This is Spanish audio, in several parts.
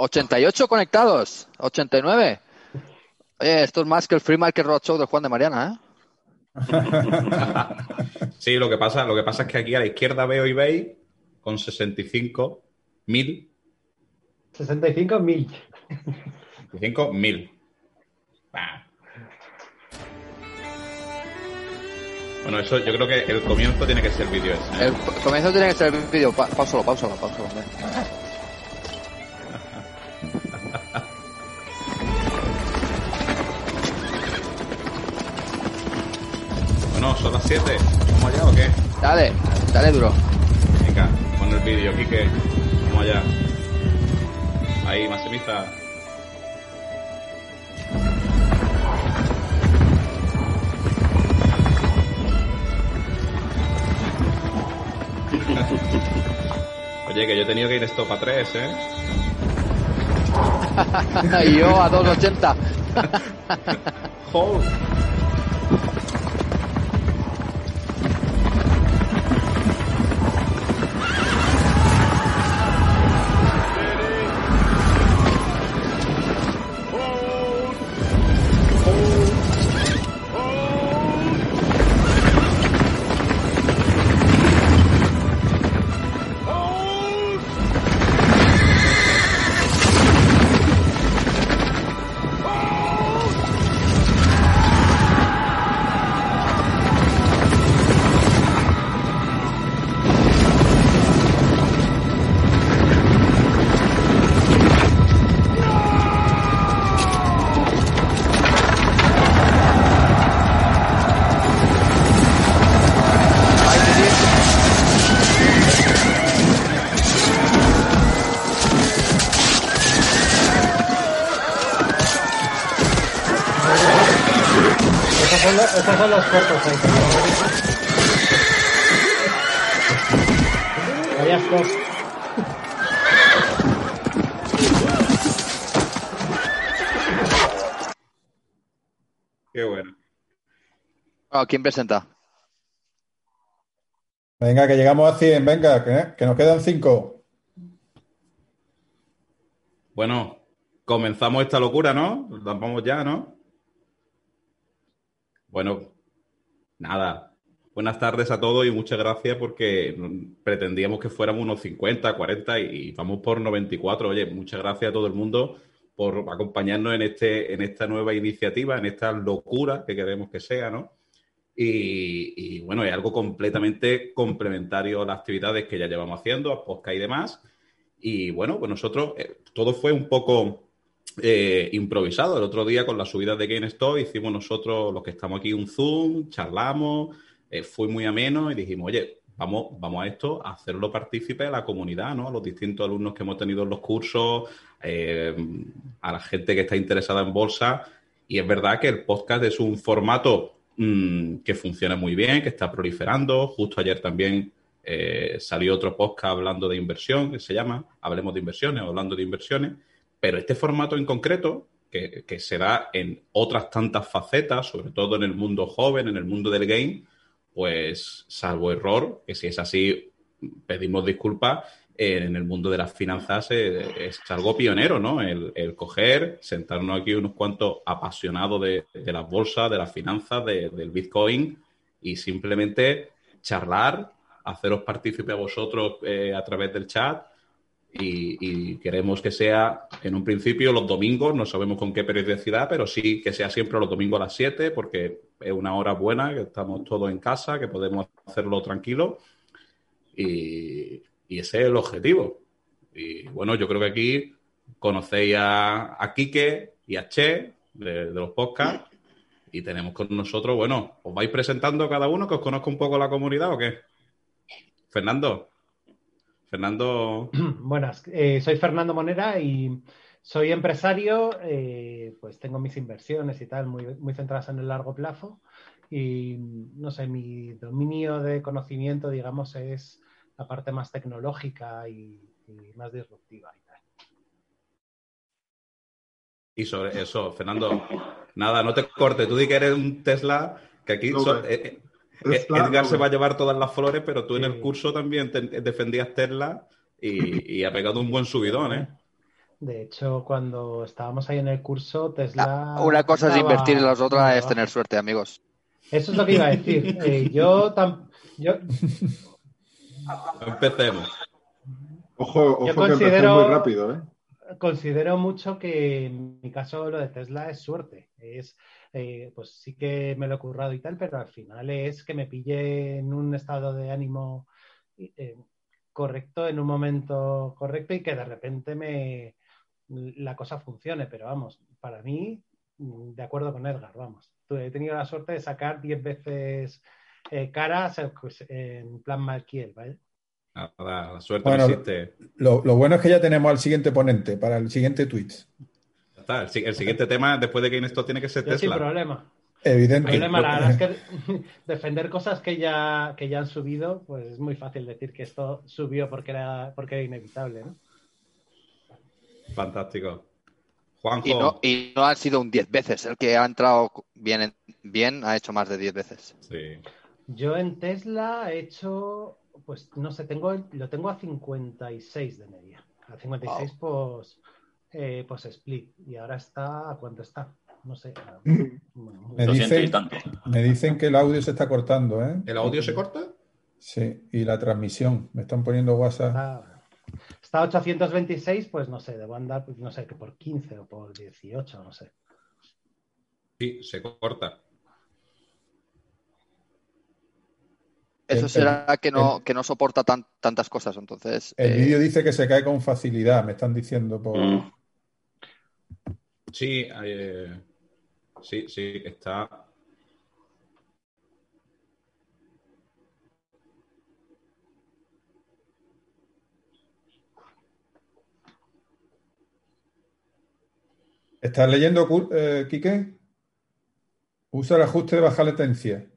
88 conectados, 89. Oye, esto es más que el Free Market Roadshow de Juan de Mariana, ¿eh? sí, lo que pasa, lo que pasa es que aquí a la izquierda veo eBay con 65 mil. 65 mil. 65 mil. Bueno, eso yo creo que el comienzo tiene que ser el vídeo ese. ¿eh? El comienzo tiene que ser el vídeo. Pa pausalo, pausalo, pausalo. 7. ¿Vamos allá o qué? Dale, dale duro. Venga, pon el vídeo, Kike. Vamos allá. Ahí, Maximiza. Oye, que yo he tenido que ir esto para 3, ¿eh? y yo a 2.80. Hold. Qué bueno. Ah, ¿Quién presenta? Venga, que llegamos a 100, venga, que, que nos quedan 5. Bueno, comenzamos esta locura, ¿no? Vamos ya, ¿no? Bueno, nada. Buenas tardes a todos y muchas gracias porque pretendíamos que fuéramos unos 50, 40 y vamos por 94. Oye, muchas gracias a todo el mundo por acompañarnos en, este, en esta nueva iniciativa, en esta locura que queremos que sea, ¿no? Y, bueno, es algo completamente complementario a las actividades que ya llevamos haciendo, a podcast y demás. Y bueno, pues nosotros, eh, todo fue un poco eh, improvisado. El otro día con la subida de GameStop hicimos nosotros, los que estamos aquí, un Zoom, charlamos, eh, fue muy ameno y dijimos, oye, vamos, vamos a esto, a hacerlo partícipe a la comunidad, ¿no? A los distintos alumnos que hemos tenido en los cursos, eh, a la gente que está interesada en bolsa. Y es verdad que el podcast es un formato mm, que funciona muy bien, que está proliferando. Justo ayer también salió otro podcast hablando de inversión, que se llama Hablemos de inversiones hablando de inversiones. Pero este formato en concreto, que, se da en otras tantas facetas, sobre todo en el mundo joven, en el mundo del game, pues salvo error, que si es así, pedimos disculpas, en el mundo de las finanzas es, algo pionero, ¿no? El, coger, sentarnos aquí unos cuantos apasionados de, las bolsas, de las finanzas, del Bitcoin y simplemente charlar, haceros partícipe a vosotros eh, a través del chat y, queremos que sea en un principio los domingos, no sabemos con qué periodicidad, pero sí que sea siempre los domingos a las 7 porque es una hora buena, que estamos todos en casa, que podemos hacerlo tranquilo y, ese es el objetivo. Y bueno, yo creo que aquí conocéis a, a Quique y a Che de, de los podcasts y tenemos con nosotros, bueno, ¿os vais presentando cada uno que os conozca un poco la comunidad o qué? Fernando. Fernando. Buenas, eh, soy Fernando Monera y soy empresario, eh, pues tengo mis inversiones y tal, muy, muy centradas en el largo plazo. Y no sé, mi dominio de conocimiento, digamos, es la parte más tecnológica y, más disruptiva y tal. Y sobre eso, Fernando, nada, no te cortes, tú di que eres un Tesla, que aquí eh, Edgar se va a llevar todas las flores, pero tú en el curso también defendías Tesla y, ha pegado un buen subidón, ¿eh? De hecho, cuando estábamos ahí en el curso, Tesla. Ah, una cosa es invertir y la otra es tener suerte, amigos. Eso es lo que iba a decir. Eh, yo, tam- yo, Empecemos. Ojo, ojo Yo que considero- muy rápido, ¿eh? considero mucho que en mi caso lo de Tesla es suerte. Es, eh, pues sí que me lo he currado y tal, pero al final es que me pille en un estado de ánimo eh, correcto, en un momento correcto y que de repente me la cosa funcione. Pero vamos, para mí, mm, de acuerdo con Edgar, vamos. He tenido la suerte de sacar 10 veces eh, caras eh, pues, en plan Malkiel, ¿vale? Nada, la suerte Bueno, no existe. Lo, lo bueno es que ya tenemos al siguiente ponente para el siguiente tweet. Está. El, si- el siguiente tema, después de que esto tiene que ser Yo sin Tesla. problema. Evidente. problema, la verdad es que defender cosas que ya, que ya han subido, pues es muy fácil decir que esto subió porque era, porque era inevitable, ¿no? Fantástico. Juanjo, Y no, y no han sido un 10 veces. El que ha entrado bien, en- bien ha hecho más de 10 veces. sí. Yo en Tesla he hecho, pues no sé, tengo, lo tengo a 56 de media. A 56 pos, eh, pos split. Y ahora está, ¿a cuánto está? No sé. Bueno, Me 200 y dicen, tanto. me dicen que el audio se está cortando, ¿eh? ¿El audio se corta? Sí, y la transmisión. Me están poniendo WhatsApp. está, está a 826, pues no sé, debo andar, pues, no sé, que por 15 o por 18, no sé. Sí, se corta. Eso El- será que no, el- que no soporta tan- tantas cosas. Entonces, El eh, vídeo dice que se cae con facilidad, me están diciendo por... Mm. Sí, eh, sí, sí, está. ¿Estás leyendo, eh, Quique? Usa el ajuste de baja latencia.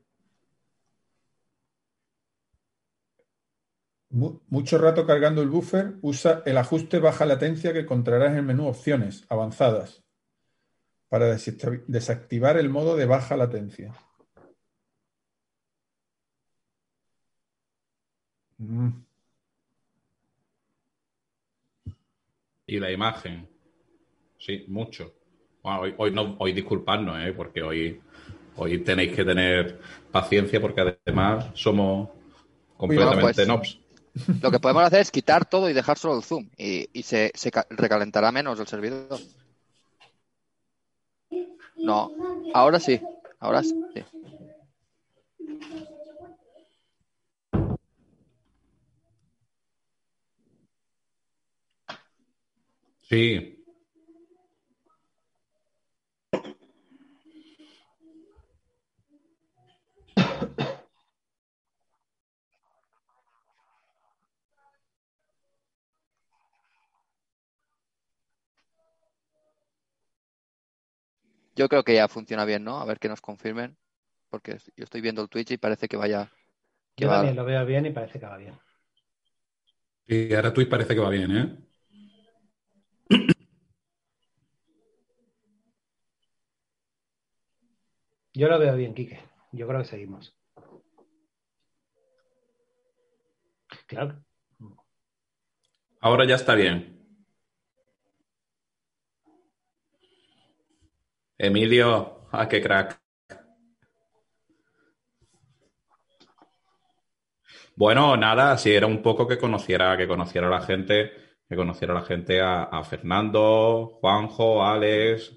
Mu- mucho rato cargando el buffer, usa el ajuste baja latencia que encontrarás en el menú Opciones avanzadas para desacti- desactivar el modo de baja latencia. Mm. Y la imagen. Sí, mucho. Bueno, hoy, hoy no, hoy disculpadnos, ¿eh? porque hoy, hoy tenéis que tener paciencia porque además somos completamente pues. nobs. lo que podemos hacer es quitar todo y dejar solo el zoom. Y, y se, se ca- recalentará menos el servidor. No, ahora sí. Ahora sí. Sí. Yo creo que ya funciona bien, ¿no? A ver que nos confirmen. Porque yo estoy viendo el Twitch y parece que vaya. Que Yo va- también lo veo bien y parece que va bien. Y ahora Twitch parece que va bien, ¿eh? Yo lo veo bien, Quique. Yo creo que seguimos. Claro. Ahora ya está bien. Emilio, ah, qué crack. Bueno, nada, así era un poco que conociera, que conociera a la gente, que conociera a la gente a, a Fernando, Juanjo, Alex,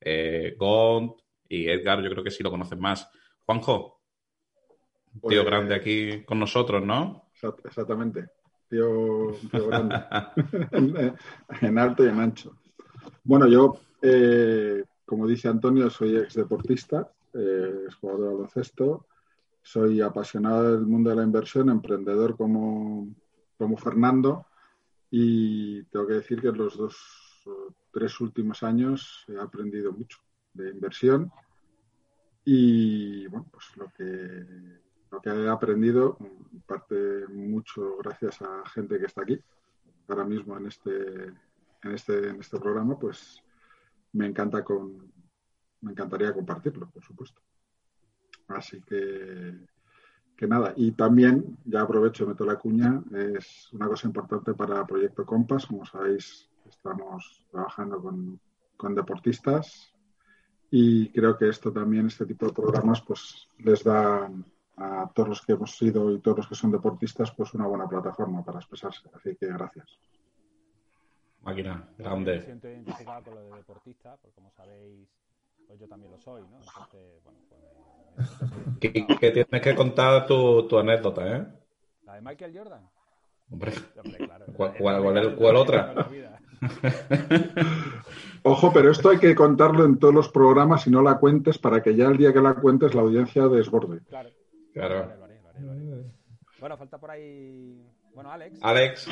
eh, Gont y Edgar, yo creo que sí lo conocen más. Juanjo, un tío Pues- grande aquí con nosotros, ¿no? Exact- Exactamente. Tío, grande. en, en alto y en ancho. Bueno, yo, eh, como dice Antonio, soy ex deportista, eh, jugador de baloncesto, soy apasionado del mundo de la inversión, emprendedor como, como Fernando, y tengo que decir que en los dos tres últimos años he aprendido mucho de inversión y bueno, pues lo que lo que he aprendido, en parte mucho gracias a gente que está aquí, ahora mismo en este, en este, en este programa, pues me encanta con, me encantaría compartirlo, por supuesto. Así que, que nada, y también, ya aprovecho meto la cuña, es una cosa importante para Proyecto Compass, como sabéis, estamos trabajando con, con deportistas y creo que esto también, este tipo de programas, pues les da a todos los que hemos sido y todos los que son deportistas, pues una buena plataforma para expresarse. Así que gracias. Máquina, grande. Me siento identificado con lo de deportista, porque como sabéis, pues yo también lo soy, ¿no? Entonces, bueno, pues me- Que, que tienes que contar tu, tu anécdota, ¿eh? La de Michael Jordan. Hombre, Hombre, claro. ¿Cuál- cuál- cuál- cuál otra? Ojo, pero esto hay que contarlo en todos los programas y no la cuentes para que ya el día que la cuentes la audiencia desborde. Claro. claro. Vale, vale, vale, vale. Bueno, falta por ahí. Bueno, Alex. Alex,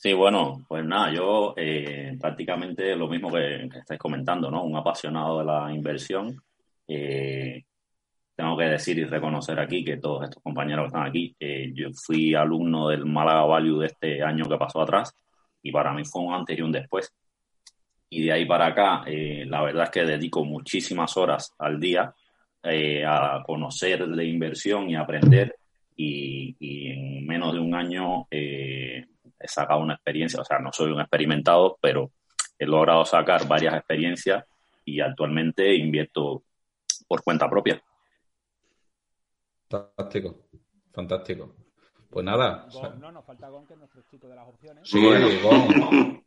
Sí, bueno, pues nada, yo eh, prácticamente lo mismo que, que estáis comentando, ¿no? Un apasionado de la inversión. Eh, tengo que decir y reconocer aquí que todos estos compañeros que están aquí, eh, yo fui alumno del Málaga Value de este año que pasó atrás y para mí fue un antes y un después. Y de ahí para acá, eh, la verdad es que dedico muchísimas horas al día a conocer de inversión y aprender y, en menos de un año he sacado una experiencia, o sea, no soy un experimentado, pero he logrado sacar varias experiencias y actualmente invierto por cuenta propia. fantástico, fantástico. Pues nada, Gon, no, nos falta Gon, que es nuestro chico de las opciones. sí, Bueno. Gon.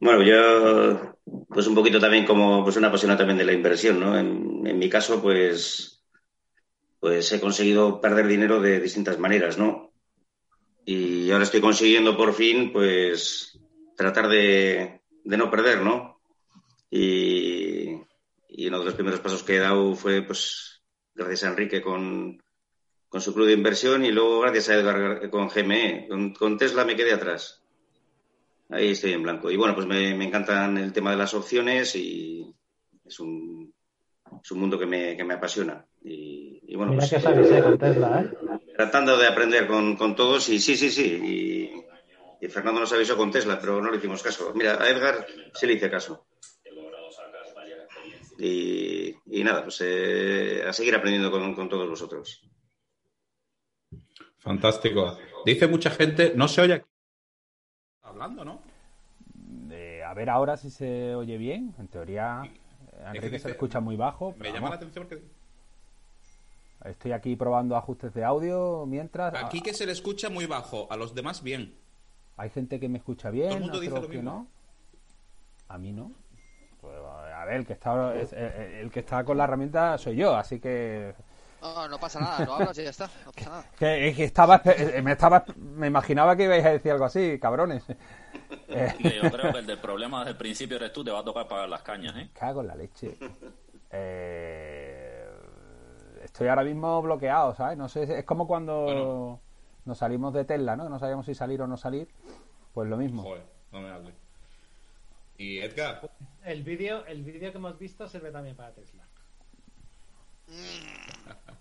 Bueno, yo, pues un poquito también como pues una apasionado también de la inversión, ¿no? En, en mi caso, pues, pues he conseguido perder dinero de distintas maneras, ¿no? Y ahora estoy consiguiendo por fin, pues, tratar de, de no perder, ¿no? Y, y uno de los primeros pasos que he dado fue, pues, gracias a Enrique con, con su club de inversión y luego gracias a Edgar con GME. Con, con Tesla me quedé atrás. Ahí estoy en blanco. Y bueno, pues me, me encantan el tema de las opciones y es un, es un mundo que me, que me apasiona. Y, y bueno, Mira pues que sabes, eh, con Tesla, ¿eh? tratando de aprender con, con todos y sí, sí, sí. Y, y Fernando nos avisó con Tesla, pero no le hicimos caso. Mira, a Edgar sí le hice caso. Y, y nada, pues eh, a seguir aprendiendo con, con todos vosotros. fantástico. Dice mucha gente, no se oye aquí. Hablando, ¿no? Eh, a ver ahora si se oye bien. En teoría, Enrique dice- se le escucha muy bajo. Me llama la atención porque Estoy aquí probando ajustes de audio mientras. aquí que se le escucha muy bajo, a los demás bien. Hay gente que me escucha bien, Todo el mundo dice lo que mismo. no. A mí no. Pues, a ver, el que está es- eh, el que está con la herramienta soy yo, así que No, no pasa nada, no hablas y ya está. No pasa nada. que, es que estaba eh, me estaba me imaginaba que ibais a decir algo así, cabrones. Que yo creo que el del problema desde el principio eres tú, te va a tocar pagar las cañas, ¿eh? cago en la leche. Eh, estoy ahora mismo bloqueado, ¿sabes? No sé, es como cuando Bueno. nos salimos de Tesla, ¿no? No sabíamos si salir o no salir. Pues lo mismo. Joder, no me hables. Y Edgar, El vídeo el vídeo que hemos visto sirve también para Tesla.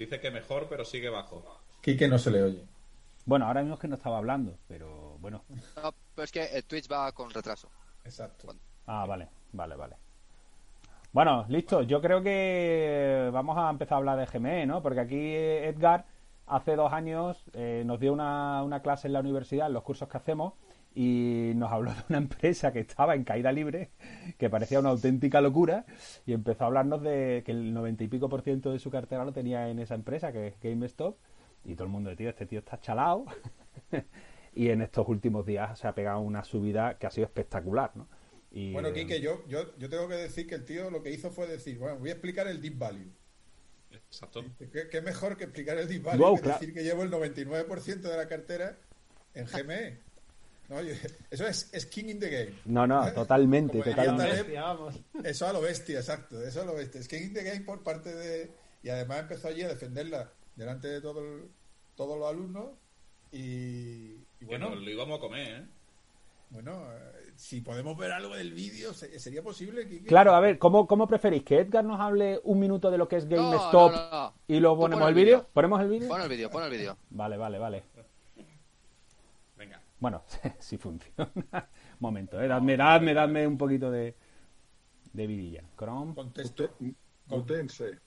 dice que mejor, pero sigue bajo. Quique no se le oye. Bueno, ahora mismo es que no estaba hablando, pero bueno. No, pero es que el Twitch va con retraso. Exacto. Ah, vale, vale, vale. Bueno, listo. Yo creo que vamos a empezar a hablar de GME, ¿no? Porque aquí eh, Edgar hace dos años eh, nos dio una, una clase en la universidad, en los cursos que hacemos, y nos habló de una empresa que estaba en caída libre, que parecía una auténtica locura, y empezó a hablarnos de que el noventa y pico por ciento de su cartera lo tenía en esa empresa, que es GameStop, y todo el mundo, tío, este tío está chalado. y en estos últimos días se ha pegado una subida que ha sido espectacular, ¿no? Y, Bueno, eh, Quique, yo, yo, yo tengo que decir que el tío lo que hizo fue decir, bueno, voy a explicar el deep value. Exacto. ¿Qué, qué mejor que explicar el deep value Wow, que claro. decir que llevo el 99% de la cartera en GME? No, yo- eso es, es king in the game. No, no, totalmente, totalmente. Taleb, Bestia, vamos. Eso a lo bestia, exacto, eso a lo bestia. Es king in the game por parte de... Y además empezó allí a defenderla delante de todo el- todos los alumnos y, y Bueno, bueno, lo íbamos a comer, ¿eh? bueno, eh, si podemos ver algo del vídeo, se- ¿sería posible, Quique? Claro, a ver, ¿cómo, ¿cómo preferís? ¿Que Edgar nos hable un minuto de lo que es GameStop no, no. y luego ponemos pon el vídeo. ¿Ponemos el vídeo? Pon el vídeo, pon el vídeo. Vale, vale, vale. Bueno, si funciona. Momento, eh, dadme, dadme, dadme un poquito de, de vidilla. Chrome, Contesto. Mute- Mutense.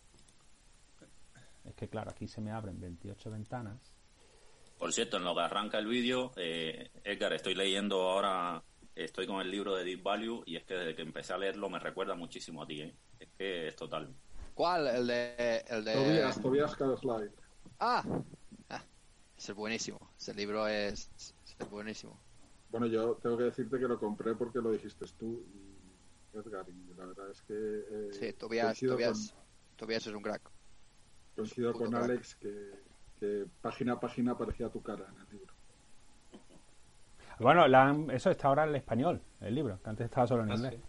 es que claro, aquí se me abren 28 ventanas. Por cierto, en lo que arranca el vídeo, eh, Edgar, estoy leyendo ahora, estoy con el libro de Deep Value y es que desde que empecé a leerlo me recuerda muchísimo a ti, ¿eh? Es que es total. ¿Cuál? El de... El de... Tobias, Tobias. Ah, ah, ese es buenísimo. Ese libro es, es buenísimo. Bueno, yo tengo que decirte que lo compré porque lo dijiste tú y Edgar, y la verdad es que... eh, Sí, Tobias, Tobias, con- Tobias es un crack. Coincido con crack. Alex que, que página a página aparecía tu cara en el libro. Bueno, la han- eso está ahora en español, el libro, que antes estaba solo en Ah, inglés. sí.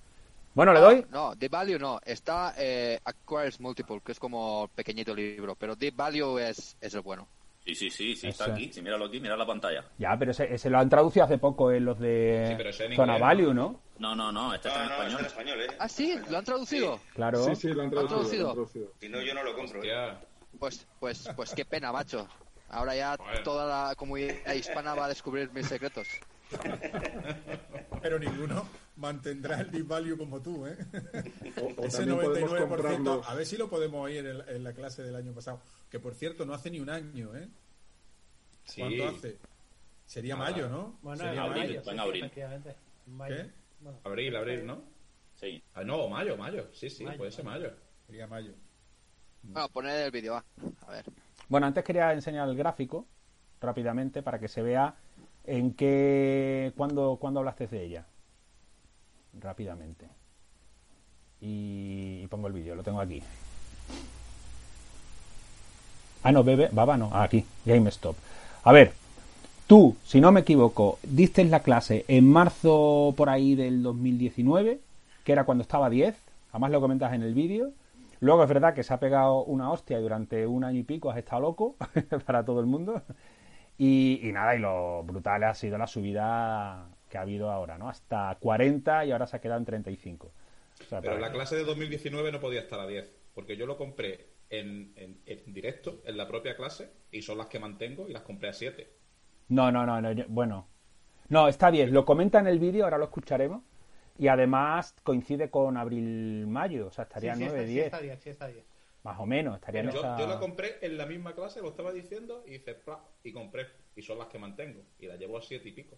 Bueno, le doy. No, Deep Value no. Está eh, Acquires Multiple, que es como pequeñito libro, pero Deep Value es, es el bueno. Sí, sí, sí, sí, está aquí. Si míralo aquí, mira la pantalla. Ya, pero ese, ese lo han traducido hace poco en los de Sí, pero ese en Zona inglés, Value, ¿no? No, no, no, este No, está en no, está en español. español, ¿eh? Ah, sí, lo han traducido. Claro. Sí, sí, lo han traducido. traducido? lo han traducido. Si no, yo no lo compro. ¿eh? Pues, pues, pues qué pena, macho. Ahora ya Joder. toda la comunidad hispana va a descubrir mis secretos. Pero ninguno mantendrá el deep value como tú, ¿eh? O, o Ese también podemos 99%, comprarlos. a ver si lo podemos oír en, en la clase del año pasado. Que por cierto, no hace ni un año, ¿eh? Sí. ¿Cuánto hace? Sería Nada. mayo, ¿no? Bueno, Sería en abril, mayo, en sí, abril. efectivamente. En mayo. ¿Qué? Bueno, Abril, abril, ¿no? Sí. Ah, no, mayo, mayo. Sí, sí, Mayo, puede ser mayo. Sería mayo. Bueno, poner el vídeo, va. A ver. Bueno, antes quería enseñar el gráfico rápidamente para que se vea en qué. ¿Cuándo, cuándo hablaste de ella? Rápidamente. Y, pongo el vídeo, lo tengo aquí. Ah, no, bebe, baba no, ah, aquí, GameStop. A ver, tú, si no me equivoco, diste la clase en marzo por ahí del 2019, que era cuando estaba 10, además lo comentas en el vídeo. Luego es verdad que se ha pegado una hostia y durante un año y pico has estado loco para todo el mundo. Y nada, y lo brutal ha sido la subida que ha habido ahora, ¿no? Hasta 40 y ahora se ha quedado en 35. O sea, Pero la clase de 2019 no podía estar a 10, porque yo lo compré en, en- en directo, en la propia clase, y son las que mantengo y las compré a 7. No, no, no, no, yo- bueno. No, está bien, lo comenta en el vídeo, ahora lo escucharemos. Y además coincide con abril-mayo, o sea, estaría sí, 9, está, sí 10, está 10, sí está 10. más o menos, estaría en Yo, esa... yo la compré en la misma clase, lo estaba diciendo, y hice y compré. Y son las que mantengo. Y la llevo a 7 y pico.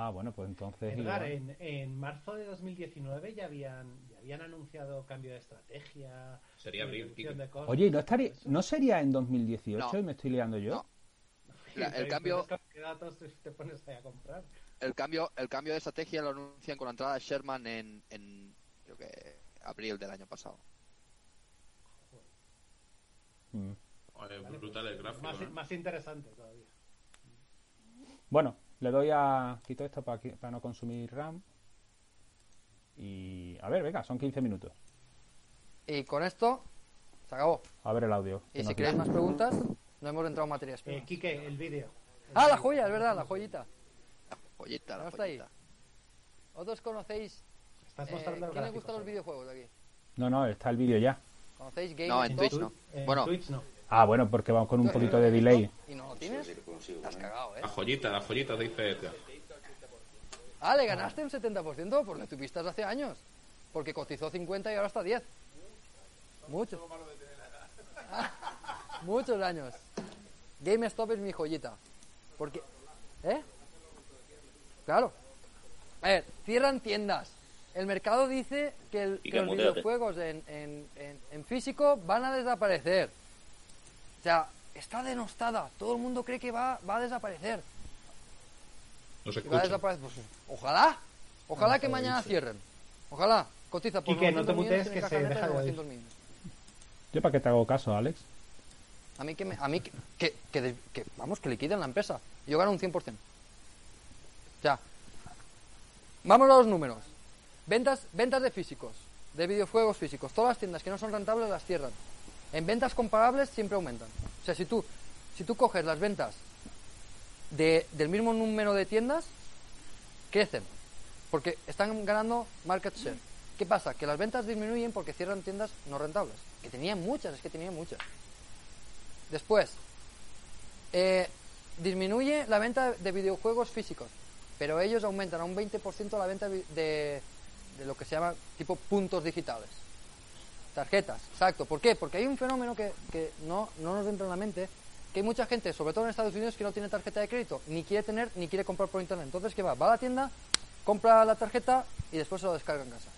Ah, bueno, pues entonces... Edgar, en, en marzo de 2019 ya habían, ya habían anunciado cambio de estrategia. Sería abril, Oye, ¿y ¿no, estaría. ¿no sería en 2018 No. y me estoy liando yo? No. La- el cambio- entonces, ¿qué datos te- pones ahí a comprar? El cambio, el cambio de estrategia lo anuncian con la entrada de Sherman en, en creo que abril del año pasado. Mm. Vale, brutal el gráfico. Más, ¿no? más interesante todavía. Bueno, le doy a... Quito esto para, para no consumir RAM. Y... A ver, venga, son 15 minutos. Y con esto se acabó. A ver el audio. Y si queréis más preguntas, no hemos entrado en materias Eh. Quique, el vídeo. Ah, la joya, es verdad, la joyita. Joyita, la No está ahí. joyita. ¿Otros conocéis? Estás Eh, mostrando ¿Quién les gráfico gustan los solo. videojuegos de aquí? No, no, está el vídeo ya. ¿Conocéis Game No, en? Twitch no. En Bueno. Twitch no. Ah, bueno, porque vamos con un poquito de delay. ¿Y no lo tienes? Te has ¿no? cagado, ¿eh? La joyita, la joyita, dice Edgar. Ah, le ganaste un 70% porque tuviste hace años. Porque cotizó 50 y ahora está 10. Muchos. Ah, muchos años. GameStop es mi joyita. Porque... ¿Eh? Claro. A ver, cierran tiendas. El mercado dice que, el- los videojuegos en, en- en- en físico van a desaparecer. O sea, está denostada. Todo el mundo cree que va, va a desaparecer. No se Y va a desaparecer. Pues, ojalá. Ojalá No que mañana dice. cierren. Ojalá. Cotiza por Quique, no te 900 millones, mutees, tiene que se deja de de oír. 900 millones. ¿Yo para qué te hago caso, Alex? A mí que, me- a mí que, que, que de- que, vamos, que liquiden la empresa. Y yo gano un 100%. O sea, vamos a los números. Ventas, ventas de físicos, de videojuegos físicos. Todas las tiendas que no son rentables las cierran. En ventas comparables siempre aumentan. O sea, si tú, si tú coges las ventas de, del mismo número de tiendas, crecen. Porque están ganando market share. ¿Qué pasa? Que las ventas disminuyen porque cierran tiendas no rentables. Que tenían muchas, es que tenían muchas. Después, eh, disminuye la venta de videojuegos físicos, pero ellos aumentan a un 20% la venta de, de lo que se llama tipo puntos digitales. Tarjetas, exacto. ¿Por qué? Porque hay un fenómeno que, que no, no nos entra en la mente, que hay mucha gente, sobre todo en Estados Unidos, que no tiene tarjeta de crédito, ni quiere tener, ni quiere comprar por internet. Entonces, ¿qué va? Va a la tienda, compra la tarjeta y después se lo descarga en casa.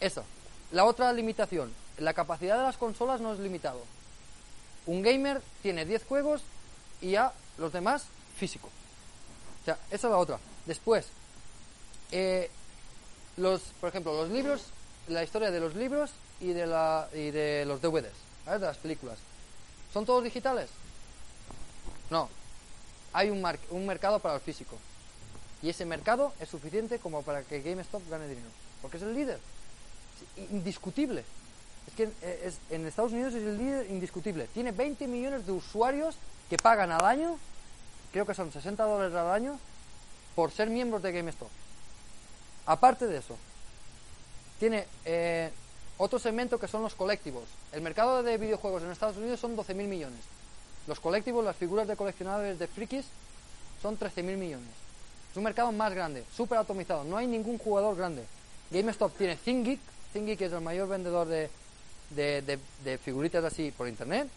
Eso. La otra limitación, la capacidad de las consolas no es limitado. Un gamer tiene 10 juegos y ya los demás físico. O sea, esa es la otra. Después, eh, los, por ejemplo, los libros, la historia de los libros y de, la, y de los DVDs, ¿vale? de las películas. ¿Son todos digitales? No. Hay un, mar- un mercado para el físico. Y ese mercado es suficiente como para que GameStop gane dinero. Porque es el líder. Indiscutible. Es que eh, es- en Estados Unidos es el líder indiscutible. Tiene 20 millones de usuarios que pagan al año, creo que son 60 dólares al año, por ser miembros de GameStop. Aparte de eso, tiene eh, otro segmento que son los colectivos. El mercado de videojuegos en Estados Unidos son 12.000 millones. Los colectivos, las figuras de coleccionables de frikis, son 13.000 millones. Es un mercado más grande, súper atomizado. No hay ningún jugador grande. GameStop tiene ThinkGeek. ThinkGeek es el mayor vendedor de, figuritas así por internet.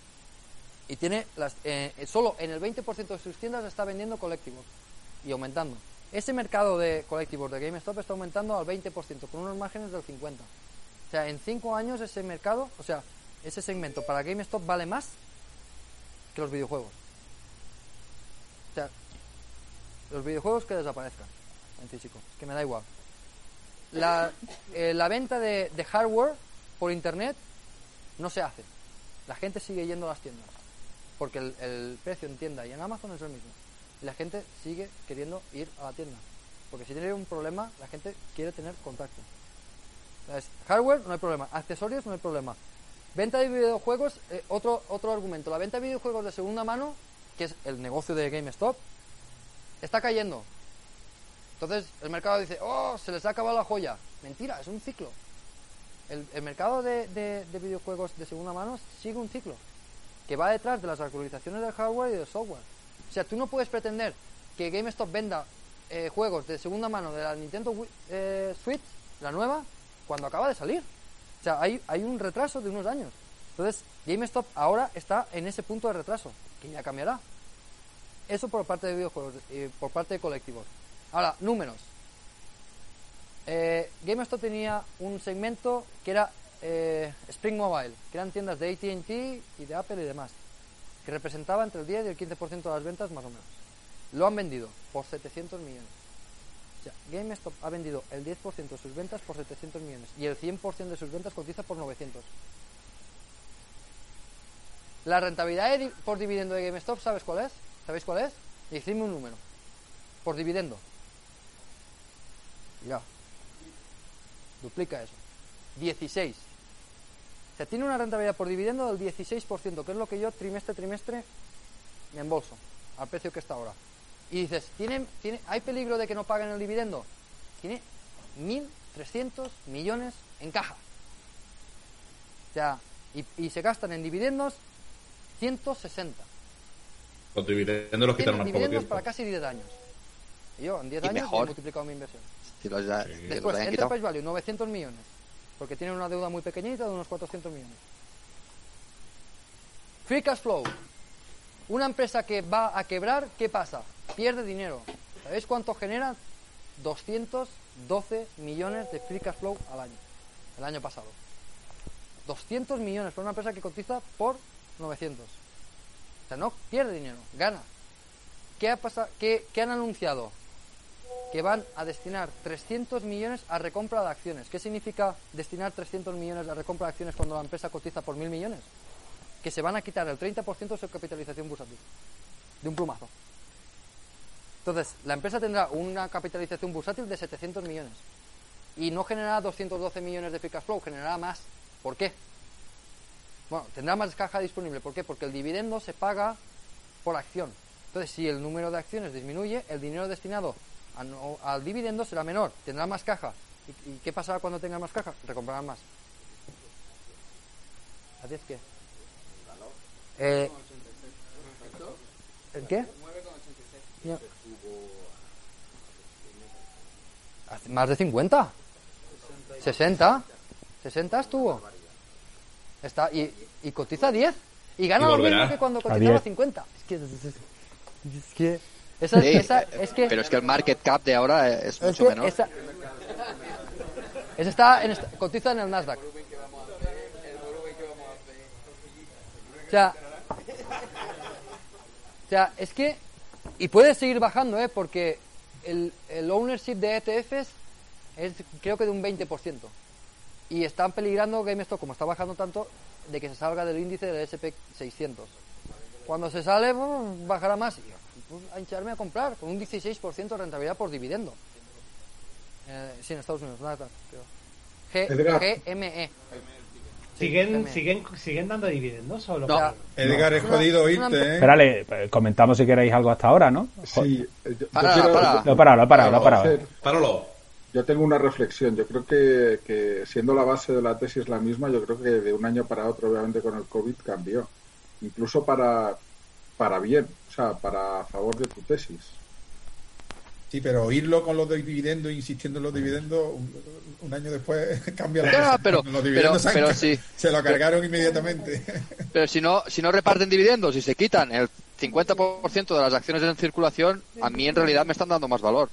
Y tiene las, eh, solo en el 20% de sus tiendas está vendiendo colectivos y aumentando. Ese mercado de colectivos de GameStop está aumentando al 20%, con unos márgenes del 50%. Sea, en 5 años ese mercado, o sea, ese segmento para GameStop vale más que los videojuegos. O sea, los videojuegos que desaparezcan en físico, que me da igual. La, eh, la venta de, de hardware por internet no se hace. La gente sigue yendo a las tiendas. Porque el, el precio en tienda y en Amazon es el mismo. Y la gente sigue queriendo ir a la tienda. Porque si tiene un problema, la gente quiere tener contacto. Hardware no hay problema. Accesorios no hay problema. Venta de videojuegos, eh, otro, otro argumento. La venta de videojuegos de segunda mano, que es el negocio de GameStop, está cayendo. Entonces el mercado dice, oh, se les ha acabado la joya. Mentira, es un ciclo. El, el mercado de, de- de videojuegos de segunda mano sigue un ciclo que va detrás de las actualizaciones del hardware y del software. O sea, tú no puedes pretender que GameStop venda eh, juegos de segunda mano de la Nintendo eh, Switch, la nueva, cuando acaba de salir. O sea, hay, hay un retraso de unos años. Entonces, GameStop ahora está en ese punto de retraso, que ya cambiará. Eso por parte de videojuegos y por parte de colectivos. Ahora, números. Eh, GameStop tenía un segmento que era eh, Spring Mobile, que eran tiendas de ATT y de Apple y demás, que representaba entre el 10 y el 15% de las ventas más o menos. Lo han vendido por 700 millones. GameStop ha vendido el 10% de sus ventas por 700 millones y el 100% de sus ventas cotiza por 900. La rentabilidad por dividendo de GameStop, ¿sabes cuál es? ¿Sabéis cuál es? Decidme un número. Por dividendo. Ya. Duplica eso. 16. O sea, tiene una rentabilidad por dividendo del 16%, que es lo que yo trimestre trimestre me embolso, al precio que está ahora. Y dices, ¿tiene, tiene, ¿hay peligro de que no paguen el dividendo? Tiene 1.300 millones en caja. O sea, y, y se gastan en dividendos 160. Los dividendos los quitaron Tienen poco dividendos tiempo. para casi 10 años. Y yo en 10 Y años mejor. he multiplicado mi inversión. Si los, ya- Después, quitado. Enterprise Value, 900 millones. Porque tiene una deuda muy pequeñita de unos 400 millones. Free Cash Flow. Una empresa que va a quebrar, ¿qué pasa? Pierde dinero. ¿Sabéis cuánto genera? 212 millones de Free Cash Flow al año. El año pasado. 200 millones para una empresa que cotiza por 900. O sea, no pierde dinero, gana. ¿Qué, ha pasado? ¿Qué, han anunciado? que van a destinar 300 millones a recompra de acciones. ¿Qué significa destinar 300 millones a recompra de acciones cuando la empresa cotiza por mil millones? Que se van a quitar el 30% de su capitalización bursátil. De un plumazo. Entonces, la empresa tendrá una capitalización bursátil de 700 millones. Y no generará 212 millones de free cash flow, generará más. ¿Por qué? Bueno, tendrá más caja disponible. ¿Por qué? Porque el dividendo se paga por acción. Entonces, si el número de acciones disminuye, el dinero destinado a no- al dividendo será menor, tendrá más caja. ¿Y, y qué pasará cuando tenga más caja? Recomprarán más. ¿A 10 qué? Eh, ¿El qué? Más de 50. 60. 60 estuvo. Está, y, y cotiza 10. Y gana Y lo mismo que cuando cotizaba 10. 50. Es que... Es, es que... Esa, Sí, esa- es que... Pero es que el market cap de ahora es Es mucho que menor. esa, esa está en esta- cotiza en el Nasdaq. O sea, o sea, es que y puede seguir bajando, ¿eh? Porque el, el ownership de ETFs es creo que de un 20%. Y están peligrando GameStop, como está bajando tanto, de que se salga del índice del SP 600. Cuando se sale, bajará más. Pues, a hincharme a comprar con un 16% de rentabilidad por dividendo. Eh, sí, en Estados Unidos, nada, creo. G-. GME. ¿Siguen, siguen, ¿Siguen dando dividendos solo? No. Edgar, es jodido oírte, ¿eh? Espérale, eh, comentamos si queréis algo hasta ahora, ¿no? Sí, eh, yo Para, quiero- para. Lo he parado, lo he parado, lo he parado. hacer- Páralo. Yo tengo una reflexión. Yo creo que, que siendo la base de la tesis la misma, yo creo que de un año para otro, obviamente con el COVID, cambió. Incluso para, para bien, o sea, para a favor de tu tesis. Sí, pero oírlo con los dividendos, insistiendo en los dividendos, un, un año después cambia la cosa. pero- los dividendos pero- pero sí. se lo cargaron inmediatamente. Pero si no, si no reparten dividendos y se quitan el 50% de las acciones en circulación, a mí en realidad me están dando más valor.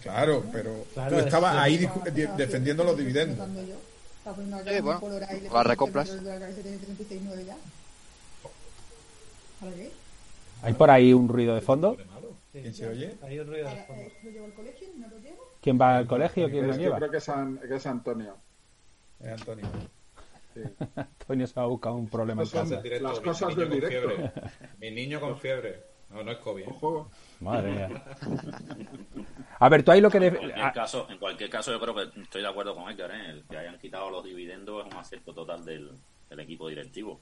Claro, pero Claro, tú estabas es- ahí de- defendiendo los dividendos. Sí, bueno, las recompras. el dólar que tiene 36,9 ya. ¿Para qué? ¿Hay por ahí un ruido de fondo? Sí, ¿Quién se oye? Hay un ruido de Para- fondo. eh, ¿Lo llevo al colegio? ¿No lo llevo? ¿Quién va al colegio? ¿Quién lo lleva? creo que es, An- que es Antonio. Antonio. Sí. Antonio se va a buscar un problema en casa. Directo, las cosas del con directo. fiebre. Mi niño con fiebre. No, no es COVID. ¿eh? Ojo, Madre mía. A ver, tú ahí lo que... En cualquier, ah, caso, en cualquier caso, yo creo que estoy de acuerdo con Edgar. ¿eh? El que hayan quitado los dividendos es un acierto total del, del equipo directivo.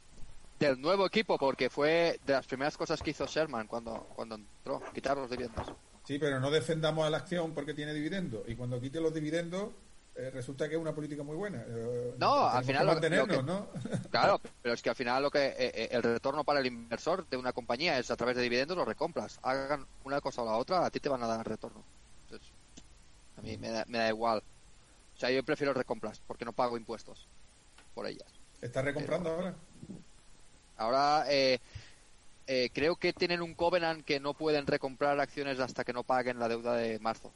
Del nuevo equipo, porque fue de las primeras cosas que hizo Sherman cuando, cuando entró, quitar los dividendos. Sí, pero no defendamos a la acción porque tiene dividendos. Y cuando quite los dividendos, eh, resulta que es una política muy buena. Eh, No, al final lo- lo que- ¿no? Claro, pero es que al final lo que eh, el retorno para el inversor de una compañía es a través de dividendos los recompras. Hagan una cosa o la otra, a ti te van a dar retorno. Entonces, a mí me da, me da igual. O sea, yo prefiero recompras porque no pago impuestos por ellas. ¿Estás recomprando ahora? Ahora eh, eh, creo que tienen un covenant que no pueden recomprar acciones hasta que no paguen la deuda de marzo.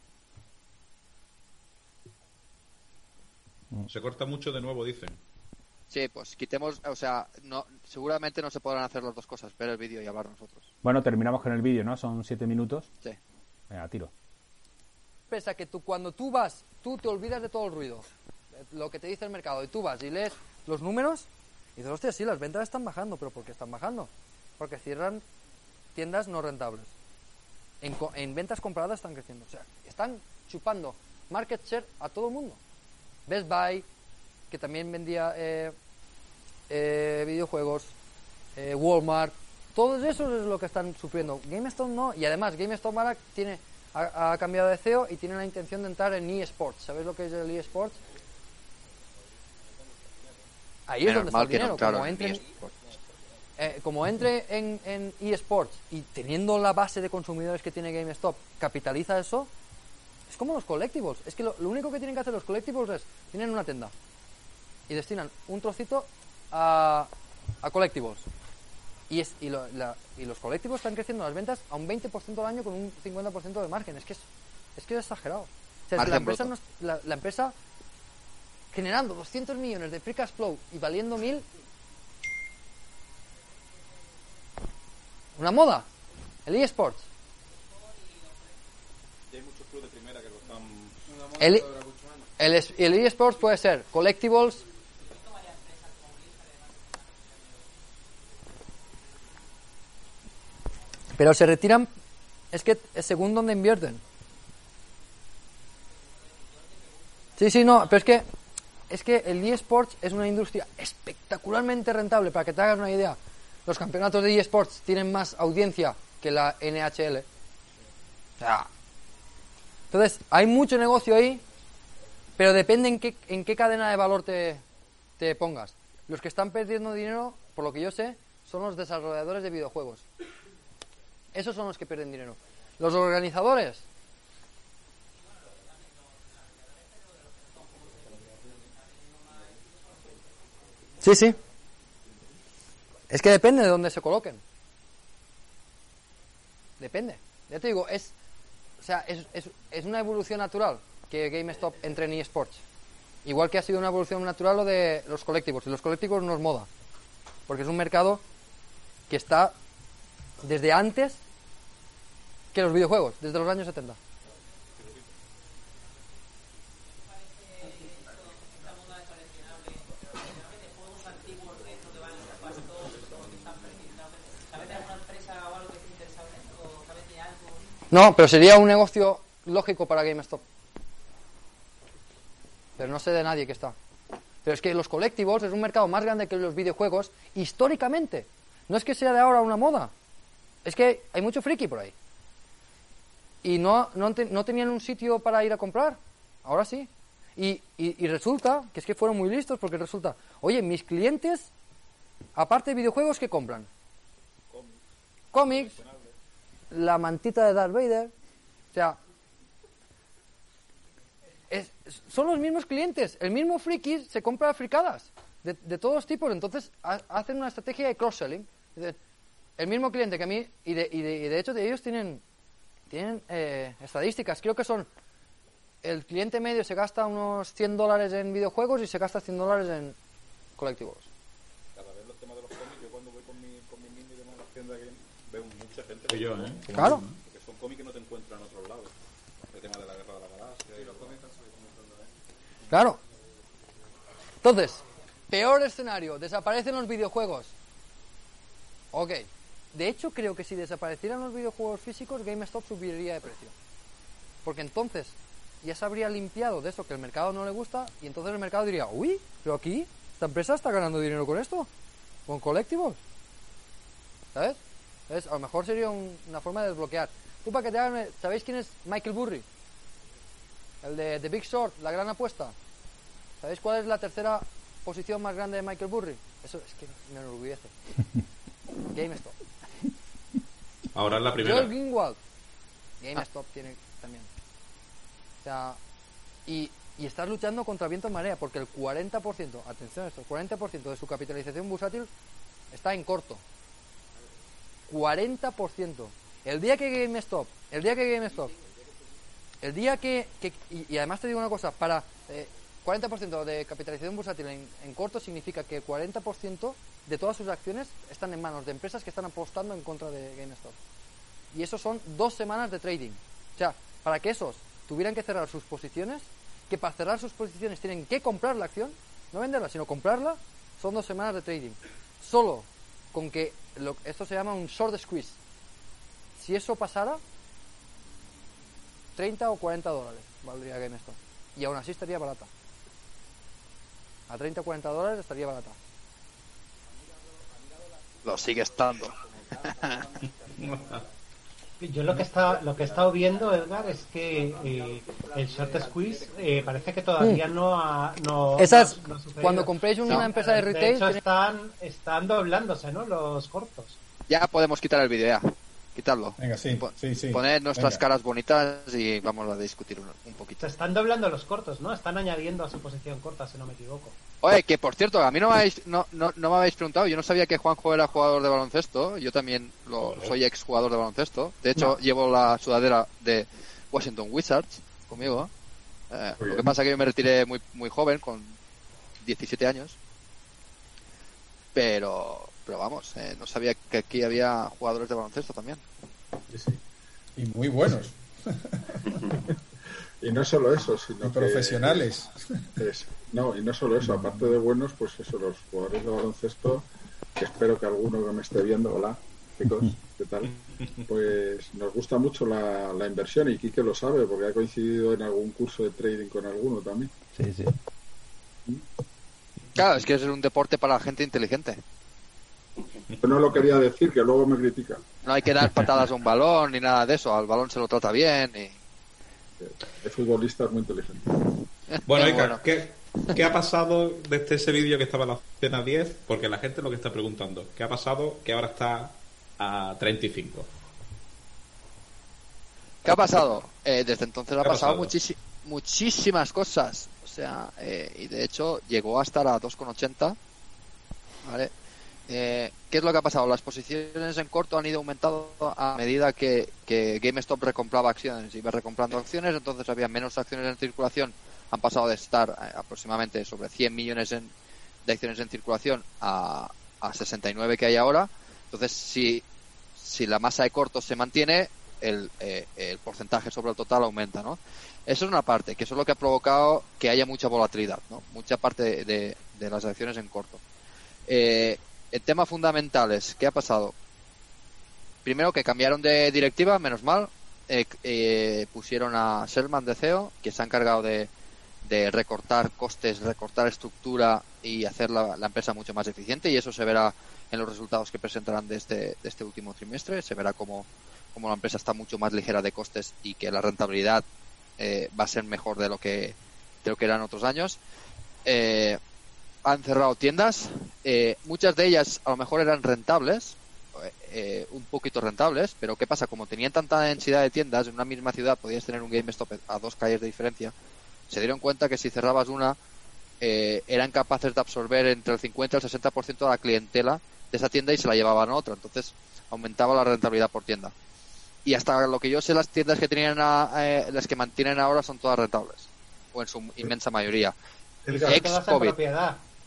Se corta mucho de nuevo, dicen. Sí, pues quitemos, o sea, no, seguramente no se podrán hacer las dos cosas, ver el vídeo y hablar nosotros. Bueno, terminamos con el vídeo, ¿no? Son siete minutos. Sí. Venga, tiro. Pesa que tú cuando tú vas, tú te olvidas de todo el ruido, lo que te dice el mercado, y tú vas y lees los números y dices, hostia, sí, las ventas están bajando, pero ¿por qué están bajando? Porque cierran tiendas no rentables. En, en ventas compradas están creciendo. O sea, están chupando market share a todo el mundo. Best Buy, que también vendía eh, eh, videojuegos, eh, Walmart, todos esos es lo que están sufriendo. GameStop no, y además GameStop ahora tiene, ha, ha cambiado de CEO y tiene la intención de entrar en eSports. ¿Sabéis lo que es el eSports? Ahí es donde está el no dinero. como, en entre en, eSports. eh, como entre en, en eSports y teniendo la base de consumidores que tiene GameStop, capitaliza eso, es como los collectibles. Es que lo, lo único que tienen que hacer los collectibles es, tienen una tienda y destinan un trocito a, a collectibles. Y, es, y, lo- la- y los colectivos están creciendo las ventas a un 20% al año con un 50% de margen. Es que es, es que es exagerado. O sea, la, empresa no la, la empresa generando 200 millones de free cash flow y valiendo mil Una moda. El eSports. El, el, el eSports puede ser collectibles. Pero se retiran. Es que es según donde invierten. Sí, sí, no, pero es que. Es que el eSports es una industria espectacularmente rentable. Para que te hagas una idea, los campeonatos de eSports tienen más audiencia que la NHL. O entonces, hay mucho negocio ahí, pero depende en qué, en qué cadena de valor te, te pongas. Los que están perdiendo dinero, por lo que yo sé, son los desarrolladores de videojuegos. Esos son los que pierden dinero. Los organizadores. Sí, sí. Es que depende de dónde se coloquen. Depende. Ya te digo, es, o sea, es, es, es una evolución natural que GameStop entre en eSports. Igual que ha sido una evolución natural lo de los colectivos. Y los colectivos no es moda. Porque es un mercado que está desde antes que los videojuegos, desde los años 70. No, pero sería un negocio lógico para GameStop. Pero no sé de nadie que está. Pero es que los colectivos es un mercado más grande que los videojuegos históricamente. No es que sea de ahora una moda. Es que hay mucho friki por ahí. Y no, no, te- no tenían un sitio para ir a comprar. Ahora sí. Y, y- y resulta que es que fueron muy listos porque resulta, oye, mis clientes, aparte de videojuegos, ¿qué compran? Cómics, la mantita de Darth Vader. O sea, es- son los mismos clientes. El mismo friki se compra fricadas de, de todos tipos. Entonces ha- hacen una estrategia de cross-selling. El mismo cliente que a mí, y de, y de, y de hecho de ellos tienen, tienen eh, estadísticas. Creo que son, el cliente medio se gasta unos 100 dólares en videojuegos y se gasta 100 dólares en colectivos. Cada vez los temas de los cómics, yo cuando voy con mi, con mi mini de la tienda que veo yo, ¿eh? Claro. Porque son cómics que no te encuentran en otros lados. El tema de la guerra de la galaxia y los cómics. Claro. Entonces, peor escenario, desaparecen los videojuegos. Ok. De hecho, creo que si desaparecieran los videojuegos físicos, GameStop subiría de precio. Porque entonces ya se habría limpiado de eso que el mercado no le gusta y entonces el mercado diría, uy, pero aquí esta empresa está ganando dinero con esto, con colectivos. ¿Sabes? Entonces, a lo mejor sería un- una forma de desbloquear. Tú para que te hagan, ¿sabéis quién es Michael Burry? El de The Big Short, la gran apuesta. ¿Sabéis cuál es la tercera posición más grande de Michael Burry? Eso es que me enorgullece. GameStop. Ahora es la primera. Joel Greenwald. GameStop tiene también. O sea, y, y estás luchando contra viento en marea, porque el 40%, atención a esto, el 40% de su capitalización bursátil está en corto. 40%. El día que GameStop, el día que GameStop, el día que, que- y, además te digo una cosa, para eh, 40% de capitalización bursátil en, en corto significa que el 40% de todas sus acciones están en manos de empresas que están apostando en contra de GameStop. Y eso son dos semanas de trading. O sea, para que esos tuvieran que cerrar sus posiciones, que para cerrar sus posiciones tienen que comprar la acción, no venderla, sino comprarla, son dos semanas de trading. Solo con que lo- esto se llama un short squeeze. Si eso pasara, 30 o 40 dólares valdría GameStop. Y aún así estaría barata. A 30 o 40 dólares estaría barata. Lo sigue estando. Yo lo que está, lo que he estado viendo, Edgar, es que eh, el short squeeze eh, parece que todavía no ha, no, Esas, no ha- no ha sucedido. cuando compréis una No, empresa de retail, hecho, están, están doblándose, ¿no? Los cortos. Ya podemos quitar el vídeo, ya. Quitarlo. Venga, sí, Po- sí, sí. Poner nuestras Venga. caras bonitas y vamos a discutir un, un poquito. Se están doblando los cortos, ¿no? Están añadiendo a su posición corta, si no me equivoco. Oye, que por cierto, a mí no me habéis, no, no, no me habéis preguntado. Yo no sabía que Juanjo era jugador de baloncesto. Yo también lo, soy ex jugador de baloncesto. De hecho, No. llevo la sudadera de Washington Wizards conmigo. Eh, lo que pasa es que yo me retiré muy, muy joven, con 17 años. Pero, pero vamos, eh, no sabía que aquí había jugadores de baloncesto también. Sí, sí. Y muy buenos. Y no solo eso, sino Y que profesionales. es- no, y no solo eso, aparte de buenos, pues eso, los jugadores de baloncesto, que espero que alguno que me esté viendo, hola, chicos, ¿qué tal? Pues nos gusta mucho la, la inversión y Quique lo sabe, porque ha coincidido en algún curso de trading con alguno también. Sí, sí. Claro, es que es un deporte para la gente inteligente. Yo no lo quería decir, que luego me critica. No hay que dar patadas a un balón ni nada de eso. Al balón se lo trata bien y... Hay futbolistas muy inteligentes. Bueno, Ica, bueno. ¿qué, qué ha pasado desde ese vídeo que estaba en la cena 10? Porque la gente lo que está preguntando, ¿qué ha pasado que ahora está a 35? ¿Qué ha pasado? Eh, desde entonces ha ¿Qué ha pasado, pasado? muchísi- muchísimas cosas. O sea, eh, y de hecho llegó a estar a 2,80. ¿Vale? Eh, ¿qué es lo que ha pasado? Las posiciones en corto han ido aumentando a medida que, GameStop recompraba acciones. Iba recomprando acciones, entonces había menos acciones en circulación. Han pasado de estar eh, aproximadamente sobre 100 millones en- de acciones en circulación a, a 69 que hay ahora. Entonces, si, si la masa de cortos se mantiene, el, eh, el porcentaje sobre el total aumenta, ¿no? Eso es una parte, que eso es lo que ha provocado que haya mucha volatilidad, ¿no? Mucha parte de, de- de las acciones en corto. Eh, en temas fundamentales, ¿qué ha pasado? Primero que cambiaron de directiva, menos mal. Eh, eh, pusieron a Sherman de CEO, que se ha encargado de, de recortar costes, recortar estructura y hacer la, la empresa mucho más eficiente. Y eso se verá en los resultados que presentarán de este, de este último trimestre. Se verá cómo, cómo la empresa está mucho más ligera de costes y que la rentabilidad eh, va a ser mejor de lo que, de lo que eran otros años. Eh, han cerrado tiendas. eh, muchas de ellas a lo mejor eran rentables, eh, un poquito rentables, pero ¿qué pasa? Como tenían tanta densidad de tiendas en una misma ciudad, podías tener un GameStop a dos calles de diferencia. Se dieron cuenta que si cerrabas una, eh, eran capaces de absorber entre el 50 y el 60% de la clientela de esa tienda y se la llevaban a otra. Entonces aumentaba la rentabilidad por tienda. Y hasta lo que yo sé, las tiendas que tenían a- eh, las que mantienen ahora son todas rentables, o en su inmensa mayoría. Y son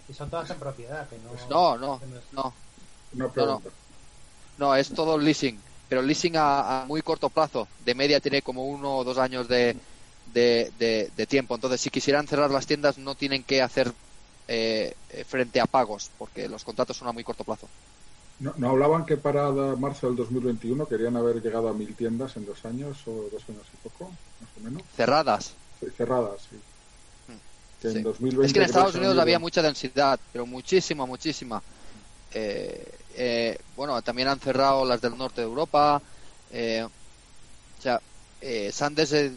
Y son todas en propiedad. Que no, No, no, no es- no. Es todo leasing, pero leasing a, a muy corto plazo. De media tiene como uno o dos años de, de, de- de tiempo. Entonces, si quisieran cerrar las tiendas, no tienen que hacer eh, eh, frente a pagos, porque los contratos son a muy corto plazo. ¿No, no hablaban que para marzo del 2021 querían haber llegado a mil tiendas en dos años o dos años y poco, más o menos? Cerradas. Sí, cerradas, sí. Que Sí. en 2020 Es que en Estados Unidos había mucha densidad, pero muchísima, muchísima. Eh, eh, bueno, también han cerrado las del norte de Europa. eh, o sea, eh, se han des- eh,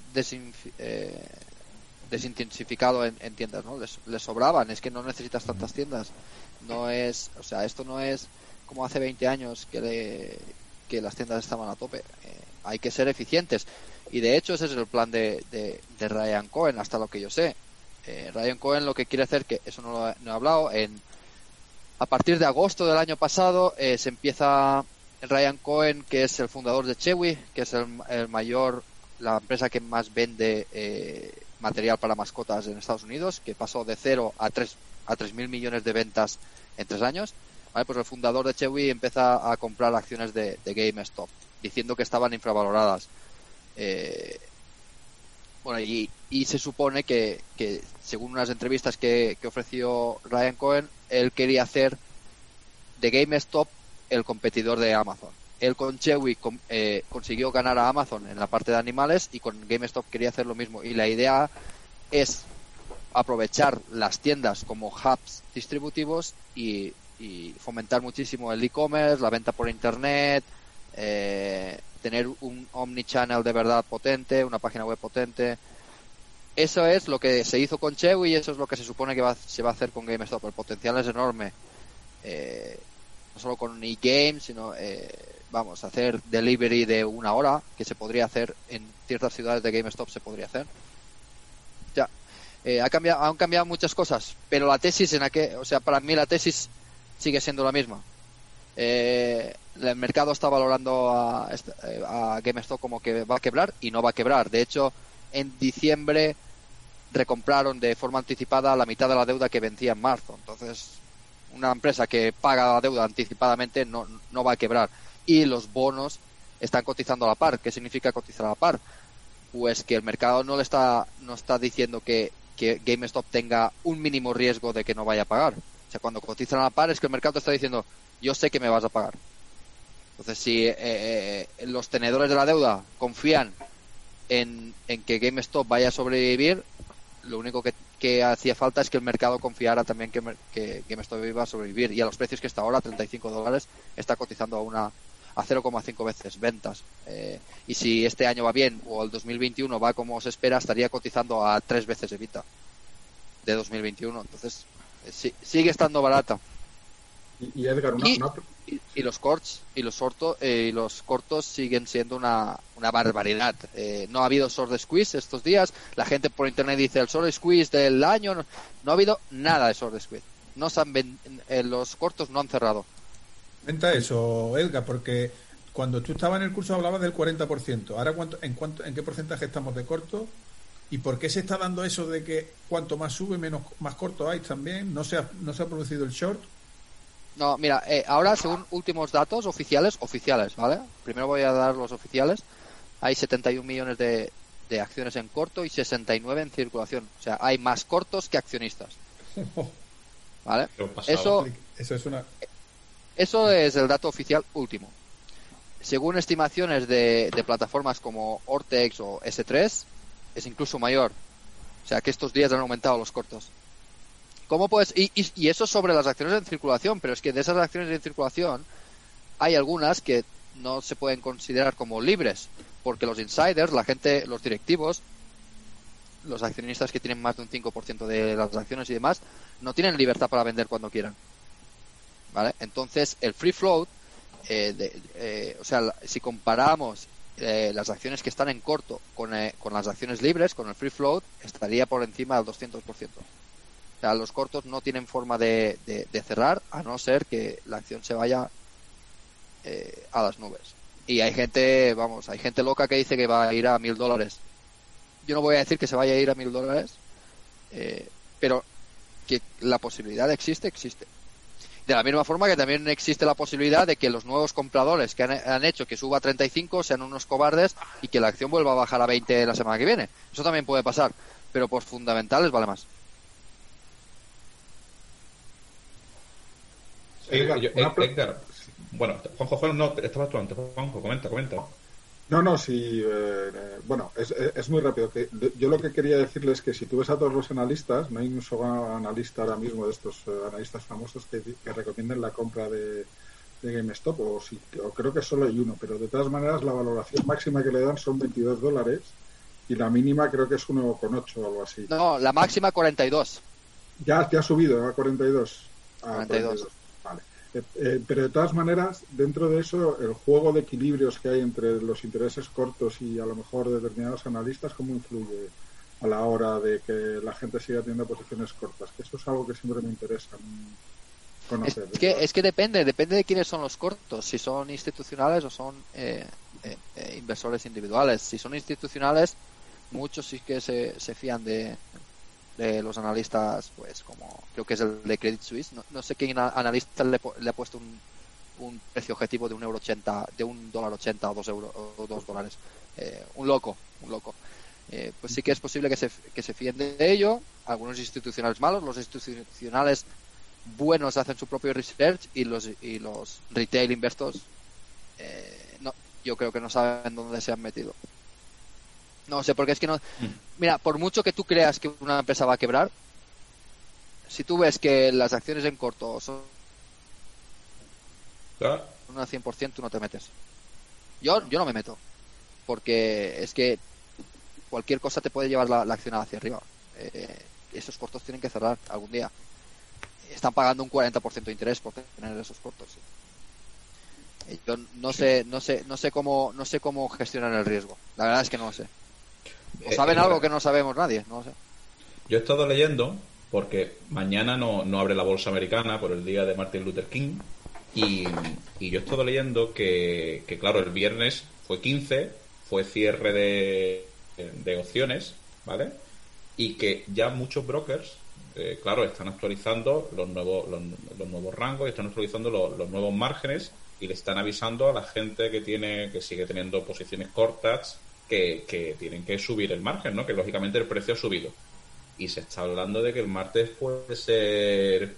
desintensificado en, en tiendas, ¿no? Les, les sobraban, es que no necesitas tantas tiendas. No es, o sea, esto no es como hace 20 años que, le- que las tiendas estaban a tope. Hay que ser eficientes. Y de hecho ese es el plan de, de, de Ryan Cohen, hasta lo que yo sé. Eh, Ryan Cohen lo que quiere hacer, que eso no lo he, no he hablado, en, a partir de agosto del año pasado eh, se empieza Ryan Cohen, que es el fundador de Chewy, que es el, el mayor, la empresa que más vende eh, material para mascotas en Estados Unidos, que pasó de cero a tres a tres mil millones de ventas en tres años. Pues el fundador de Chewy empieza a comprar acciones de, de GameStop, diciendo que estaban infravaloradas. Eh, bueno, y, y se supone que, que según unas entrevistas que, que ofreció Ryan Cohen, él quería hacer de GameStop el competidor de Amazon. Él con Chewy eh, consiguió ganar a Amazon en la parte de animales y con GameStop quería hacer lo mismo. Y la idea es aprovechar las tiendas como hubs distributivos y, y fomentar muchísimo el e-commerce, la venta por internet, eh, tener un omnichannel de verdad potente, una página web potente. Eso es lo que se hizo con Chewy y eso es lo que se supone que va- se va a hacer con GameStop. El potencial es enorme. Eh, no solo con e-games, sino, eh, vamos, hacer delivery de una hora, que se podría hacer en ciertas ciudades de GameStop, se podría hacer. Ya. Eh, ha cambiado, han cambiado muchas cosas, pero la tesis en aquel, o sea, para mí la tesis sigue siendo la misma. Eh, el mercado está valorando a, esta- eh, a GameStop como que va a quebrar y no va a quebrar. De hecho, en diciembre recompraron de forma anticipada la mitad de la deuda que vencía en marzo. Entonces, una empresa que paga la deuda anticipadamente no, no va a quebrar. Y los bonos están cotizando a la par. ¿Qué significa cotizar a la par? Pues que el mercado no le está, no está diciendo que, que GameStop tenga un mínimo riesgo de que no vaya a pagar. Cuando cotizan a la par es que el mercado está diciendo, yo sé que me vas a pagar. Entonces, si eh, eh, los tenedores de la deuda confían en, en que GameStop vaya a sobrevivir, lo único que, hacía falta es que el mercado confiara también que, GameStop iba a sobrevivir. Y a los precios que está ahora, 35 dólares, está cotizando a una a 0,5 veces ventas. Eh, y si este año va bien o el 2021 va como se espera, estaría cotizando a tres veces Evita de 2021. Entonces, sí- sigue estando barata. Y, y Edgar, una, Y- una- Y, y los corts y los sorto- eh, y los cortos siguen siendo una, una barbaridad. Eh, no ha habido short squeeze estos días. La gente por internet dice el short squeeze del año. No, no ha habido nada de short squeeze. No se han ven- eh, los cortos no han cerrado. Comenta eso, Elga, porque cuando tú estabas en el curso hablabas del 40%. Ahora, ¿cuánto, en, cuánto, ¿en qué porcentaje estamos de corto? ¿Y por qué se está dando eso de que cuanto más sube, menos más corto hay también? ¿No se ha, no se ha producido el short? No, mira, eh, ahora según últimos datos oficiales, oficiales, ¿vale? Primero voy a dar los oficiales. Hay 71 millones de, de acciones en corto y 69 en circulación. O sea, hay más cortos que accionistas. ¿Vale? Eso, Eso es una... eso es el dato oficial último. Según estimaciones de, de plataformas como Ortex o S3, es incluso mayor. O sea, que estos días han aumentado los cortos. ¿Cómo puedes.? Y, y, y eso sobre las acciones en circulación, pero es que de esas acciones en circulación hay algunas que no se pueden considerar como libres, porque los insiders, la gente, los directivos, los accionistas que tienen más de un 5% de las acciones y demás, no tienen libertad para vender cuando quieran. ¿Vale? Entonces, el free float, eh, de- eh, o sea, si comparamos eh, las acciones que están en corto con, eh, con las acciones libres, con el free float, estaría por encima del 200%. O sea, los cortos no tienen forma de, de- cerrar, a no ser que la acción se vaya eh, a las nubes. Y hay gente, vamos, hay gente loca que dice que va a ir a mil dólares. Yo no voy a decir que se vaya a ir a mil dólares, eh, pero que la posibilidad existe, existe. De la misma forma que también existe la posibilidad de que los nuevos compradores que han, han hecho que suba a 35 sean unos cobardes y que la acción vuelva a bajar a 20 la semana que viene. Eso también puede pasar, pero por fundamentales vale más. Sí, Edgar, yo- una pre- Edgar, bueno, Juanjo, Juan, no, estabas tú antes. Juanjo, comenta, comenta. No, no, sí. eh, eh, bueno, es, es- muy rápido. Que yo lo que quería decirles es que si tú ves a todos los analistas, no hay un solo analista ahora mismo de estos eh, analistas famosos que, que recomienden la compra de, de GameStop, o, si, o creo que solo hay uno, pero de todas maneras la valoración máxima que le dan son 22 dólares y la mínima creo que es 1,8 o algo así. No, la máxima 42. Ya, ya ha subido a 42. A 42. Vale. Eh, eh, pero de todas maneras, dentro de eso, el juego de equilibrios que hay entre los intereses cortos y a lo mejor determinados analistas, ¿cómo influye a la hora de que la gente siga teniendo posiciones cortas? Que eso es algo que siempre me interesa mm, Es conocer. que, es que depende, depende de quiénes son los cortos, si son institucionales o son eh, eh, inversores individuales. Si son institucionales, muchos sí que se, se fían de, de los analistas, pues como creo que es el de Credit Suisse. No, no sé quién analista le, le ha puesto un, un precio objetivo de un euro ochenta, de un dólar ochenta o dos euros o dos dólares. Eh, un loco, un loco. Eh, pues sí que es posible que se, que se fíen de ello. Algunos institucionales malos, los institucionales buenos hacen su propio research y los y los retail investors eh, no yo creo que no saben dónde se han metido no sé porque es que no mira por mucho que tú creas que una empresa va a quebrar si tú ves que las acciones en corto son Claro. un 100% tú no te metes yo yo no me meto porque es que cualquier cosa te puede llevar la, la acción hacia arriba Eh, esos cortos tienen que cerrar algún día están pagando un 40% de interés por tener esos cortos. Eh, Yo no sé, no sé, no sé cómo, no sé cómo gestionar el riesgo. La verdad es que no lo sé. O saben eh, algo que no sabemos nadie, no sé. Yo he estado leyendo, porque mañana no, no abre la bolsa americana por el día de Martin Luther King, y, y yo he estado leyendo que, que, claro, el viernes fue 15, fue cierre de, de opciones, ¿vale? Y que ya muchos brokers, eh, claro, están actualizando los nuevos, los, los nuevos rangos, están actualizando los, los nuevos márgenes y le están avisando a la gente que tiene que sigue teniendo posiciones cortas que, que tienen que subir el margen, ¿no? Que lógicamente el precio ha subido y se está hablando de que el martes puede ser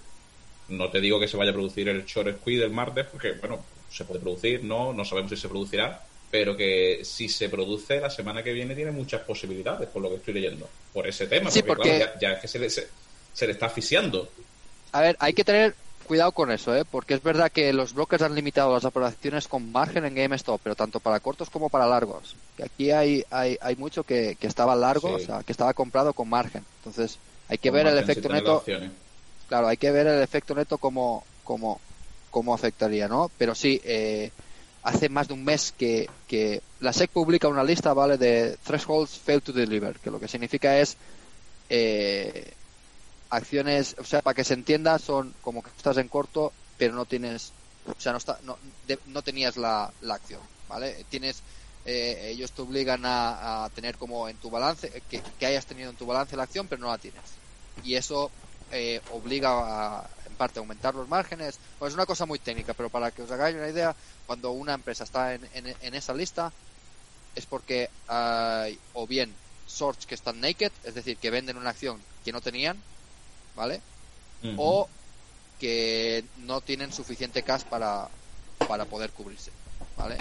no te digo que se vaya a producir el short squeeze el martes porque bueno se puede producir no no sabemos si se producirá pero que si se produce la semana que viene tiene muchas posibilidades por lo que estoy leyendo por ese tema Sí, porque, porque- claro, ya, ya es que se le, se, se le está asfixiando A ver, hay que tener cuidado con eso, ¿eh? porque es verdad que los brokers han limitado las operaciones con margen en GameStop, pero tanto para cortos como para largos. Que aquí hay, hay, hay mucho que, que estaba largo, Sí. o sea, que estaba comprado con margen. Entonces, hay que Con ver el efecto neto. opciones. Claro, hay que ver el efecto neto como, como, cómo afectaría, ¿no? Pero sí, eh, hace más de un mes que, que la SEC publica una lista, ¿vale? De thresholds fail to deliver, que lo que significa es eh, acciones, o sea, para que se entienda, son como que estás en corto, pero no tienes O sea, no, está, no, de- no tenías la, la acción, ¿vale? Tienes, eh, ellos te obligan a, tener como en tu balance, eh, que, que hayas tenido en tu balance la acción, pero no la tienes. Y eso eh, obliga a, en parte, a aumentar los márgenes. Pues es una cosa muy técnica, pero para que os hagáis una idea, cuando una empresa está en, en, en esa lista, es porque hay o bien shorts que están naked, es decir, que venden una acción que no tenían, ¿vale? O que no tienen suficiente cash para, para poder cubrirse, ¿vale?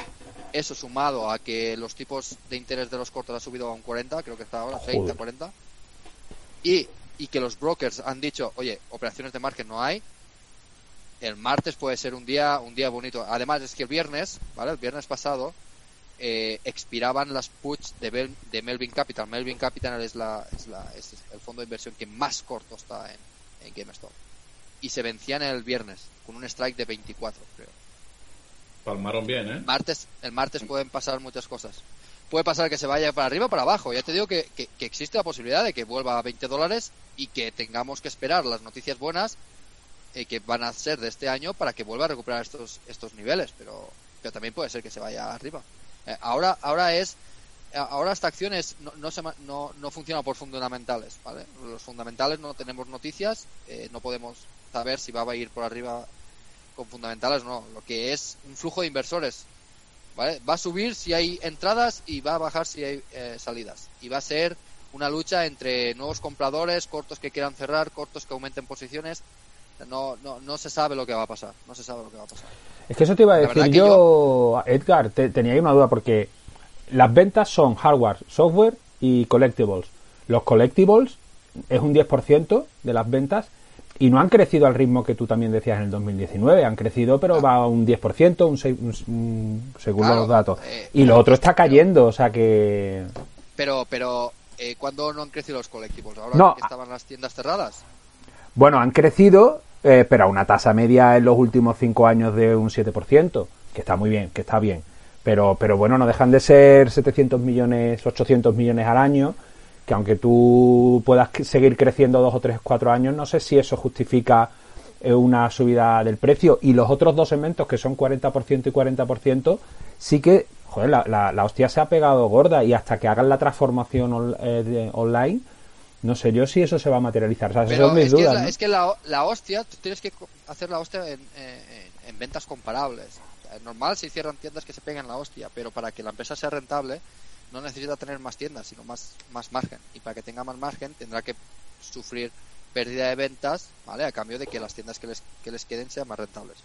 Eso sumado a que los tipos de interés de los cortos ha subido a un 40, creo que está ahora, 30, Joder. 40, y, y que los brokers han dicho, oye, operaciones de margen no hay, el martes puede ser un día un día bonito. Además es que el viernes, ¿vale? El viernes pasado eh, expiraban las puts de, Bel- de Melvin Capital. Melvin Capital es, la, es, la, es el fondo de inversión que más corto está en, en GameStop. Y se vencían el viernes con un strike de 24, creo. Palmaron bien, ¿eh? Martes, el martes pueden pasar muchas cosas. Puede pasar que se vaya para arriba o para abajo. Ya te digo que, que- que existe la posibilidad de que vuelva a 20 dólares y que tengamos que esperar las noticias buenas eh, que van a ser de este año para que vuelva a recuperar estos estos niveles. Pero, pero también puede ser que se vaya arriba. Eh, ahora ahora es a- ahora esta acción es, no, no, se no, no funciona por fundamentales. ¿vale? Los fundamentales no tenemos noticias, eh, no podemos saber si va a ir por arriba con fundamentales no. Lo que es un flujo de inversores. ¿vale? Va a subir si hay entradas y va a bajar si hay eh, salidas. Y va a ser una lucha entre nuevos compradores, cortos que quieran cerrar, cortos que aumenten posiciones. No, no, no se sabe lo que va a pasar. No se sabe lo que va a pasar. Es que eso te iba a decir yo, Edgar, te- tenía ahí una duda porque las ventas son hardware, software y collectibles. Los collectibles es un 10% de las ventas y no han crecido al ritmo que tú también decías en el 2019. Han crecido, pero va a un 10%, un, un- un- según Claro, los datos. eh, y lo otro está cayendo, o sea que... Pero, pero eh, ¿cuándo no han crecido los colectivos? Ahora No. que estaban las tiendas cerradas. Bueno, han crecido, eh, pero a una tasa media en los últimos cinco años de un 7%, que está muy bien, que está bien. Pero, pero bueno, no dejan de ser 700 millones, 800 millones al año, que aunque tú puedas seguir creciendo dos o tres, cuatro años, no sé si eso justifica eh, una subida del precio. Y los otros dos segmentos, que son 40% y 40%, sí que, joder, la, la, la hostia se ha pegado gorda y hasta que hagan la transformación eh, online, no sé yo si eso se va a materializar. O sea, Pero es, que la, ¿no? es que la, la hostia, tú tienes que hacer la hostia en, eh, en- en ventas comparables. O sea, es normal si cierran tiendas que se peguen la hostia, pero para que la empresa sea rentable no necesita tener más tiendas, sino más, más margen. Y para que tenga más margen tendrá que sufrir pérdida de ventas, ¿vale? A cambio de que las tiendas que les, que les queden sean más rentables.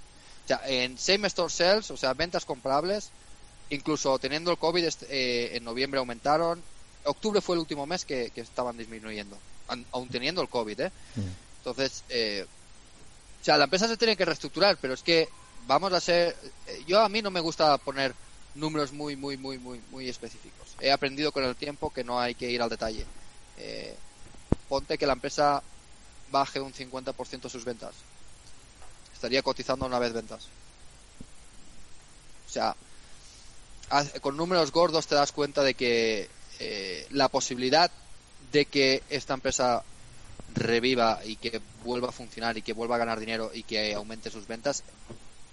O sea, en same store sales, o sea, ventas comparables, incluso teniendo el COVID, eh, en noviembre aumentaron. Octubre fue el último mes que, que estaban disminuyendo, aún teniendo el COVID, ¿eh? Entonces, eh, o sea, la empresa se tiene que reestructurar, pero es que vamos a ser. eh, Yo a mí no me gusta poner números muy, muy, muy, muy, muy específicos. He aprendido con el tiempo que no hay que ir al detalle. Eh, ponte que la empresa baje un 50% sus ventas. Estaría cotizando una vez ventas. O sea, con números gordos te das cuenta de que eh, la posibilidad de que esta empresa reviva y que vuelva a funcionar y que vuelva a ganar dinero y que aumente sus ventas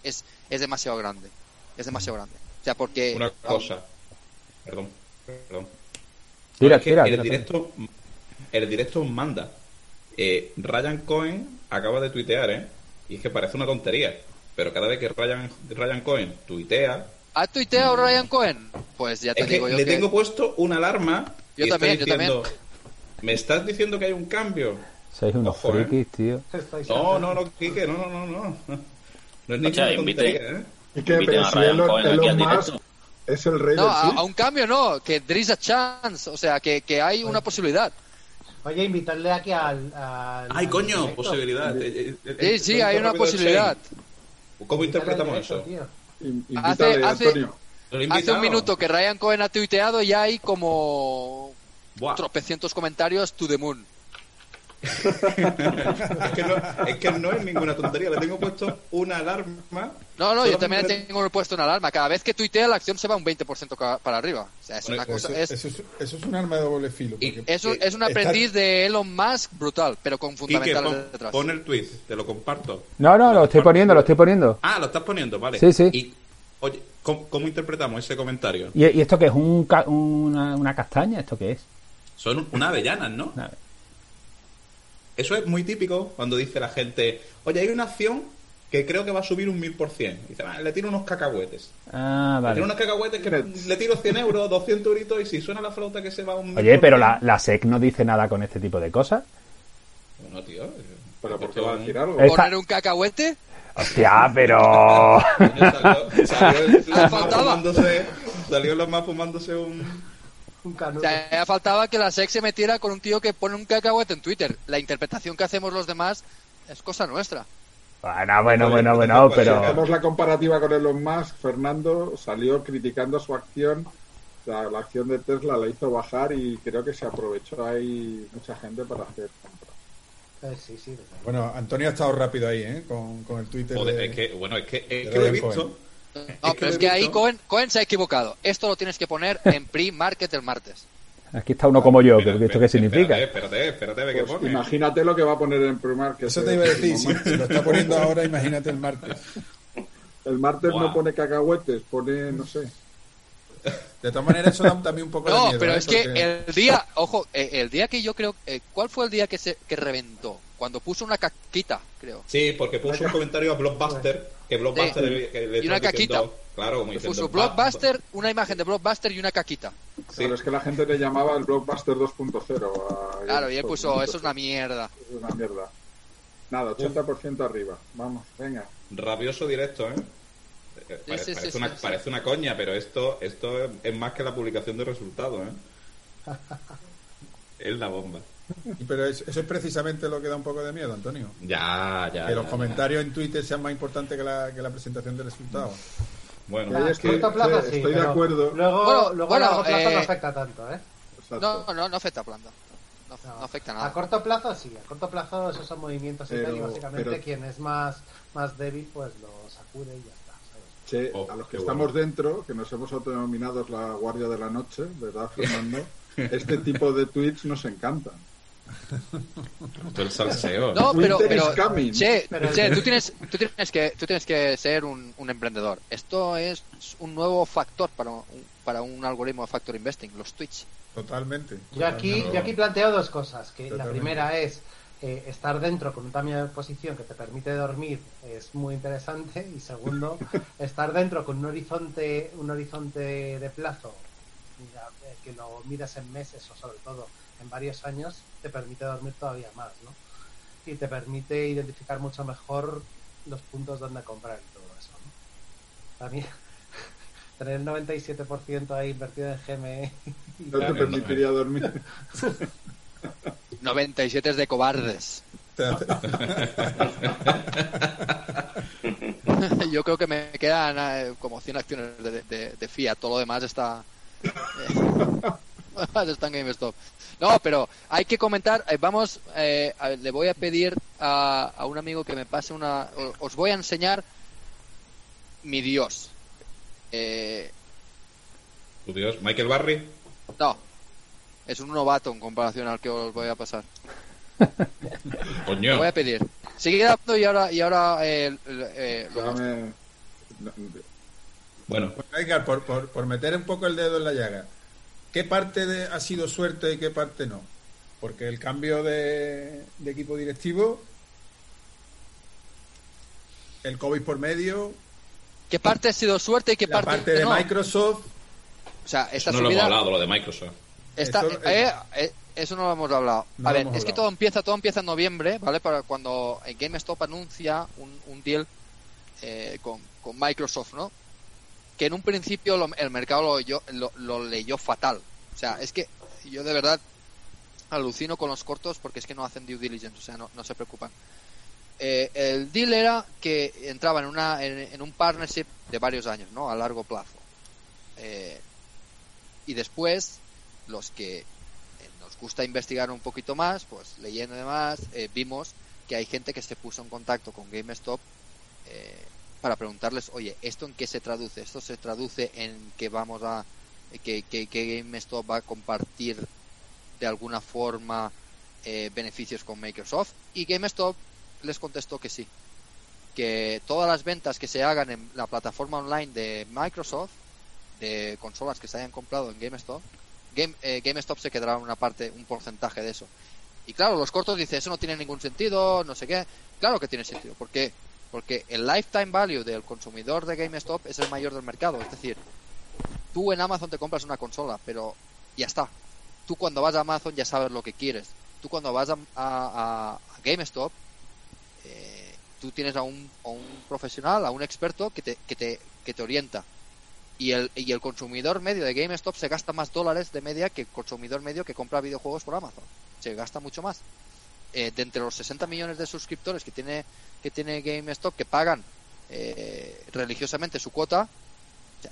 es, es demasiado grande. Es demasiado grande. O sea, porque... Una cosa. Perdón. Perdón. Tira, es que tira, el tira, directo, el directo manda. Eh, Ryan Cohen acaba de tuitear, ¿eh? Y es que parece una tontería. Pero cada vez que Ryan, Ryan Cohen tuitea, ¿Ha tuiteado Ryan Cohen? Pues ya te es que digo yo le que... tengo puesto una alarma. Yo y también, yo diciendo, ¿Me estás diciendo que hay un cambio? Sois unos Ojo, ¿eh? frikis, tío. No, no, no, Quique, no, no, no, no. No es ninguna invite- tontería, ¿eh? Y que, pero a si Ryan Elon, Elon Musk es el rey No, del a, a un cambio no, que there is a chance, o sea, que, que hay una posibilidad. Oye, invitarle aquí al. al Ay, al coño, directo. posibilidad. Eh, eh, Sí, eh, sí, hay una posibilidad. ¿Cómo interpretamos directo, eso? tío. Hace- Invítale, hace- Antonio. Un minuto que Ryan Cohen ha tuiteado y hay como Buah. tropecientos comentarios to the moon. Es, que no, es que no es ninguna tontería. Le tengo puesto una alarma. No, no, yo también solamente- tengo puesto una alarma. Cada vez que tuitea la acción se va un 20% ca- para arriba. O sea, es Bueno, una cosa... Eso, Es, eso es, eso es un arma de doble filo. Y- porque- es, un, está- aprendiz de Elon Musk brutal, pero con Quique, fundamentales pon, detrás. pon el tweet, te lo comparto. No, no, lo estoy poniendo, lo estoy poniendo. Ah, lo estás poniendo, vale. Sí, sí. Y, oye, ¿cómo, cómo interpretamos ese comentario? ¿Y, y esto qué es? ¿Un ca- una, una castaña? ¿Esto qué es? Son una avellanas, ¿no? Eso es muy típico cuando dice la gente, oye, hay una acción que creo que va a subir un mil por cien. Dice, "Ah, le tiro unos cacahuetes. Ah, Le vale. tiro unos cacahuetes que le tiro 100 euros, 200 euritos y si suena la flauta que se va a un... Oye, pero la, la SEC no dice nada con este tipo de cosas. Bueno, tío. eh, Pero ¿por qué va a decir algo? Esta- ¿Poner un cacahuete? Hostia, pero... Salió, salió Le los más fumándose, salió los más fumándose un... Un O sea, ya faltaba que la sex se metiera con un tío que pone un cacahuete en Twitter. La interpretación que hacemos los demás es cosa nuestra. Bueno, bueno, bueno, bueno, Si pero... hacemos la comparativa con Elon Musk, Fernando salió criticando su acción. O sea, la acción de Tesla la hizo bajar y creo que se aprovechó ahí mucha gente para hacer compras. Eh, sí, sí. Bueno, Antonio ha estado rápido ahí, ¿eh? Con, con el Twitter. Joder, de- es que, bueno, es que, es que lo he visto. Cohen. No, que pero es que ahí. Cohen, Cohen se ha equivocado. Esto lo tienes que poner en pre-market el martes. Aquí está uno como yo, que Espera, ¿esto qué significa? Espérate, espérate, espérate, ¿qué Pues pone? imagínate lo que va a poner en Primark. que Eso es te iba a decir, si, lo está poniendo ahora, imagínate el martes. El martes no pone cacahuetes, pone, no sé. De todas maneras, eso da también un poco de No, miedo. pero ¿eh? es que Porque- el día, ojo, eh, el día que yo creo, eh, ¿cuál fue el día que se que reventó? Cuando puso una caquita, creo. Sí, porque puso un comentario a Blockbuster, que Blockbuster Sí. le, que le Y una están diciendo- caquita. Claro, como puso Blockbuster, una imagen de Blockbuster y una caquita. Sí. Claro, es que la gente le llamaba el Blockbuster 2.0. a- Claro, y él puso, eso es una mierda. es una mierda. Nada, 80% arriba. Vamos, venga. Rabioso directo, ¿eh? Eh, pare- sí, sí, parece, sí, una, sí. parece una coña, pero esto, esto es- es más que la publicación de resultados, ¿eh? es la bomba. Pero es- eso es precisamente lo que da un poco de miedo, Antonio. Ya, ya. que los ya, comentarios en Twitter sean más importantes que la, que la presentación de resultados. ya. Bueno, Ahí A es que corto plazo estoy- sí, estoy de pero acuerdo. Luego, Bueno, luego bueno, a largo plazo eh, no afecta tanto, ¿eh? Exacto. No, no, no afecta a planta. No, No. no afecta A nada. corto plazo sí, a corto plazo esos son movimientos y tal, y Pero- básicamente pero- quien es más, más débil pues lo sacude y ya está, ¿sabes? Che, Oh, a los que estamos bueno. dentro, que nos hemos autodenominado la Guardia de la Noche, ¿verdad, Fernando? este tipo de tweets nos encantan. Todo el salseo. No, pero, pero che, Pero- che, tú tienes, tú tienes que, tú tienes que ser un, un emprendedor. Esto es un nuevo factor para un, para un algoritmo de factor investing, los tweets. Totalmente. Yo aquí, yo aquí planteo dos cosas, que la primera es eh, estar dentro con un tamaño de posición que te permite dormir es muy interesante y segundo, estar dentro con un horizonte, un horizonte de plazo eh, que lo miras en meses o sobre todo en varios años te permite dormir todavía más, ¿no? Y te permite identificar mucho mejor los puntos donde comprar y todo eso, ¿no? También tener el 97% ahí invertido en GME No te permitiría dormir. 97 es de cobardes. Yo creo que me quedan eh, como 100 acciones de, de, de Fiat. Todo lo demás está. eh, está en GameStop. No, pero hay que comentar. eh, vamos, eh, a- le voy a pedir a, a un amigo que me pase una. Os voy a enseñar mi Dios. Eh, Tu Dios, Michael Barry. no, es un novato en comparación al que os voy a pasar. Coño. Lo voy a pedir. Sigue dando y ahora, y ahora eh, eh, lo muestro. Dame- Bueno, Pues, Edgar, por, por, por meter un poco el dedo en la llaga, ¿qué parte de, ha sido suerte y qué parte no? Porque el cambio de, de equipo directivo, el COVID por medio, ¿Qué parte ha sido suerte y qué la parte, parte de no? Microsoft, O sea, esta no lo hemos hablado, lo de Microsoft. esta- Esto- eh, eh, eso no lo hemos hablado. No a ver, es que todo empieza, todo empieza en noviembre, ¿vale? Para cuando GameStop anuncia un, un deal eh, con, con Microsoft, ¿no? Que en un principio lo- el mercado lo, leyó- fatal. O sea, es que yo de verdad alucino con los cortos porque es que no hacen due diligence, o sea, no, se preocupan. Eh, el deal era que entraba en, una, en, un partnership de varios años, ¿no? A largo plazo. Eh, y después, los que en nos gusta investigar un poquito más, pues leyendo demás, eh, vimos que hay gente que se puso en contacto con GameStop eh, para preguntarles, oye, ¿esto en qué se traduce? ¿Esto se traduce en que vamos a, que, que, que GameStop va a compartir de alguna forma eh, beneficios con Microsoft? Y GameStop les contestó que sí, que todas las ventas que se hagan en la plataforma online de Microsoft, de consolas que se hayan comprado en GameStop, Game, eh, GameStop se quedará una parte, un porcentaje de eso. Y claro, los cortos dicen, eso no tiene ningún sentido, no sé qué. Claro que tiene sentido. ¿Por qué? Porque el lifetime value del consumidor de GameStop es el mayor del mercado. Es decir, tú en Amazon te compras una consola, pero ya está. Tú cuando vas a Amazon ya sabes lo que quieres. Tú cuando vas a, a- GameStop, eh, tú tienes a un, a un profesional, a un experto que te, que te, que te orienta. Y el, y el consumidor medio de GameStop se gasta más dólares de media que el consumidor medio que compra videojuegos por Amazon. Se gasta mucho más. Eh, de entre los 60 millones de suscriptores que tiene, que tiene GameStop, que pagan eh, religiosamente su cuota,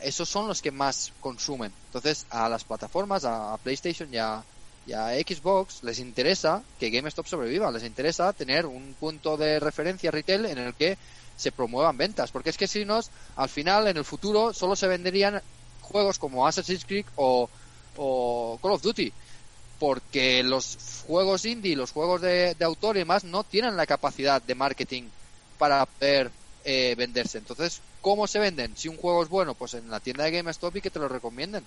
esos son los que más consumen. Entonces, a las plataformas, a, a PlayStation y a, y a Xbox, les interesa que GameStop sobreviva, les interesa tener un punto de referencia retail en el que se promuevan ventas, porque es que si no, al final, en el futuro, solo se venderían juegos como Assassin's Creed o, o Call of Duty, porque los juegos indie, los juegos de, de autor y demás no tienen la capacidad de marketing para poder eh, venderse. Entonces, ¿cómo se venden? Si un juego es bueno, pues en la tienda de GameStop y que te lo recomienden.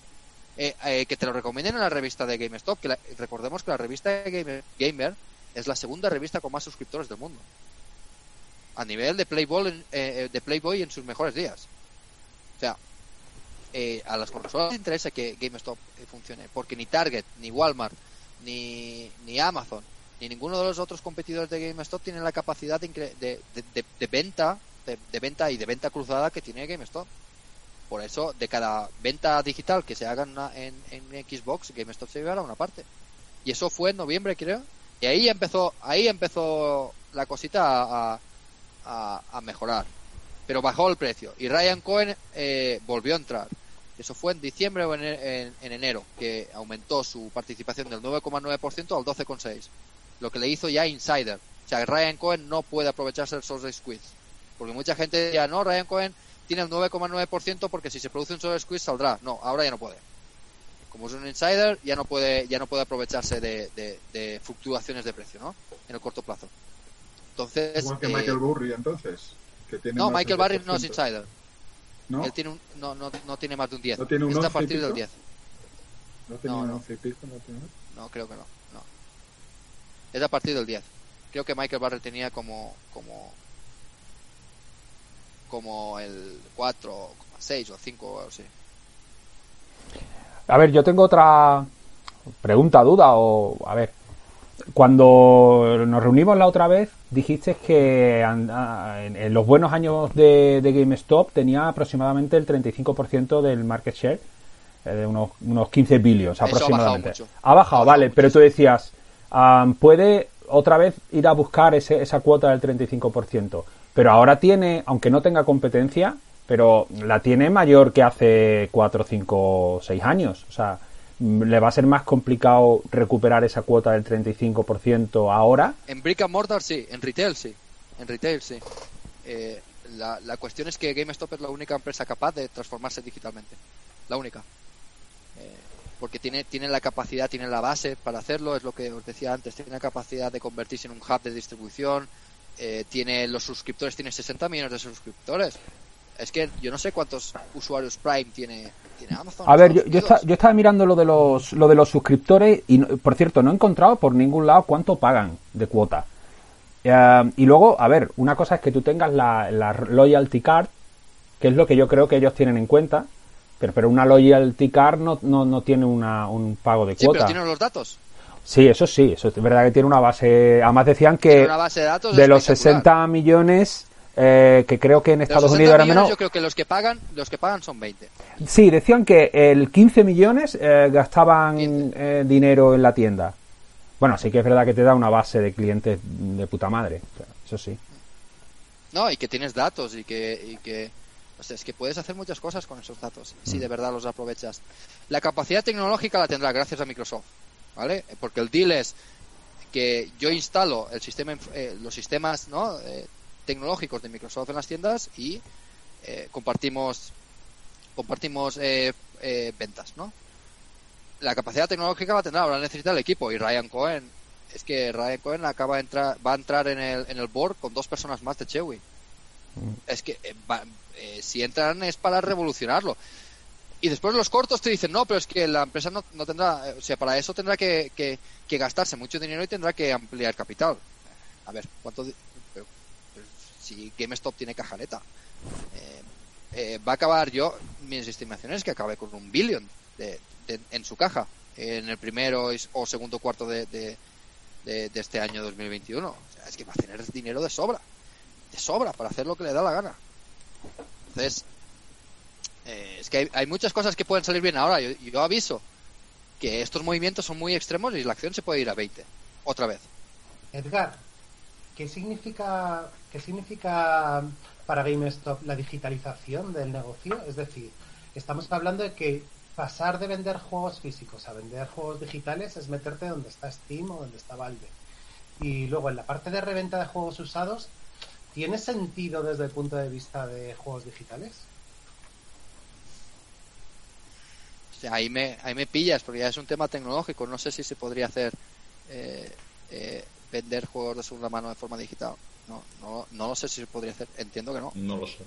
Eh, eh, que te lo recomienden en la revista de GameStop. Que recordemos que la revista de Gamer, Gamer es la segunda revista con más suscriptores del mundo. A nivel de Playboy, en- eh, de Playboy en sus mejores días. O sea, eh, a las consolas les interesa que GameStop eh, funcione, porque ni Target, ni Walmart, ni, ni Amazon, ni ninguno de los otros competidores de GameStop tienen la capacidad de, de, venta, de, venta y de venta cruzada que tiene GameStop. Por eso, de cada venta digital que se haga en, una- en, Xbox, GameStop se llevará una parte. Y eso fue en noviembre, creo. Y ahí empezó, ahí empezó la cosita a, a- a mejorar. Pero bajó el precio. Y Ryan Cohen eh, volvió a entrar. Eso fue en diciembre o en, en- en enero, que aumentó su participación del 9,9% al 12,6%. Lo que le hizo ya Insider. O sea, Ryan Cohen no puede aprovecharse del Source Squeeze. Porque mucha gente decía, no, Ryan Cohen tiene el 9,9% porque si se produce un Source Squeeze saldrá. No, ahora ya no puede. Como es un insider, ya no puede, ya no puede aprovecharse de, de- de fluctuaciones de precio, ¿no? En el corto plazo. Entonces, Igual que eh, Michael Burry, entonces. Que tiene no, Michael del Barry no es 10%. insider. ¿No? Él tiene un, no, no, no tiene más de un 10. ¿No tiene un Está a 11 y partir del pico? 10. ¿No tenía No, un no. 11 y pico? ¿No tiene? No, creo que no. no. Es a partir del 10. Creo que Michael Barry tenía como como como el 4, 6 o 5 o así. A ver, yo tengo otra pregunta, duda o a ver. Cuando nos reunimos la otra vez, dijiste que en, los buenos años de, de GameStop tenía aproximadamente el 35% del market share, eh, de unos, unos 15 billions Eso ha bajado aproximadamente. mucho. Ha bajado, vale, pero tú decías, am, puede otra vez ir a buscar ese- esa cuota del 35%, pero ahora tiene, aunque no tenga competencia, pero la tiene mayor que hace 4, 5, 6 años. O sea, le va a ser más complicado recuperar esa cuota del 35% ahora. En Brick and Mortar sí, en retail sí. En retail sí. Eh, la, la cuestión es que GameStop es la única empresa capaz de transformarse digitalmente. La única. Eh, porque tiene, tiene la capacidad, tiene la base para hacerlo, es lo que os decía antes, tiene la capacidad de convertirse en un hub de distribución, eh, tiene los suscriptores, tiene 60 millones de suscriptores. Es que yo no sé cuántos usuarios Prime tiene. A ver, yo, yo, estaba mirando lo de los lo de los suscriptores y, por cierto, no he encontrado por ningún lado cuánto pagan de cuota. Eh, y luego, a ver, una cosa es que tú tengas la, la loyalty card, que es lo que yo creo que ellos tienen en cuenta, pero, pero una loyalty card no, no, no tiene una, un pago de Sí, cuota. pero tiene los datos. Sí, eso sí, eso es verdad que tiene una base. Además decían que de los espectacular. 60 millones, eh, que creo que en Estados 60 Unidos era millones, menos. Yo creo que los que pagan, los que pagan son 20. Sí, decían que el 15 millones eh, gastaban eh, dinero en la tienda. Bueno, sí que es verdad que te da una base de clientes de puta madre. o sea, Eso sí. No, y que tienes datos y que, y que o sea, es que puedes hacer muchas cosas con esos datos si Mm. de verdad los aprovechas. La capacidad tecnológica la tendrá gracias a Microsoft. ¿vale? Porque el deal es que yo instalo el sistema, eh, los sistemas ¿no? Eh, tecnológicos de Microsoft en las tiendas y eh, compartimos compartimos eh, eh, ventas, ¿no? La capacidad tecnológica va a tener, ahora necesita el equipo y Ryan Cohen es que Ryan Cohen acaba de entrar, va a entrar en el, en el board con dos personas más de Chewy. Es que eh, va- eh, si entran es para revolucionarlo. Y después los cortos te dicen, no, pero es que la empresa no, no tendrá, o sea, para eso tendrá que, que- que gastarse mucho dinero y tendrá que ampliar capital. A ver, ¿cuánto? Si GameStop tiene cajareta, eh, eh, va a acabar yo, mis estimaciones es que acabe con un billion de, de- en su caja, en el primero o segundo cuarto de, este año 2021. O sea, es que va a tener dinero de sobra, de sobra, para hacer lo que le da la gana. Entonces, eh, es que hay, hay muchas cosas que pueden salir bien ahora. Yo, yo aviso que estos movimientos son muy extremos y la acción se puede ir a 20. Otra vez. Edgar, ¿qué significa, qué significa para GameStop la digitalización del negocio? Es decir, estamos hablando de que pasar de vender juegos físicos a vender juegos digitales es meterte donde está Steam o donde está Valve. Y luego en la parte de reventa de juegos usados, ¿tiene sentido desde el punto de vista de juegos digitales? Ahí me, ahí me pillas porque ya es un tema tecnológico. No sé si se podría hacer eh, eh, vender juegos de segunda mano de forma digital. No, no, no lo sé si se podría hacer. Entiendo que no. No lo sé.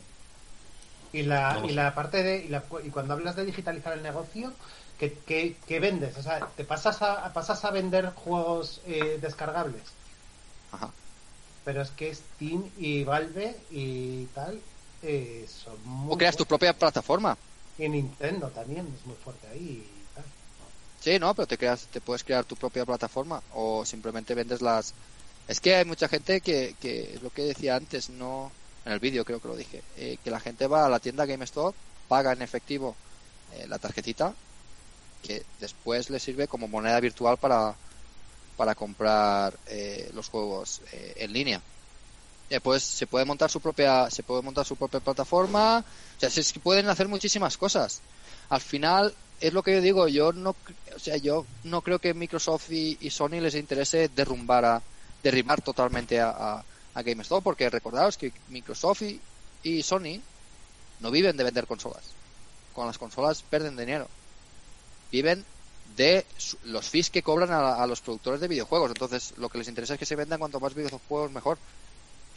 Y la, No y sé. la parte de. Y, la- y cuando hablas de digitalizar el negocio, ¿qué, qué- qué vendes? O sea, ¿te pasas a, pasas a vender juegos eh, descargables? Ajá. Pero es que Steam y Valve y tal eh, son muy. O creas tu propia plataforma. Y Nintendo también es muy fuerte ahí. Sí, no, pero te creas, te puedes crear tu propia plataforma o simplemente vendes las. Es que hay mucha gente que, que es lo que decía antes, no en el vídeo creo que lo dije, eh, que la gente va a la tienda GameStop, paga en efectivo eh, la tarjetita, que después le sirve como moneda virtual para para comprar eh, los juegos eh, en línea. Después se puede montar su propia se puede montar su propia plataforma, o sea, que pueden hacer muchísimas cosas. Al final es lo que yo digo, yo no, o sea, yo no creo que Microsoft y, y Sony les interese derrumbar a, derribar totalmente a, a, a GameStop, porque recordaos que Microsoft y, y Sony no viven de vender consolas. Con las consolas pierden dinero. Viven de los fees que cobran a, a los productores de videojuegos. Entonces, lo que les interesa es que se vendan cuanto más videojuegos mejor.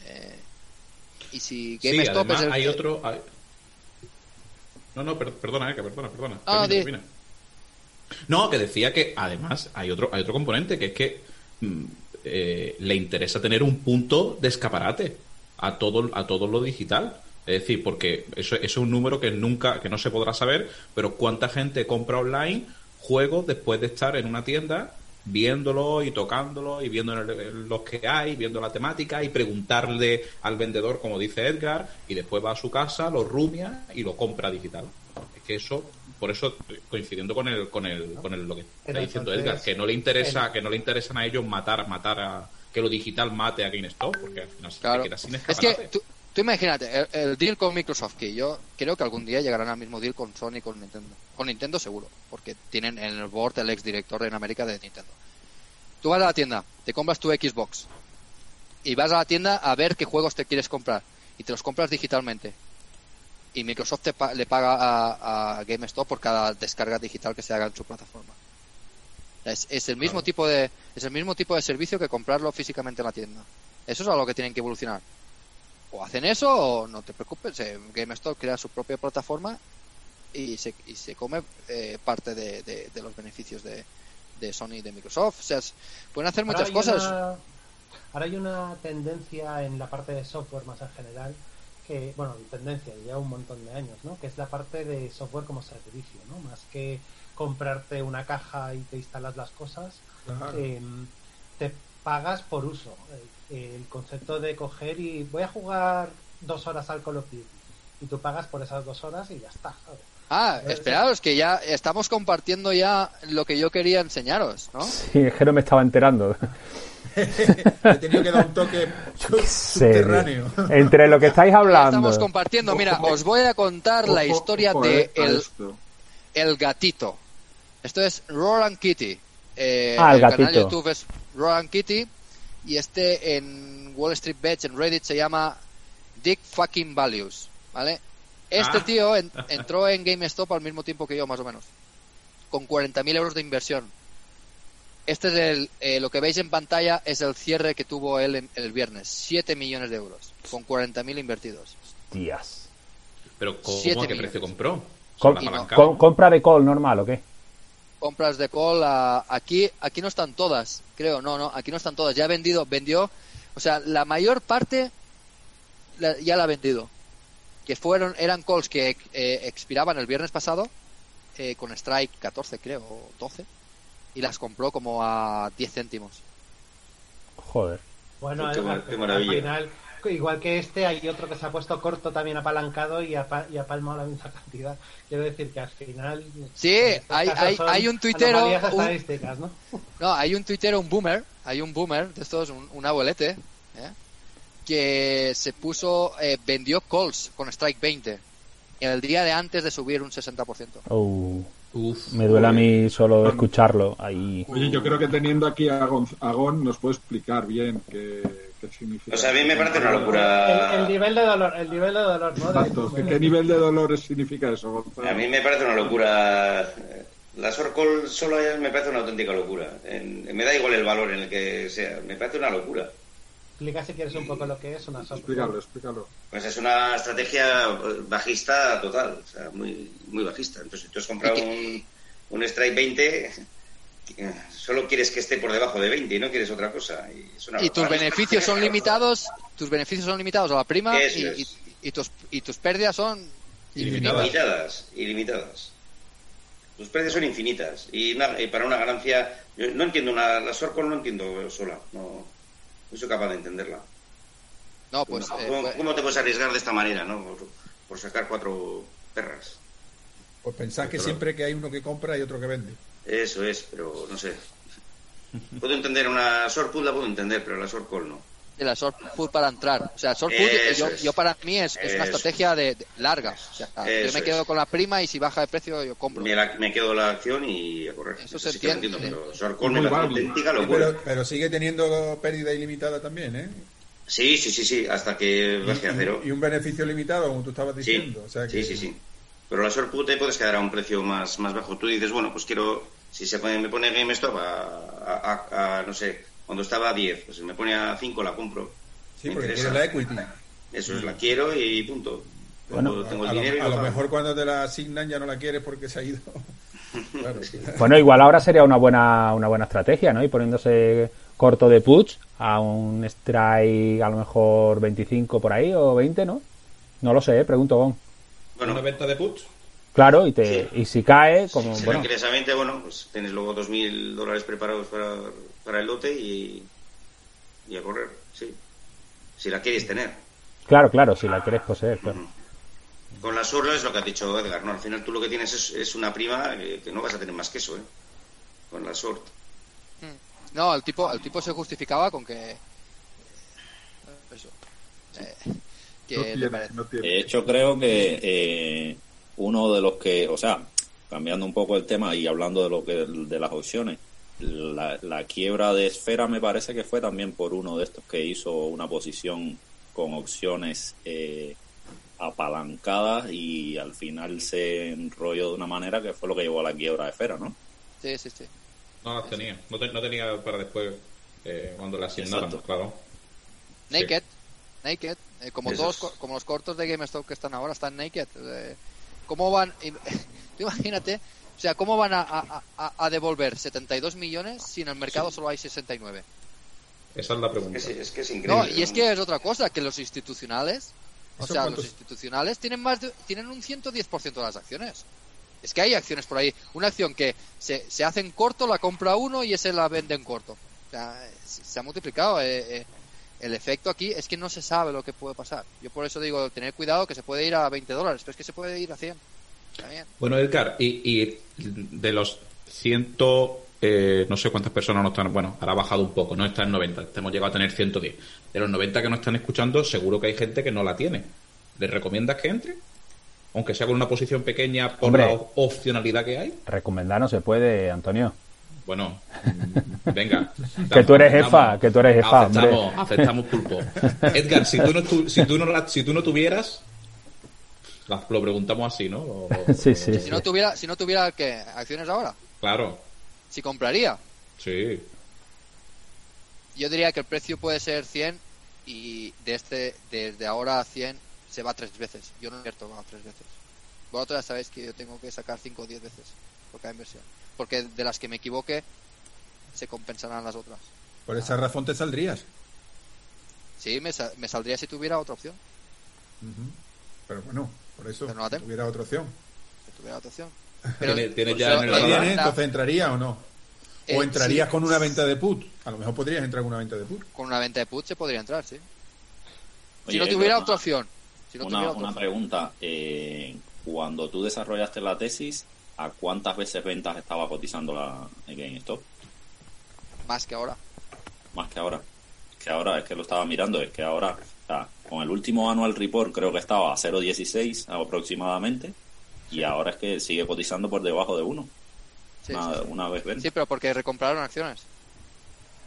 Eh, y si Sí, GameStop además es el hay que- otro... hay- No, no, per- perdona, Eka, perdona, perdona. Ah, Termina, di. termina. No, que decía que además hay otro, hay otro componente, que es que mm, eh, le interesa tener un punto de escaparate a todo, a todo lo digital. Es decir, porque eso, eso es un número que nunca, que no se podrá saber, pero cuánta gente compra online juegos después de estar en una tienda viéndolo y tocándolo y viendo los que hay, viendo la temática y preguntarle al vendedor, como dice Edgar, y después va a su casa, lo rumia y lo compra digital. Es que eso, por eso coincidiendo con el, con el, con el lo que está Pero diciendo entonces, Edgar, que no le interesa, el- que no le interesan a ellos matar, matar a que lo digital mate a GameStop, porque al final se queda sin Es escaparate. que tú, tú imagínate, el, el deal con Microsoft, que yo creo que algún día llegarán al mismo deal con Sony y con Nintendo. Con Nintendo seguro, porque tienen en el board el ex director en América de Nintendo. Tú vas a la tienda, te compras tu Xbox y vas a la tienda a ver qué juegos te quieres comprar y te los compras digitalmente. Y Microsoft te pa- le paga a, a GameStop por cada descarga digital que se haga en su plataforma. Es, es el mismo Claro. tipo de es el mismo tipo de servicio que comprarlo físicamente en la tienda. Eso es algo que tienen que evolucionar. O hacen eso o no te preocupes. eh, GameStop crea su propia plataforma y se, y se come eh, parte de, de- de los beneficios de, de Sony y de Microsoft. O sea, pueden hacer Ahora muchas cosas. una- ahora hay una tendencia en la parte de software más en general, que, bueno, tendencia, ya un montón de años, ¿no? Que es la parte de software como servicio, ¿no? Más que comprarte una caja y te instalas las cosas, Claro. eh, te pagas por uso. El concepto de coger y voy a jugar dos horas al Call of Duty y tú pagas por esas dos horas y ya está. ¿sabes? Ah, esperaos, que ya estamos compartiendo ya lo que yo quería enseñaros, ¿no? Sí, es que no me estaba enterando. He tenido que dar un toque sub- subterráneo. Entre lo que estáis hablando. estamos compartiendo. Mira, os voy a contar la historia de el, el gatito. Esto es Roland Kitty. eh, Ah, el canal de gatito. YouTube es Roland Kitty y este en Wall Street Bets, en Reddit, se llama Dick Fucking Values, ¿vale? Este Ah. tío en- entró en GameStop al mismo tiempo que yo, más o menos, con 40.000 euros de inversión. Este es el, eh, lo que veis en pantalla es el cierre que tuvo él en- el viernes, 7 millones de euros, con 40.000 invertidos. Tías. Pero ¿cómo? Siete ¿A qué precio compró? Com- com- ¿Compra de call normal o qué? Compras de call a- aquí aquí no están todas creo no no aquí no están todas ya ha vendido vendió o sea la mayor parte la- ya la ha vendido que fueron eran calls que eh, expiraban el viernes pasado eh, con strike 14 creo o 12 y las compró como a 10 céntimos Joder. Bueno, Qué al- mar- al- qué al maravilla. final, igual que este, hay otro que se ha puesto corto también apalancado y ha, pa- y ha palmado la misma cantidad. Quiero decir que al final. Sí, hay- hay- hay un tuitero, un- estadísticas, ¿no? No, hay un tuitero, un boomer, hay un boomer de estos, un, un abuelete, ¿eh? que se puso, eh, vendió calls con strike 20 el día de antes de subir un 60%. Uh, Uf, me duele a mí solo escucharlo. Ahí. Oye, yo creo que teniendo aquí a Gon- a Gon nos puede explicar bien qué, qué significa. O sea, a mí me parece una El, locura. el nivel de dolor, el nivel de dolor, ¿no? Exacto. ¿Qué, qué nivel de dolor significa eso, Gonzalo? A mí me parece una locura. La Sorcol solo me parece una auténtica locura. En- me da igual el valor en el que sea. Me parece una locura. Explica si quieres un poco lo que es una software. Explícalo, explícalo. Pues es una estrategia bajista total. O sea, muy, muy bajista. Entonces, si tú has comprado ¿Y un, un Strike 20 eh, solo quieres que esté por debajo de 20 y no quieres otra cosa. Y, es una Y tus beneficios son limitados, tus beneficios son limitados a la prima y, y- y tus, y tus pérdidas son Ilimitadas. Ilimitadas, ilimitadas. Tus precios son infinitas. Y, una- y para una ganancia. Yo no entiendo una. La Sorcol no entiendo sola. No, no soy capaz de entenderla. No, pues... eh, ¿Cómo, pues- cómo te puedes arriesgar de esta manera, no? Por, por sacar cuatro perras. Pues pensad que siempre que hay uno que compra hay otro que vende. Eso es, pero no sé. Puedo entender una Sorput, la puedo entender, pero la Sorcol no. de la short put para entrar. O sea, short put, yo, yo para mí es, es una estrategia de, de- larga. O sea, yo me quedo es. con la prima y si baja de precio yo compro. Me, la- me quedo la acción y a correr. Eso se sí que lo entiende. entiendo, pero Sorcol me Muy parece válido. auténtica Sí, locura. pero, pero sigue teniendo pérdida ilimitada también, ¿eh? Sí, sí, sí, sí, hasta que baje a cero. Y, y un beneficio limitado, como tú estabas Sí, diciendo. O sea que, sí, sí, sí. Pero la short put te puedes quedar a un precio más, más bajo. Tú dices, bueno, pues quiero, si se pone, me pone GameStop a, a, a- a, no sé, cuando estaba a 10, pues si me pone a 5 la compro. Sí, Me porque interesa. quieres la equity. Eso es, la quiero y punto. Bueno, Tengo, tengo el a, lo, dinero y a lo lo mejor cuando te la asignan ya no la quieres porque se ha ido. Claro. Bueno, igual ahora sería una buena, una buena estrategia, ¿no? Y poniéndose corto de puts a un strike a lo mejor 25 por ahí o 20, ¿no? No lo sé, ¿eh? pregunto. Gon. Bueno, ¿Una venta de puts? Claro, y, te, y si cae, como si bueno, 20, bueno, pues tienes luego 2.000 dólares preparados para, para el lote y, y a correr, sí. Si la quieres tener. claro, claro, si la quieres poseer, claro. Con la Sorla es lo que ha dicho Edgar, ¿no? Al final tú lo que tienes es, es una prima que, que no vas a tener más que eso, ¿eh? Con la Sort. No, el tipo, el tipo se justificaba con que. Eso. Eh, que No le tiene, parece- no tiene. De hecho, creo que eh, uno de los que, o sea, cambiando un poco el tema y hablando de lo que de las opciones, la, la quiebra de Esfera me parece que fue también por uno de estos que hizo una posición con opciones eh, apalancadas y al final se enrolló de una manera que fue lo que llevó a la quiebra de Esfera, ¿no? Sí, sí, sí. No las tenía. No, te- no tenía para después eh, cuando la asignaran, Exacto. claro. Naked. Naked. eh, como todos, como los cortos de GameStop que están ahora, están naked. eh, ¿Cómo van? imagínate, o sea, ¿cómo van a, a- a- a devolver 72 millones si en el mercado solo hay 69? Esa es la pregunta. Es, es que es increíble. No, y es que es otra cosa, que los institucionales, o ¿Eso sea, cuántos- los institucionales tienen más de- tienen un 110% de las acciones. Es que hay acciones por ahí. Una acción que se, se hace en corto, la compra uno y ese la vende en corto. O sea, se, se ha multiplicado. eh, eh, el efecto aquí es que no se sabe lo que puede pasar. Yo por eso digo, tener cuidado que se puede ir a 20 dólares, pero es que se puede ir a 100. También. Bueno, Edgar, y, y de los ciento, eh, no sé cuántas personas no están, bueno, ahora ha bajado un poco, no está en 90, hemos llegado a tener 110. De los 90 que no están escuchando, seguro que hay gente que no la tiene. ¿Les recomiendas que entre? Aunque sea con una posición pequeña por Hombre. la op- opcionalidad que hay. Recomendar no se puede, Antonio. Bueno, mm, venga. Que tú eres jefa, que tú eres jefa. Aceptamos, aceptamos pulpo. Edgar, si tú no, tu- si tú no, la- si tú no tuvieras, lo preguntamos así, ¿no? O- Sí, sí, Si no tuviera, si no tuviera ¿qué? acciones ahora, Claro, si compraría, sí. yo diría que el precio puede ser 100 y de este, desde ahora a 100 se va tres veces. Yo no invierto a tres veces. Vosotros ya sabéis que yo tengo que sacar 5 o 10 veces por cada inversión. Porque de las que me equivoque, se compensarán las otras. Por esa razón te saldrías. Sí, me, me saldría si tuviera otra opción. Pero bueno, por eso Pero no tengo. tuviera otra opción. Si tuviera otra opción. Tiene- tiene pues ya en el Entonces entraría o no. Eh, O entrarías sí. con una venta de put. A lo mejor podrías entrar con una venta de put. con una venta de put se podría entrar, sí. si no tuviera otra opción. Si no una, tuviera otra una opción. pregunta. eh, cuando tú desarrollaste la tesis, ¿a cuántas veces ventas estaba cotizando la GameStop? Más que ahora. Más que ahora. Que ahora es que lo estaba mirando, es que ahora, o sea, con el último annual report creo que estaba a 0.16 aproximadamente y ahora es que sigue cotizando por debajo de uno. Sí, una, sí, sí. una vez venta. Sí, pero porque recompraron acciones.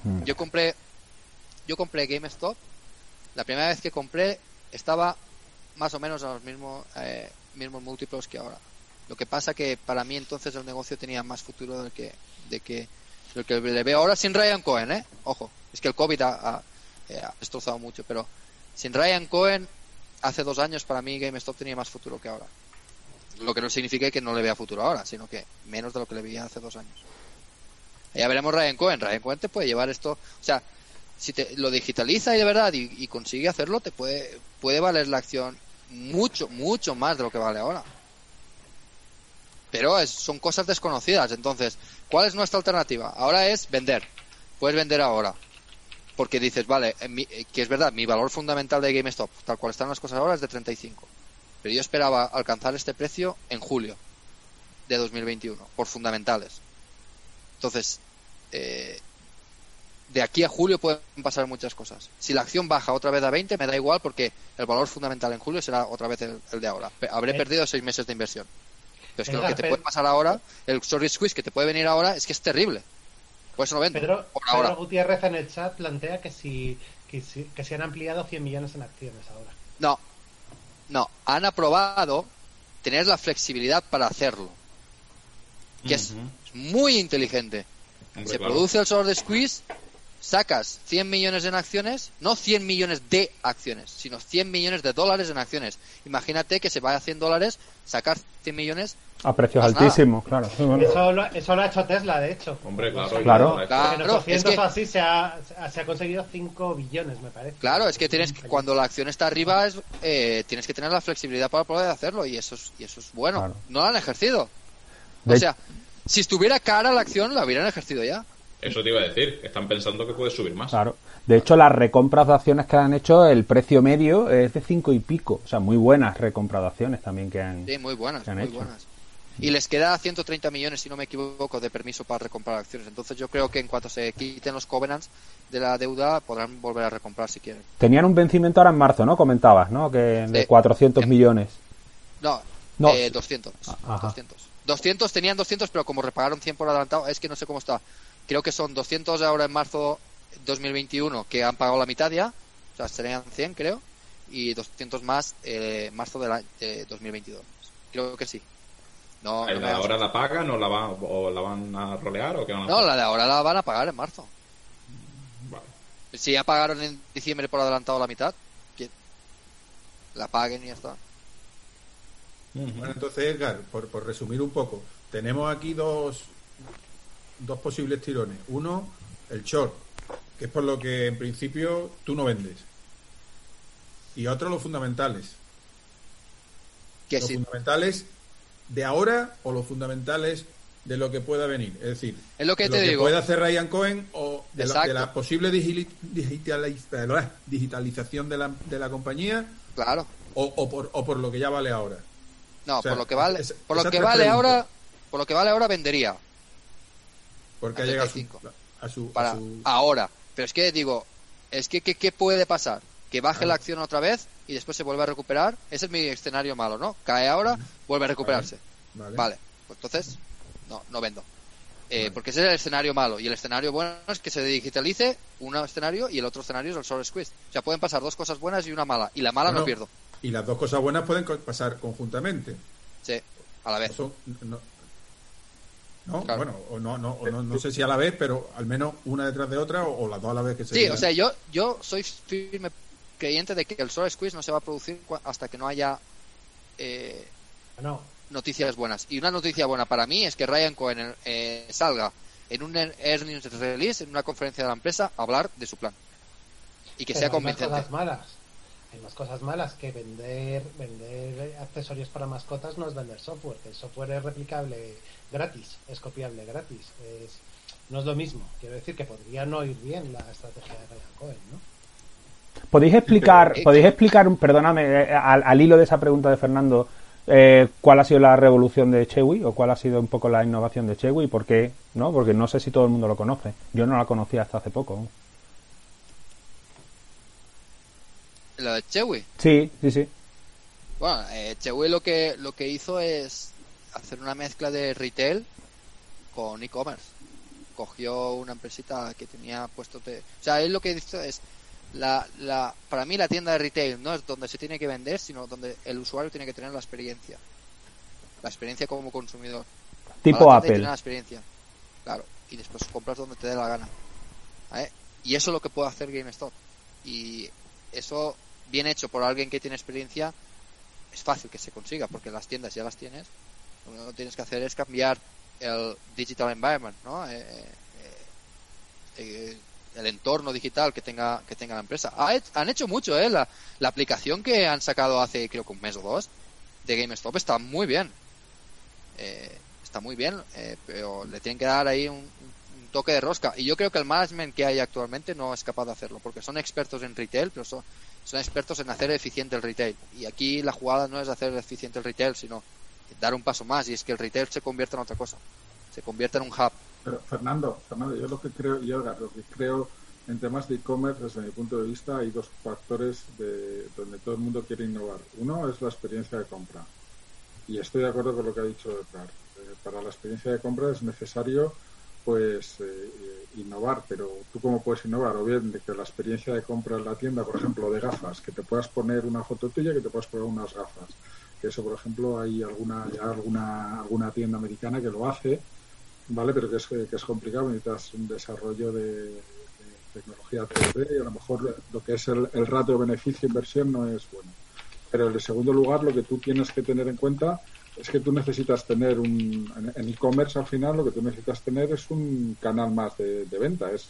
Mm. Yo compré yo compré GameStop. La primera vez que compré estaba más o menos a los mismos eh, mismos múltiplos que ahora. Lo que pasa que para mí entonces el negocio tenía más futuro del que de que del que le veo ahora sin Ryan Cohen, ¿eh? Ojo, es que el COVID eh, ha destrozado mucho, pero sin Ryan Cohen hace dos años para mí GameStop tenía más futuro que ahora. Lo que no significa que no le vea futuro ahora, sino que menos de lo que le veía hace dos años. Ya veremos Ryan Cohen. Ryan Cohen te puede llevar esto. O sea, si te lo digitaliza y de verdad y, y consigue hacerlo, te puede, puede valer la acción mucho, mucho más de lo que vale ahora. Pero es- son cosas desconocidas. Entonces, ¿cuál es nuestra alternativa? Ahora es vender. Puedes vender ahora. Porque dices, vale, en mi- eh, que es verdad, mi valor fundamental de GameStop, tal cual están las cosas ahora, es de 35. Pero yo esperaba alcanzar este precio en julio de 2021, por fundamentales. Entonces, eh, de aquí a julio pueden pasar muchas cosas. Si la acción baja otra vez a 20, me da igual porque el valor fundamental en julio será otra vez el, el de ahora. Habré Eh. perdido seis meses de inversión. Pero es que lo que te Pedro- puede pasar ahora, el sorry squeeze que te puede venir ahora, es que es terrible. Por eso no vendo. Pedro, por Pedro ahora. Gutiérrez en el chat plantea que si, que si que se han ampliado 100 millones en acciones ahora. No, no, han aprobado tener la flexibilidad para hacerlo. Que es es muy inteligente. Hombre, Se claro. produce el short squeeze, sacas 100 millones en acciones, no 100 millones de acciones, sino 100 millones de dólares en acciones. Imagínate que se vaya a 100 dólares, sacar 100 millones, A precios Pues nada. altísimos, claro. Sí, bueno. Eso lo, eso lo ha hecho Tesla, de hecho. Hombre, claro. Claro. claro. en Claro, 800 es que- o así se ha, se ha conseguido 5 billones, me parece. Claro, es que tienes que, cuando la acción está arriba, es, eh, tienes que tener la flexibilidad para poder hacerlo y eso es, y eso es bueno. Claro. No lo han ejercido. De- O sea, si estuviera cara la acción, la hubieran ejercido ya. Eso te iba a decir. Están pensando que puede subir más. Claro. De hecho, las recompras de acciones que han hecho, el precio medio es de 5 y pico. O sea, muy buenas recompras de acciones también que han. Sí, muy buenas, ¿Qué han muy hecho? buenas. Y les queda 130 millones, si no me equivoco, de permiso para recomprar acciones. Entonces yo creo que en cuanto se quiten los covenants de la deuda, podrán volver a recomprar si quieren. Tenían un vencimiento ahora en marzo, ¿no? Comentabas, ¿no? Que de Sí. 400 Em- millones. No, No. eh, 200. Ajá. 200. 200 tenían 200, pero como repagaron 100 por adelantado, es que no sé cómo está. Creo que son 200 ahora en marzo 2021 que han pagado la mitad ya, o sea, serían 100 creo, y 200 más eh, marzo del año- de 2022. Creo que sí. No, no, me hagas- ¿Ahora la pagan o la, van, o la van a rolear o qué van a no, hacer? la de ahora la van a pagar en marzo. Vale. Si ya pagaron en diciembre por adelantado la mitad, que la paguen y ya está. Bueno, entonces, Edgar, por, por resumir un poco, tenemos aquí dos, dos posibles tirones. Uno, el short, que es por lo que en principio tú no vendes. Y otro, los fundamentales. Que los si, fundamentales de ahora o los fundamentales de lo que pueda venir. Es decir, Es lo que de te lo digo. puede hacer Ryan Cohen o de la, de la posible digitaliz- digitalización de la, de la compañía claro. o, o por, o por lo que ya vale ahora. No, O sea, por lo que vale, es- por lo que vale preguntas. ahora, por lo que vale ahora vendería Porque ha llegado a su, 35. a su, a para su- ahora. Pero es que digo, es que ¿qué, puede pasar? Que baje la acción otra vez y después se vuelve a recuperar. Ese es mi escenario malo, ¿no? Cae ahora, vuelve a recuperarse. Vale. Vale, pues entonces no, no vendo. Eh, porque ese es el escenario malo. Y el escenario bueno es que se digitalice un escenario y el otro escenario es el Soul Squeeze. O sea, pueden pasar dos cosas buenas y una mala. Y la mala no pierdo. Y las dos cosas buenas pueden pasar conjuntamente. Sí, a la vez. Eso no, no, Claro. bueno, o no, no, o no, no sé si a la vez, pero al menos una detrás de otra o, o las dos a la vez que se Sí, o sea, yo, yo soy firme creyente de que el Soul Squeeze no se va a producir cua- hasta que no haya eh, No, noticias buenas. Y una noticia buena para mí es que Ryan Cohen eh, salga en un earnings release, en una conferencia de la empresa, a hablar de su plan. Y que pero sea hay más convincente. cosas malas. Hay más cosas malas que vender vender accesorios para mascotas no es vender software, que el software es replicable gratis, es copiable gratis. Es, no es lo mismo. Quiero decir que podría no ir bien la estrategia de Ryan Cohen, ¿no? ¿Podéis explicar, podéis explicar, perdóname, eh, al, al hilo de esa pregunta de Fernando, eh, cuál ha sido la revolución de Chewy o cuál ha sido un poco la innovación de Chewy y por qué? ¿No? Porque no sé si todo el mundo lo conoce. Yo no la conocía hasta hace poco. La de Chewy. Sí, sí, sí. Bueno, eh, Chewy lo que, lo que hizo es hacer una mezcla de retail con e-commerce. Cogió una empresita que tenía puestos de... O sea, él lo que hizo es... La, la, para mí la tienda de retail no es donde se tiene que vender, sino donde el usuario tiene que tener la experiencia. La experiencia como consumidor. Tipo Apple. la experiencia. Claro. Y después compras donde te dé la gana. ¿Vale? Y eso es lo que puede hacer GameStop. Y eso, bien hecho por alguien que tiene experiencia, es fácil que se consiga, porque las tiendas ya las tienes. Lo único que tienes que hacer es cambiar el digital environment, ¿no? Eh, eh, eh, el entorno digital que tenga que tenga la empresa. Ha han hecho mucho, ¿eh? La, aplicación que han sacado hace creo que un mes o dos de GameStop está muy bien. Eh, está muy bien, eh, pero le tienen que dar ahí un, un toque de rosca. Y yo creo que el management que hay actualmente no es capaz de hacerlo, porque son expertos en retail, pero son, son expertos en hacer eficiente el retail. Y aquí la jugada no es hacer eficiente el retail, sino dar un paso más, y es que el retail se convierta en otra cosa. Se convierta en un hub. Pero Fernando, Fernando, yo lo que creo, y Olga, lo que creo en temas de e-commerce, desde mi punto de vista, hay dos factores de, donde todo el mundo quiere innovar. Uno es la experiencia de compra. Y estoy de acuerdo con lo que ha dicho Edgar. Eh, para la experiencia de compra es necesario pues eh, innovar, pero tú cómo puedes innovar, o bien de que la experiencia de compra en la tienda, por ejemplo, de gafas, que te puedas poner una foto tuya, que te puedas poner unas gafas, que eso, por ejemplo, hay alguna alguna alguna tienda americana que lo hace, ¿vale? Pero que es, que es complicado, necesitas un desarrollo de, tecnología 3D y a lo mejor lo que es el, el ratio beneficio-inversión no es bueno. Pero en segundo lugar, lo que tú tienes que tener en cuenta es que tú necesitas tener un. En e-commerce al final lo que tú necesitas tener es un canal más de, de venta. Es,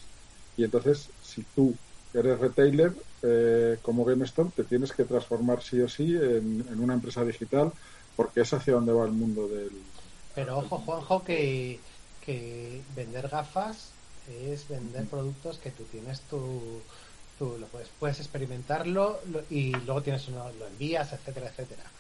y entonces, si tú eres retailer eh, como GameStop, te tienes que transformar sí o sí en, en una empresa digital porque es hacia donde va el mundo del. Pero ojo, Juanjo, que, que vender gafas es vender productos que tú tienes tu, tú lo puedes, puedes experimentarlo lo- y luego tienes uno, lo envías, etcétera, etcétera.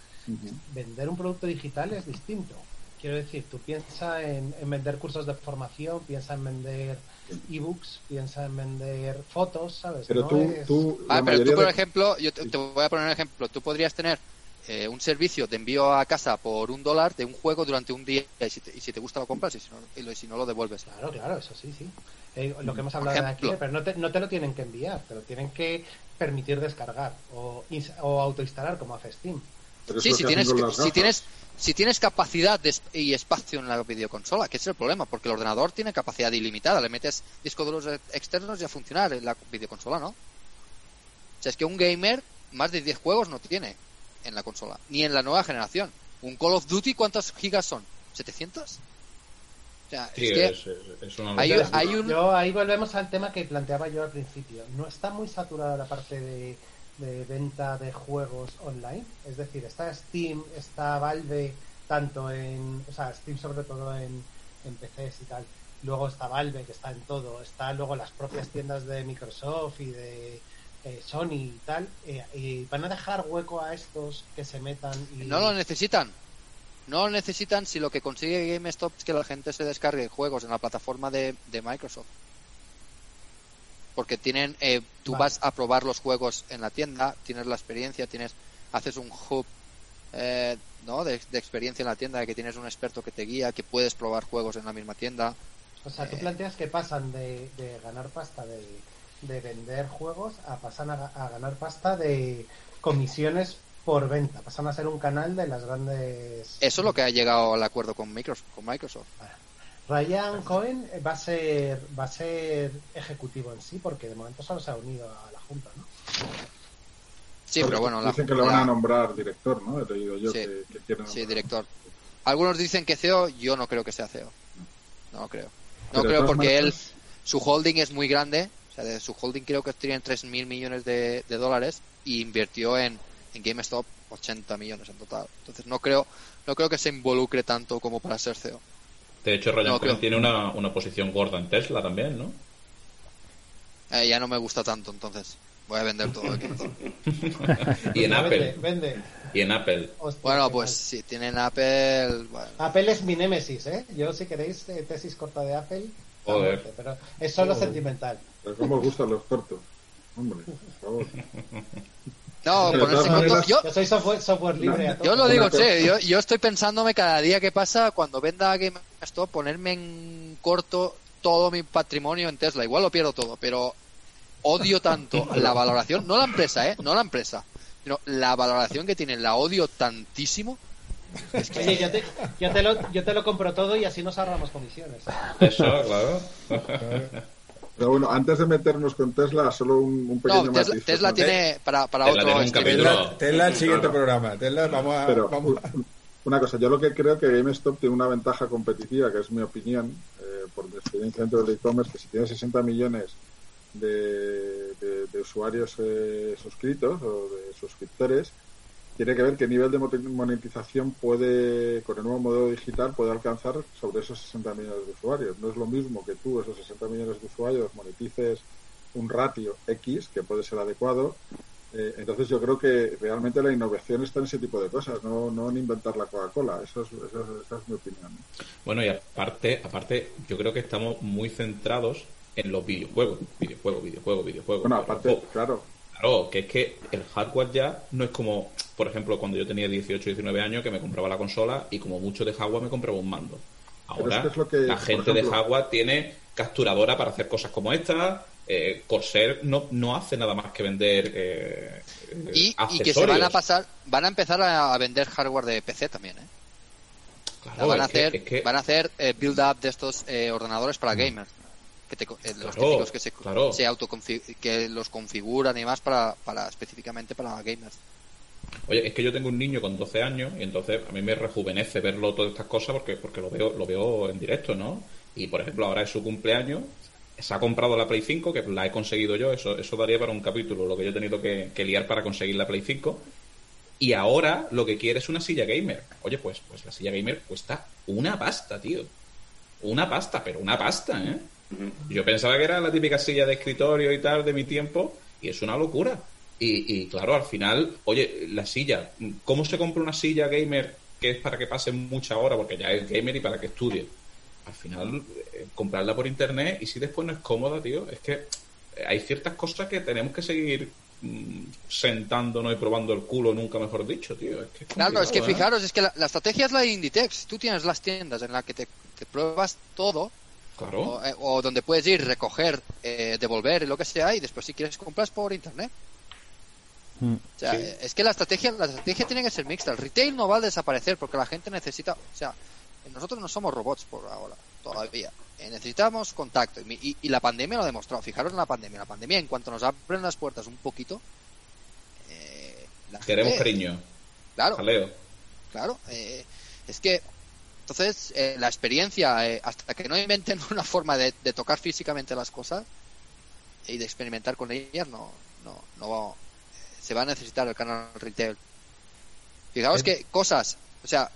Vender un producto digital es distinto. Quiero decir, tú piensa en, en vender cursos de formación, piensa en vender ebooks, piensa en vender fotos, ¿sabes? Pero No tú, es- tú Ah, pero tú, por de- ejemplo, yo te, te voy a poner un ejemplo. Tú podrías tener eh, un servicio de envío a casa por un dólar de un juego durante un día y si te, y si te gusta lo compras y si no, y lo, y si no lo devuelves. Claro, claro, eso sí, sí. Eh, lo que hemos hablado de aquí, pero no te, no te lo tienen que enviar, te lo tienen que permitir descargar o, o autoinstalar como hace Steam. Pero Sí, si tienes, si tienes, si tienes capacidad de es- y espacio en la videoconsola, que es el problema, porque el ordenador tiene capacidad ilimitada, le metes discos duros e- externos y a funcionar en la videoconsola, ¿no? O sea, es que un gamer más de 10 juegos no tiene en la consola, ni en la nueva generación. Un Call of Duty, ¿cuántos gigas son? ¿700? O sea, Sí, es que es, es- es una hay un... Yo ahí volvemos al tema que planteaba yo al principio. No está muy saturada la parte de, de venta de juegos online. Es decir, está Steam, está Valve, tanto en. O sea, Steam sobre todo en, en PCs y tal. Luego está Valve, que está en todo. Está luego las propias tiendas de Microsoft y de eh, Sony y tal. Eh, y van a dejar hueco a estos que se metan y. No lo necesitan. No lo necesitan si lo que consigue GameStop es que la gente se descargue juegos en la plataforma de, de Microsoft. Porque tienen, eh, tú Vale. vas a probar los juegos en la tienda, tienes la experiencia, tienes, haces un hub eh, ¿no? de, de experiencia en la tienda, que tienes un experto que te guía, que puedes probar juegos en la misma tienda. O sea, tú Eh. planteas que pasan de, de ganar pasta de, de vender juegos a pasan a, a ganar pasta de comisiones por venta. Pasan a ser un canal de las grandes. Eso es lo que ha llegado al acuerdo con Microsoft. Con Microsoft. Ryan Cohen va a ser va a ser ejecutivo en sí porque de momento solo se ha unido a la junta, ¿no? Sí, pero bueno, la- Dicen que lo van a nombrar director, ¿no? He leído yo Sí. que, que quieren Sí, director. Algunos dicen que CEO, yo no creo que sea CEO. No creo. No Pero creo porque él, su holding es muy grande. O sea, de su holding creo que tiene 3 mil millones de, de dólares y invirtió en, en GameStop 80 millones en total. Entonces no creo, no creo que se involucre tanto como para ser CEO. De hecho, Ryan No, Cohen tiene una, una posición gorda en Tesla también, ¿no? Eh, ya no me gusta tanto, entonces voy a vender todo. aquí. y en Vende, Apple. Vende. Y en Apple. Hostia, Bueno, pues si tienen Apple, bueno, Apple es mi némesis, ¿eh? Yo, si queréis eh, tesis corta de Apple, Joder. muerte, pero es solo Joder. sentimental. Pero cómo os gustan los cortos. Hombre, por favor. no, ponerse todas con to- maneras- yo, Yo soy software, software libre a Yo lo digo, che, yo, yo estoy pensándome cada día que pasa cuando venda GameStop ponerme en corto todo mi patrimonio en Tesla. Igual lo pierdo todo, pero odio tanto la valoración, no la empresa, ¿eh? No la empresa, sino la valoración que tiene, la odio tantísimo. Oye, yo te, yo, te lo, yo te lo compro todo y así nos ahorramos comisiones. Eso, claro. Pero bueno, antes de meternos con Tesla, solo un, un pequeño No, Tesla, matiz. Tesla ¿no? tiene para, para Tesla otro tiene un streaming. capítulo. Tesla, Tesla el siguiente programa. Tesla, vamos a. Pero vamos una cosa, yo lo que creo que GameStop tiene una ventaja competitiva, que es mi opinión, eh, por mi experiencia dentro del e-commerce, que si tiene 60 millones de, de- de usuarios eh, suscritos o de suscriptores, tiene que ver qué nivel de mo- monetización puede, con el nuevo modelo digital, puede alcanzar sobre esos 60 millones de usuarios. No es lo mismo que tú, esos 60 millones de usuarios, monetices un ratio X, que puede ser adecuado, eh, entonces yo creo que realmente la innovación está en ese tipo de cosas, no, no en inventar la Coca-Cola. Eso es, eso es- esa es mi opinión. Bueno, y aparte, aparte, yo creo que estamos muy centrados en los videojuegos. Videojuegos, videojuegos, videojuegos. Bueno, aparte, claro, Claro, que es que el hardware ya no es como, por ejemplo, cuando yo tenía 18, 19 años que me compraba la consola y como mucho de hardware me compraba un mando. Ahora es que es lo que, la gente de hardware tiene capturadora para hacer cosas como esta. Eh, Corsair no, no hace nada más que vender eh, Y, y que se van a pasar, van a empezar a, a vender hardware de PC también, ¿eh? Claro, van, a que- hacer, es que- van a hacer eh, build up de estos eh, ordenadores para gamers. Que te eh, los Claro, típicos que se, claro. se autoconfi- que los configuran y más para, para específicamente para gamers. Oye, es que yo tengo un niño con 12 años y entonces a mí me rejuvenece verlo todas estas cosas porque, porque lo veo lo veo en directo, ¿no? Y por ejemplo, ahora es su cumpleaños, se ha comprado la Play 5, que la he conseguido yo, eso, eso daría para un capítulo, lo que yo he tenido que, que liar para conseguir la Play 5. Y ahora lo que quiere es una silla gamer. Oye, pues, pues la silla gamer cuesta una pasta, tío. Una pasta, pero una pasta, ¿eh? Yo pensaba que era la típica silla de escritorio y tal de mi tiempo, y es una locura. Y, y, claro, al final, oye, la silla, ¿cómo se compra una silla gamer que es para que pase mucha hora, porque ya es gamer y para que estudie? Al final, eh, comprarla por internet y si después no es cómoda, tío, es que eh, hay ciertas cosas que tenemos que seguir mm, sentándonos y probando el culo, nunca mejor dicho, tío. Es que es Claro, es que ¿eh? fijaros, es que la, la estrategia es la de Inditex. Tú tienes las tiendas en las que te, te pruebas todo, Claro. o, eh, o donde puedes ir, recoger, eh, devolver, lo que sea, y después si quieres compras por internet. Mm. O sea, Sí. eh, es que la estrategia, la estrategia tiene que ser mixta. El retail no va a desaparecer porque la gente necesita, o sea, nosotros no somos robots por ahora, todavía. Eh, necesitamos contacto y, y- y la pandemia lo ha demostrado. Fijaros en la pandemia. La pandemia, en cuanto nos abren las puertas un poquito, eh, la Queremos gente- cariño. Claro, Jaleo. claro. eh, es que entonces eh, la experiencia, eh, hasta que no inventen una forma de, de tocar físicamente las cosas y de experimentar con ellas, no, no, no va- se va a necesitar el canal retail. Fijaos Eh. que cosas, o sea,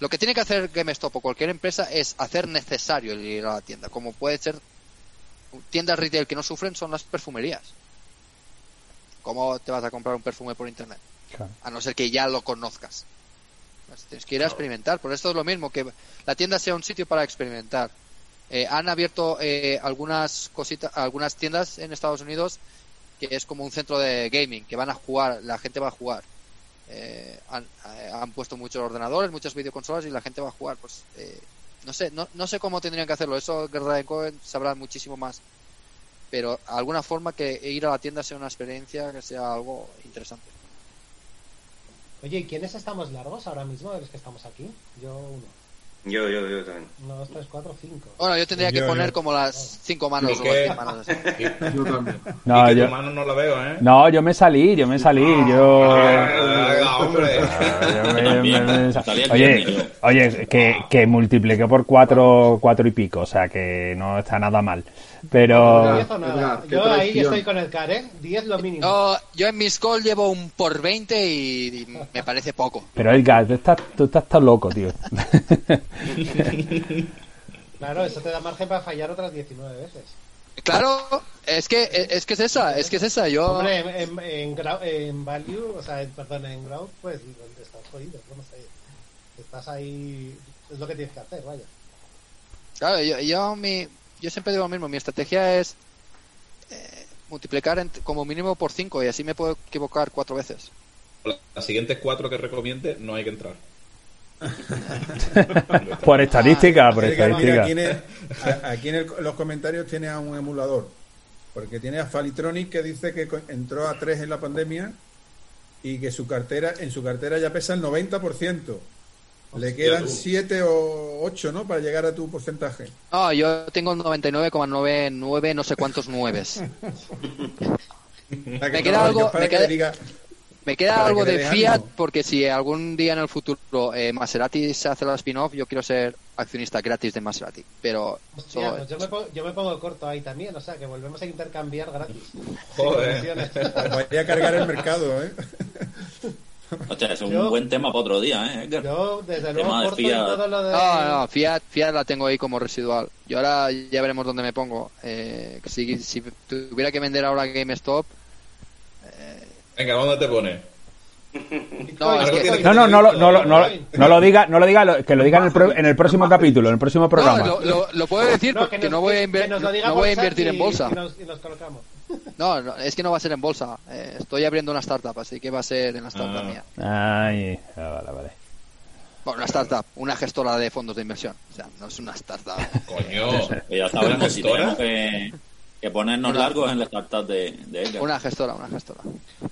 lo que tiene que hacer GameStop o cualquier empresa es hacer necesario el ir a la tienda, como puede ser tiendas retail que no sufren son las perfumerías. ¿Cómo te vas a comprar un perfume por internet? Claro. a no ser que ya lo conozcas. Tienes que ir a experimentar. Por esto es lo mismo, que la tienda sea un sitio para experimentar. Eh, han abierto eh, algunas cositas, algunas tiendas en Estados Unidos que es como un centro de gaming, que van a jugar, la gente va a jugar. Eh, han, eh, puesto muchos ordenadores, muchas videoconsolas y la gente va a jugar. Pues eh, No sé, no sé cómo tendrían que hacerlo. Eso Guerra de Cohen sabrá muchísimo más. Pero alguna forma que ir a la tienda sea una experiencia que sea algo interesante. Oye, ¿y quiénes estamos largos ahora mismo de los que estamos aquí? Yo uno. Yo, yo, yo también. Uno, dos, tres, cuatro, cinco. Bueno, yo tendría que poner yo. como las cinco manos ¿Y o qué? las diez manos. así. Yo también. No, y que yo, tu mano no la veo, ¿eh? no, yo me salí, yo me salí, yo... Ah, hombre. yo me- También, me- me- salí el Oye, oye, que, que multipliqué por cuatro, cuatro y pico, o sea que no está nada mal. Pero... Edgar, Yo ahí estoy con el CAR, ¿eh? 10 lo mínimo. Yo, yo en mis call llevo un por 20 y, y me parece poco. Pero Edgar, tú estás, tú estás tan loco, tío. Claro, eso te da margen para fallar otras 19 veces. Claro, es que es que es esa, es que es esa. Yo Hombre, en, en, en, grau- en value, o sea, en, perdón, en growth, pues donde estás jodido, no sé. Estás ahí, es lo que tienes que hacer, vaya. Claro, yo, yo, mi, yo siempre digo lo mismo, mi estrategia es eh, multiplicar como mínimo por 5 y así me puedo equivocar cuatro veces. Las siguientes cuatro que recomiende no hay que entrar. Por estadística, por Edgar, mira, estadística. aquí en, el- a- aquí en el- los comentarios tiene a un emulador. Porque tiene a Falitronic que dice que entró a 3 en la pandemia y que su cartera en su cartera ya pesa el 90%. Le quedan tú. 7 o 8, ¿no? Para llegar a tu porcentaje. No, yo tengo el 99,99 no sé cuántos nueves. Para que Me queda algo- me que queda- diga, Me queda algo que de Fiat ánimo. porque si algún día en el futuro eh, Maserati se hace la spin-off, yo quiero ser accionista gratis de Maserati. Pero Hostia, solo- pues yo me, pongo, yo me pongo corto ahí también, o sea, que volvemos a intercambiar gratis. Joder. Vaya a cargar el mercado, ¿eh? Hostia, es un Yo- buen tema para otro día, ¿eh? Yo, desde Tema luego, de corto en Fiat. todo lo de... No, no, Fiat, Fiat la tengo ahí como residual. Yo ahora ya veremos dónde me pongo. Eh, si, si tuviera que vender ahora GameStop, Venga, ¿dónde te pones? no, es que, No, no, no, lo- no, lo- no, lo- no lo diga, no lo diga, que lo diga en el, pro- en el próximo capítulo, en el próximo programa. no, lo, lo- lo puedo decir porque no, nos- voy a, inver- no voy a invertir en bolsa. Y nos, y nos colocamos. No, no, es que no va a ser en bolsa. Eh, estoy abriendo una startup, así que va a ser en la startup Ah. mía. Ay, ah, vale, vale. Bueno, una startup, una gestora de fondos de inversión. O sea, no es una startup. Coño. Ya sabemos ¿Una si gestora? tenemos que, que ponernos Una- largos en la startup de, de Edgar. Una gestora, una gestora.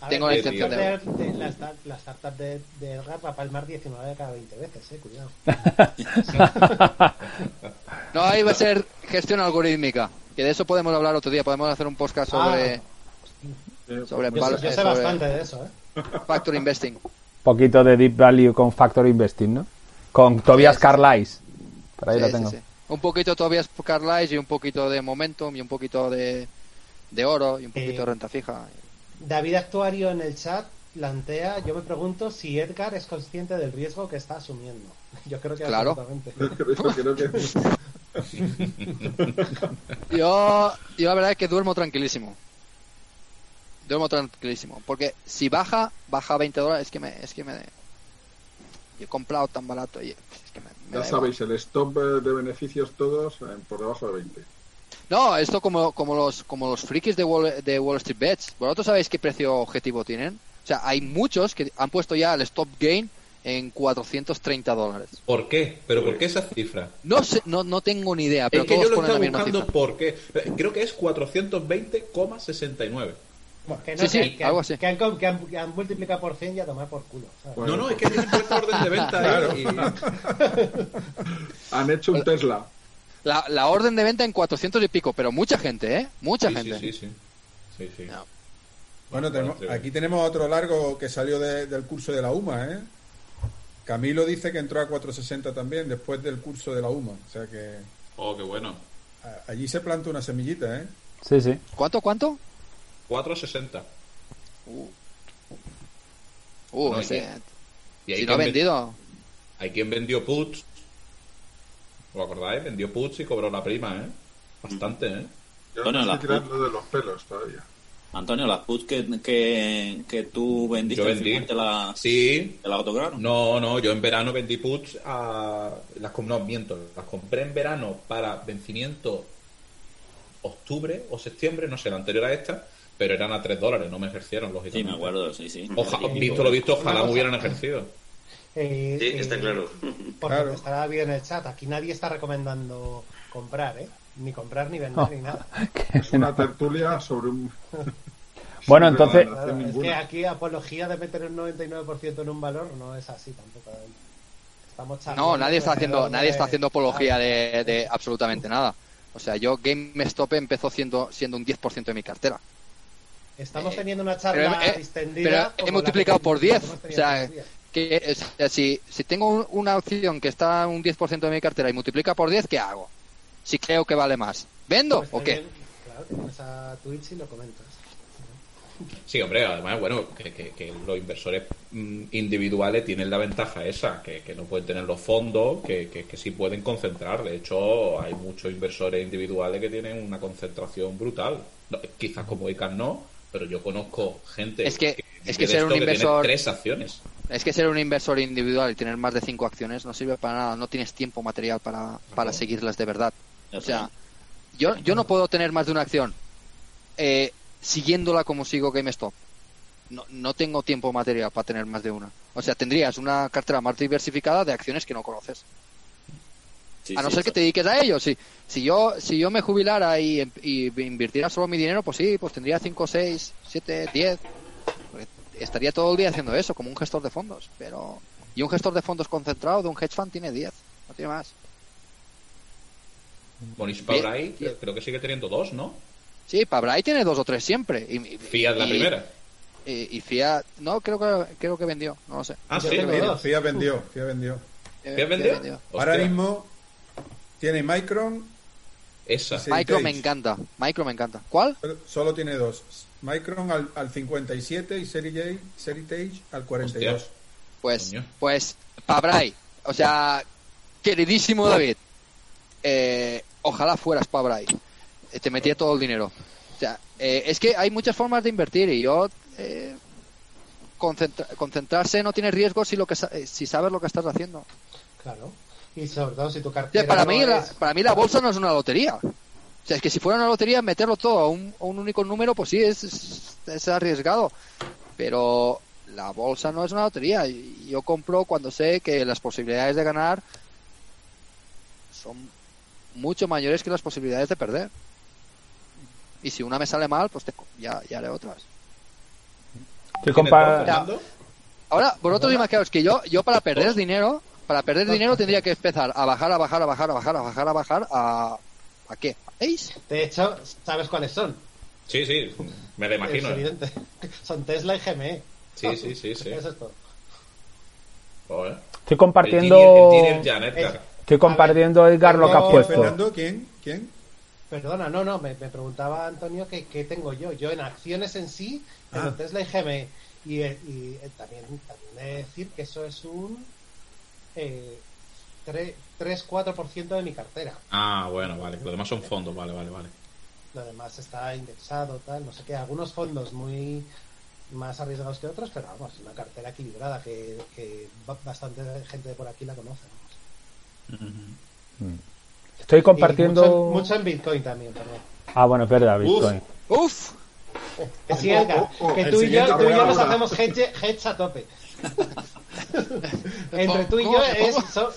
A Tengo ver, la intención de... de, de- la, la startup de, de Edgar va a palmar 19 de cada 20 veces, eh, cuidado. No, ahí va a ser gestión algorítmica. Que de eso podemos hablar otro día. Podemos hacer un podcast sobre, Eh, sobre Yo, sé- yo sé sobre bastante de eso, ¿eh? factor investing. Poquito de Deep Value con Factor Investing, ¿no? Con Tobias Sí, sí. Carlisle. Por ahí Sí, lo sí, tengo. sí. Un poquito todavía Carlisle y un poquito de momentum y un poquito de, de oro y un poquito Eh, de renta fija. David Actuario en el chat plantea, yo me pregunto si Edgar es consciente del riesgo que está asumiendo. Yo creo que Claro. absolutamente. creo que Yo, yo la verdad es que duermo tranquilísimo. Duermo tranquilísimo. Porque si baja, baja 20 dólares, es que me... Es que me yo he comprado tan barato y es que me, me ya sabéis, el stop de beneficios todos eh, por debajo de 20. No, esto como, como los como los frikis de Wall, de Wall Street Bets. ¿Vosotros sabéis qué precio objetivo tienen? O sea, hay muchos que han puesto ya el stop gain en 430 dólares. ¿Por qué? ¿Pero por qué esa cifra? No sé, no, no tengo ni idea, pero es que todos yo lo ponen estaba buscando cifra. por qué. Creo que es 420,69. Que Sí, sí, que, que algo han- así. Que han, que han- que han multiplicado por 100 y a tomar por culo. ¿sabes? Bueno, No, no, es que tienen puesta orden de venta ahí. Han hecho un Tesla. La, la orden de venta en 400 y pico, pero mucha gente, ¿eh? Mucha Sí, gente. sí, sí, sí. Sí, sí. No. Bueno, tenemos- Bueno, aquí tenemos otro largo que salió de- del curso de la UMA, ¿eh? Camilo dice que entró a 460 también después del curso de la UMA. O sea que Oh, qué bueno. allí se planta una semillita, ¿eh? Sí, sí. ¿Cuánto, cuánto? 460. Uh, No, ese- y- Y hay si no ha vendido. Hay quien vendió puts. ¿Os acordáis? Vendió puts y cobró la prima, ¿eh? Bastante, ¿eh? Yo Bueno, me la estoy tirando de los pelos todavía. Antonio, las puts que, que, que tú vendiste Yo al vendí. final te las, Sí. te autograron. No, no, yo en verano vendí puts a... Las, no, miento. Las compré en verano para vencimiento octubre o septiembre, no sé, la anterior a esta, pero eran a 3 dólares, no me ejercieron, Sí, lógicamente. me acuerdo, sí, sí. Oja- Sí, visto lo visto, ojalá me hubieran ejercido. Eh, Sí, está eh, claro. Porque Claro. estará bien en el chat. Aquí nadie está recomendando comprar, ¿eh? Ni comprar, ni vender, ni nada. Es una tertulia sobre un. Bueno, entonces- Claro, es que aquí apología de meter un 99% en un valor no es así tampoco. Estamos charlando No, nadie está haciendo, nadie está haciendo apología de, de absolutamente nada. O sea, yo GameStop empezó siendo, siendo un 10% de mi cartera. Estamos Eh, teniendo una pero charla he- distendida. pero he multiplicado que por 10, hemos tenido o sea. Que, o sea, si, si tengo un- una opción que está un 10% de mi cartera y multiplica por 10, ¿qué hago? Si creo que vale más. ¿Vendo Pues o qué? bien, Claro, te pones a Twitch y lo comentas. Sí, hombre, además, bueno, que, que- que los inversores mm, individuales tienen la ventaja esa, que, que no pueden tener los fondos, que, que, que sí pueden concentrar. De hecho, hay muchos inversores individuales que tienen una concentración brutal. No, quizás como ICANN no, pero yo conozco gente Es que- es que ser un esto, que tiene inversor- tres acciones. Es que ser un inversor individual y tener más de 5 acciones no sirve para nada. No tienes tiempo material para, para seguirlas de verdad. O sea, yo, yo no puedo tener más de una acción eh, siguiéndola como sigo GameStop. No, no tengo tiempo material para tener más de una. O sea, tendrías una cartera más diversificada de acciones que no conoces. Sí, a no sí, ser que te dediques a ello. Si, si yo si yo me jubilara y, y invirtiera solo mi dinero, pues sí, pues tendría 5, 6, 7, 10. Porque Estaría todo el día haciendo eso, como un gestor de fondos. Pero Y un gestor de fondos concentrado de un hedge fund tiene 10. No tiene más. Bien. Pabrai creo que sigue teniendo dos, ¿no? Sí, Pabrai tiene dos o tres siempre. Y, y- Fiat la y- primera. Y, y Fiat, no, creo que, creo que vendió, no lo sé. Ah, sí, mira. dos. Fiat vendió, Fiat vendió. ¿Fiat vendió? Ahora mismo tiene Micron. Esa. Sí. Micro me encanta, Micro me encanta. ¿Cuál? Solo tiene dos. Micron al, al 57 y Serie Heritage al 42. Hostia. Pues, Coño. pues, Pabrai. O sea, queridísimo David. eh, ojalá fueras Pabrai. Eh, Te metía todo el dinero. O sea, eh, es que hay muchas formas de invertir y yo. eh, concentra- concentrarse no tiene riesgo si, lo que, sa- eh, si sabes lo que estás haciendo. Claro. Y sobre todo si tu O sea, cartera. para, no mí, la, es- para mí la bolsa no es una lotería. O sea, es que si fuera una lotería, meterlo todo a un, a un único número, pues sí, es, es, es arriesgado. Pero la bolsa no es una lotería. Y Yo compro cuando sé que las posibilidades de ganar son mucho mayores que las posibilidades de perder. Y si una me sale mal, pues te- ya, ya haré otras. Estoy ¿Tienes compa- Fernando? Ahora, vosotros imaginaos que yo, yo para perder dinero, para perder dinero tendría que empezar a bajar, a bajar, a bajar, a bajar, a bajar, a bajar, a... ¿A qué? ¿Veis? De hecho, ¿sabes cuáles son? Sí, sí, me lo imagino. Es ¿eh? evidente. Son Tesla y GME. Sí, sí, sí, sí. Eso es todo. Joder. Estoy compartiendo. El el. Estoy compartiendo, Edgar, lo que has puesto. Fernando, ¿quién? ¿Quién? Perdona, no, no, me, me preguntaba Antonio que qué tengo yo. Yo en acciones en sí, Ah. Tesla y GME. Y, eh, y, eh, también, también he de decir que eso es un eh, 3-4% de mi cartera. Ah, bueno, vale. Lo demás son fondos, vale, vale, vale. Lo demás está indexado, tal, no sé qué. Algunos fondos muy más arriesgados que otros, pero vamos, una cartera equilibrada que, que ba- bastante gente de por aquí la conoce. vamos. Estoy compartiendo. mucho, mucho en Bitcoin también, perdón. Ah, bueno, es verdad, Bitcoin. ¡Uf! Que sí, Edgar, Oh, oh, oh, que el tú y yo, tú y yo nos hacemos hedge, hedge a tope. Entre tú y yo es. so-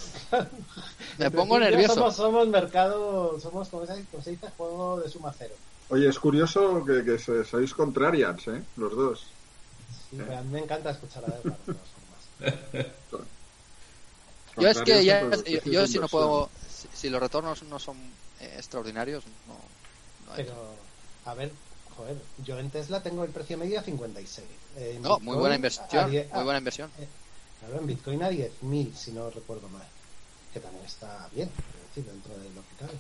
Me pongo nervioso. Somos, somos mercado, somos, como se, dice, juego de suma cero. Oye, es curioso que, que se- sois contrarians, ¿eh? Los dos. A mí me encanta escuchar a Edgar. Yo es que ya, yo, si no puedo, si, si los retornos no son eh, extraordinarios, no, no hay- Pero, a ver, joder, yo en Tesla tengo el precio medio a 56. En No, muy buena inversión, 10 muy buena inversión. Claro, en Bitcoin a 10.000, si no recuerdo mal. Que también está bien, quiero decir, dentro de lo que cabe.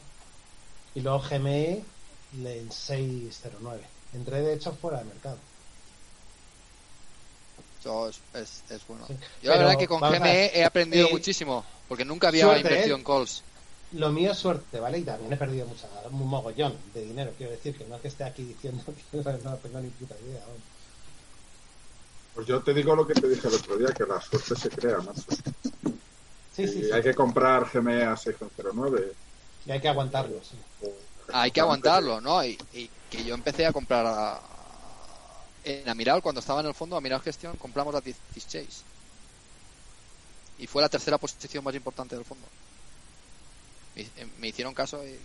Y luego GME le- en 609. Entré de hecho fuera de mercado. Es, es, es bueno. Sí. Yo la verdad que con a GME he aprendido muchísimo, porque nunca había suerte, invertido ¿eh? en calls. Lo mío es suerte, ¿vale? Y también he perdido mucha, un mogollón de dinero, quiero decir, que no es que esté aquí diciendo que no tengo ni puta idea. vamos. Pues yo te digo lo que te dije el otro día, que la suerte se crea, macho. Sí, sí. hay que comprar GME a 6,09. Y hay que aguantarlo, sí. Hay que aguantarlo, ¿no? Y, y que yo empecé a comprar a, en Amiral, cuando estaba en el fondo, Amiral Gestión, compramos a 16. y fue la tercera posición más importante del fondo. Me, eh, me hicieron caso y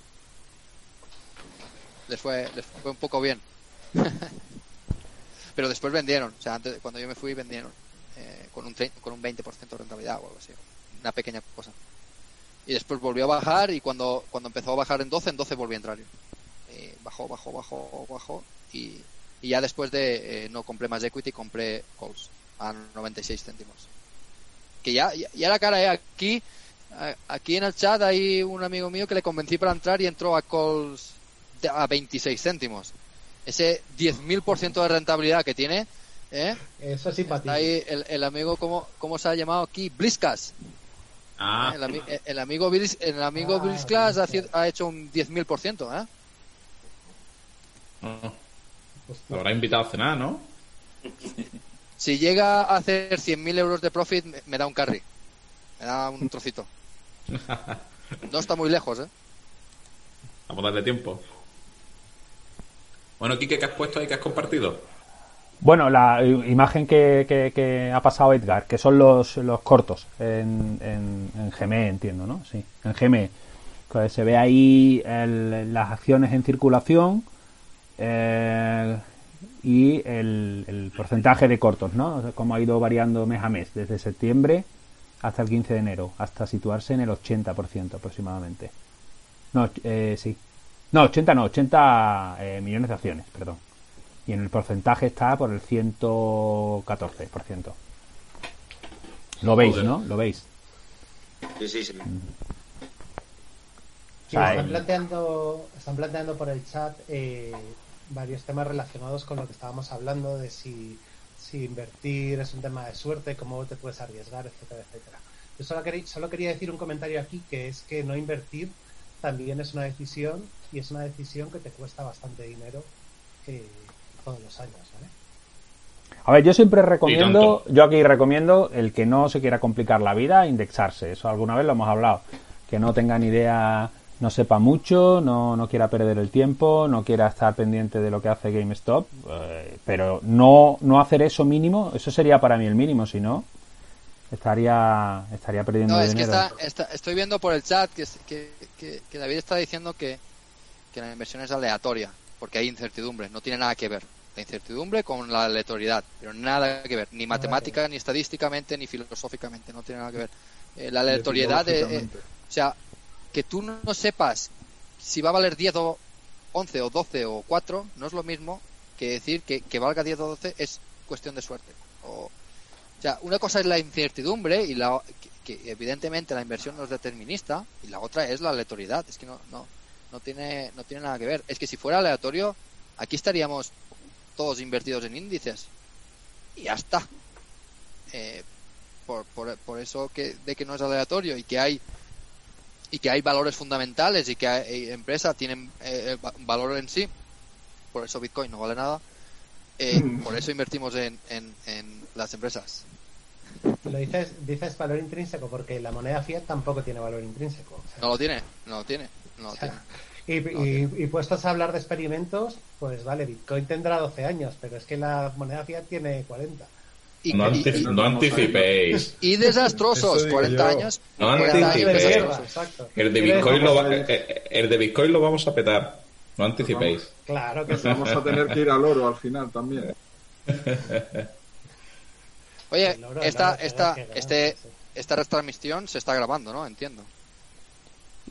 les fue, les fue un poco bien. Pero después vendieron, o sea, antes, cuando yo me fui vendieron eh, con, un con un 20% de rentabilidad o algo así, una pequeña cosa. Y después volvió a bajar y cuando, cuando empezó a bajar en 12, en 12 volví a entrar. Eh, bajó, bajó, bajó, bajó y, y ya después de eh, no compré más equity, compré calls a 96 céntimos. Que ya, ya, ya la cara, eh, aquí, a- aquí en el chat hay un amigo mío que le convencí para entrar y entró a calls de- a 26 céntimos. Ese 10.000% de rentabilidad que tiene, ¿eh? Eso es Está simpático. ahí el, el amigo, ¿cómo, ¿cómo se ha llamado aquí? Bliskas. Ah, El, ami- el amigo el amigo Ah, Bliskas ha, hecho un 10.000%, ¿eh? no, lo habrá invitado a cenar, ¿no? Si llega a hacer 100.000 euros de profit, me, da un carry. Me da un trocito. No está muy lejos, ¿eh? Vamos a darle tiempo. Bueno, Kike, ¿qué has puesto ahí? ¿Qué has compartido? Bueno, la imagen que, que- que ha pasado Edgar, que son los, los cortos en, en, en GME, entiendo, ¿no? Sí, en GME. Pues se ve ahí el- las acciones en circulación eh, y el, el porcentaje de cortos, ¿no? O sea, cómo ha ido variando mes a mes, desde septiembre hasta el 15 de enero, hasta situarse en el 80% aproximadamente. No, eh, sí. No, 80 no, 80 eh, millones de acciones, perdón. Y en el porcentaje está por el 114%. Lo veis, Joder. ¿no? Lo veis. Sí, sí, sí. Sí, Ah, están, planteando, están planteando por el chat eh, varios temas relacionados con lo que estábamos hablando de si, si invertir es un tema de suerte, cómo te puedes arriesgar, etcétera, etcétera. Yo solo quería, solo quería decir un comentario aquí que es que no invertir también es una decisión y es una decisión que te cuesta bastante dinero eh, todos los años, ¿vale? A ver, yo siempre recomiendo, yo aquí recomiendo el que no se quiera complicar la vida, indexarse. Eso alguna vez lo hemos hablado. Que no tenga ni idea, no sepa mucho, no, no quiera perder el tiempo, no quiera estar pendiente de lo que hace GameStop. eh, pero no, no hacer eso mínimo, eso sería para mí el mínimo, si no, estaría, estaría perdiendo No, es que dinero. está, está- estoy viendo por el chat que, que, que- que David está diciendo que, que la inversión es aleatoria, porque hay incertidumbre, no tiene nada que ver. La incertidumbre con la aleatoriedad, pero nada que ver, ni matemática, ni estadísticamente, ni filosóficamente, no tiene nada que ver. Eh, la aleatoriedad, eh, eh, o sea, que tú no sepas si va a valer 10 o 11 o 12 o 4, no es lo mismo que decir que, que valga 10 o 12 es cuestión de suerte. O, o sea, una cosa es la incertidumbre y la que, que evidentemente la inversión no es determinista y la otra es la aleatoriedad. Es que no, no, no tiene, no tiene nada que ver. Es que si fuera aleatorio, aquí estaríamos todos invertidos en índices y ya está. Eh, por, por, por eso que de que no es aleatorio y que hay y que hay valores fundamentales y que hay empresas tienen eh, va- valor en sí. Por eso Bitcoin no vale nada. Eh, por eso invertimos en, en, en las empresas. Lo dices, dices valor intrínseco porque la moneda fiat tampoco tiene valor intrínseco. o sea, No lo tiene, no lo tiene, no lo O sea, tiene. Y, y- y puestos a hablar de experimentos, pues vale, Bitcoin tendrá 12 años, pero es que la moneda fiat tiene 40. Y, No, y- anti- y- no anticipéis. y desastrosos, Eso digo 40 yo. años. No 40 años anticipéis. El de Bitcoin lo, va- eh, eh, el de Bitcoin lo vamos a petar. No anticipéis. Claro que sí. Vamos a tener que ir al oro al final también. Oye, esta, esta, este, esta retransmisión se está grabando, ¿no? Entiendo.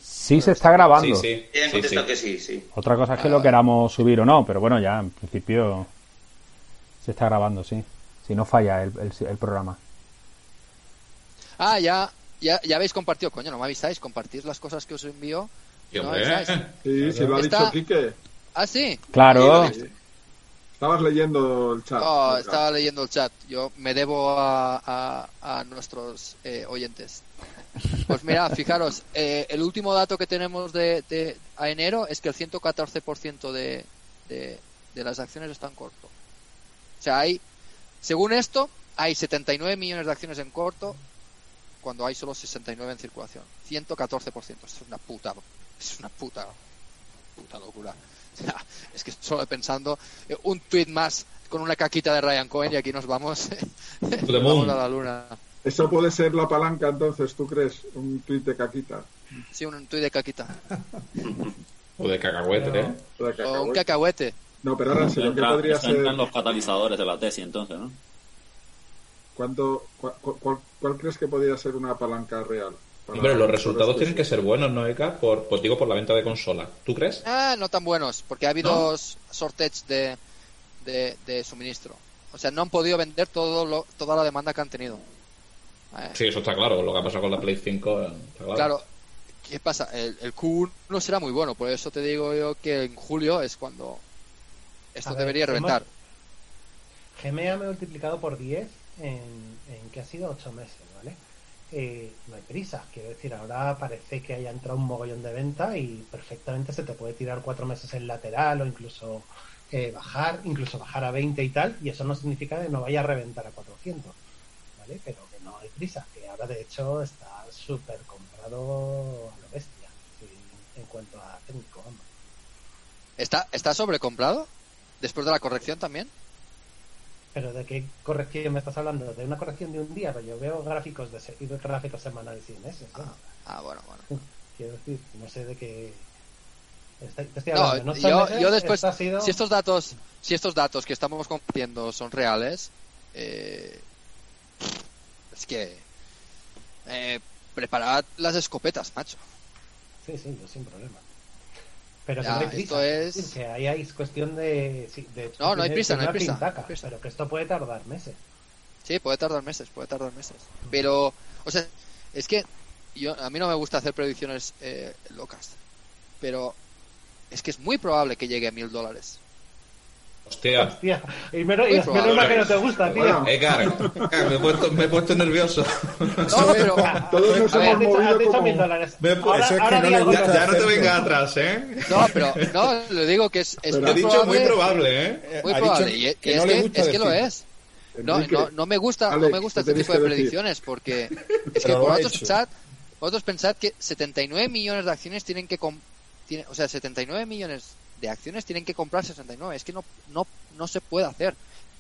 Sí se está grabando. Sí, sí. Bien sí, contestado sí. que sí, sí. Otra cosa es que lo queramos subir o no, pero bueno, ya en principio se está grabando, sí. Si no falla el, el- el programa. Ah, ya, ya, ya habéis compartido, coño, no me avisáis, compartís las cosas que os envío. Sí, No avisáis. Sí, sí, lo ha dicho Quique. Ah, sí. Claro. Sí. Estabas leyendo el chat. Oh, Edgar. estaba leyendo el chat. Yo me debo a, a, a nuestros eh, oyentes. Pues mira, fijaros, eh, el último dato que tenemos de, de- a enero es que el 114% de, de, de las acciones están corto. O sea, hay, según esto, hay 79 millones de acciones en corto cuando hay solo 69 en circulación. 114%. Esto es una puta, es una puta, puta locura. O sea, es que solo pensando eh, un tweet más con una caquita de Ryan Cohen y aquí nos vamos, the vamos a la luna. Eso puede ser la palanca, entonces, ¿tú crees? Un tuit de caquita. Sí, un tuit de caquita. O de cacahuete, ¿eh? O de O un cacahuete. No, pero ahora en serio, ¿qué Entra- podría eso ser? los catalizadores de la tesis, entonces, ¿no? ¿Cuánto, cuál, cuál crees que podría ser una palanca real? Hombre, los resultados tienen que ser buenos, ¿no, Eka? Por, pues digo, por la venta de consola. ¿Tú crees? Ah, no tan buenos, porque ha habido ¿No? s- shortage de, de, de suministro. O sea, no han podido vender todo lo- toda la demanda que han tenido. Eh, Sí, eso está claro. Lo que ha pasado con la Play 5 eh, está claro. Claro, ¿qué pasa? El, el Q1 no será muy bueno, por eso te digo yo que en julio es cuando esto ver, debería hemos- reventar. GMA me ha multiplicado por 10 en, en que ha sido 8 meses, ¿vale? Eh, no hay prisa, quiero decir, ahora parece que haya entrado un mogollón de venta y perfectamente se te puede tirar 4 meses en lateral o incluso eh, bajar, incluso bajar a 20 y tal, y eso no significa que no vaya a reventar a 400, ¿vale? Pero que no hay prisa, que ahora de hecho está súper comprado a lo bestia, en cuanto a técnico, vamos. ¿Está, ¿Está sobrecomprado? ¿Después de la corrección también? Pero ¿de qué corrección me estás hablando? ¿De una corrección de un día? Pero yo veo gráficos de se- y veo gráficos semanales y meses. ¿no? Ah, bueno, bueno. Quiero decir, no sé de qué... Estoy, te estoy No, hablando. Ocho yo, meses, yo después, esto ha sido- si estos datos, si estos datos que estamos compartiendo son reales, eh, es que eh, preparad las escopetas, macho. Sí, sí, yo sin problema. Pero Ya, no esto es- decir, que ahí hay cuestión de... No, no hay prisa, no hay prisa, pintaca. Pero que esto puede tardar meses. Sí, puede tardar meses, puede tardar meses. Pero, o sea, es que yo a mí no me gusta hacer predicciones eh, locas, pero es que es muy probable que llegue a mil dólares. Hostia. Hostia, y menos, y menos probable. mal que no te gusta, tío. Bueno, Edgar, Edgar, me, he puesto, me he puesto nervioso. No, pero Todos nos hemos movido dicho como... mil dólares. Me- Ahora, eso es que ahora no gusta loco. ya no te vengas atrás, ¿eh? no, pero no, le digo que es, es Pero muy dicho muy probable, probable, ¿eh? Eh, muy probable. dicho Y, que es, no le que, es que lo es. No, no, no me gusta, no me gusta ¿qué este tipo de predicciones porque es que lo vosotros pensad, vosotros pensad que 79 millones de acciones tienen que com- tiene- o sea, 79 millones de acciones tienen que comprar 69. Es que no no no se puede hacer.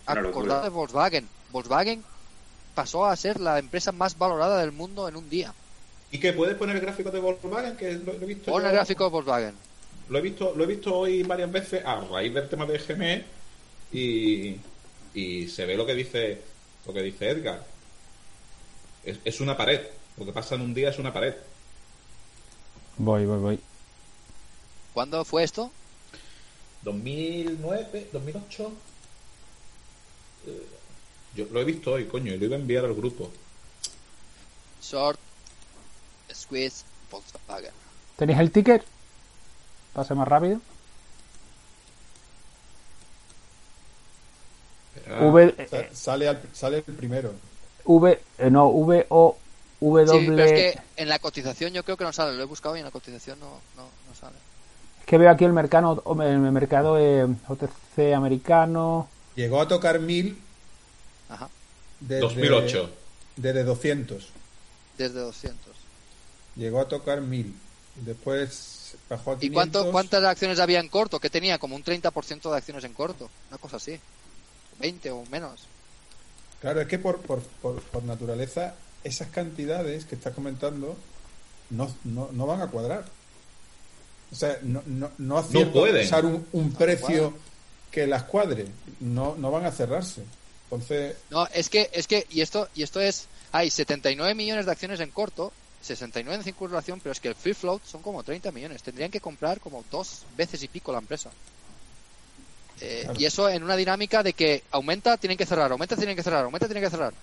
Una locura. Acordad de Volkswagen. Volkswagen pasó a ser la empresa más valorada del mundo en un día. ¿Y que puedes poner el gráfico de Volkswagen? Que lo, lo he visto Pon yo- el gráfico de Volkswagen. Lo he visto, lo he visto hoy varias veces a raíz del tema de GME y, y se ve lo que dice lo que dice Edgar. Es, es una pared. Lo que pasa en un día es una pared. Voy, voy, voy. ¿Cuándo fue esto? 2009, 2008. Eh, Yo lo he visto hoy, coño, y lo iba a enviar al grupo. Short Squeeze Volkswagen. ¿Tenéis el ticket? Pase más rápido. Espera. V, eh, Sale, al- sale el primero. V, eh, no, V, O, W. Sí, pero es que en la cotización yo creo que no sale. Lo he buscado y en la cotización no, no, no sale. Es que veo aquí el mercado, el mercado eh, OTC americano. Llegó a tocar 1000 Ajá. desde, 2008. Desde 200. Desde 200. Llegó a tocar 1000. Después bajó a 500. ¿Y cuánto, cuántas acciones había en corto? Que tenía como un 30% de acciones en corto. Una cosa así. 20 o menos. Claro, es que por, por, por, por naturaleza esas cantidades que estás comentando no, no, no van a cuadrar. O sea, no, no, no aciertan pueden. a usar un, un precio que las cuadre. No, no van a cerrarse. Entonces, No, es que, es que, y esto, y esto es, hay 79 millones de acciones en corto, 69 en circulación, pero es que el free float son como 30 millones. Tendrían que comprar como dos veces y pico la empresa. Eh, Claro. Y eso en una dinámica de que aumenta, tienen que cerrar, aumenta, tienen que cerrar, aumenta, tienen que cerrar.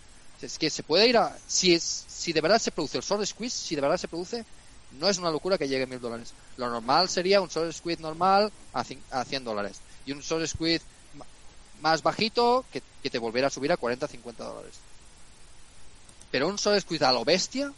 Es que se puede ir a, si es, si de verdad se produce el short squeeze, si de verdad se produce, no es una locura que llegue a mil dólares. Lo normal sería un short squeeze normal a, a 100 dólares. Y un squeeze ma- más bajito que, que te volviera a subir a 40, 50 dólares. Pero un short squeeze a lo bestia,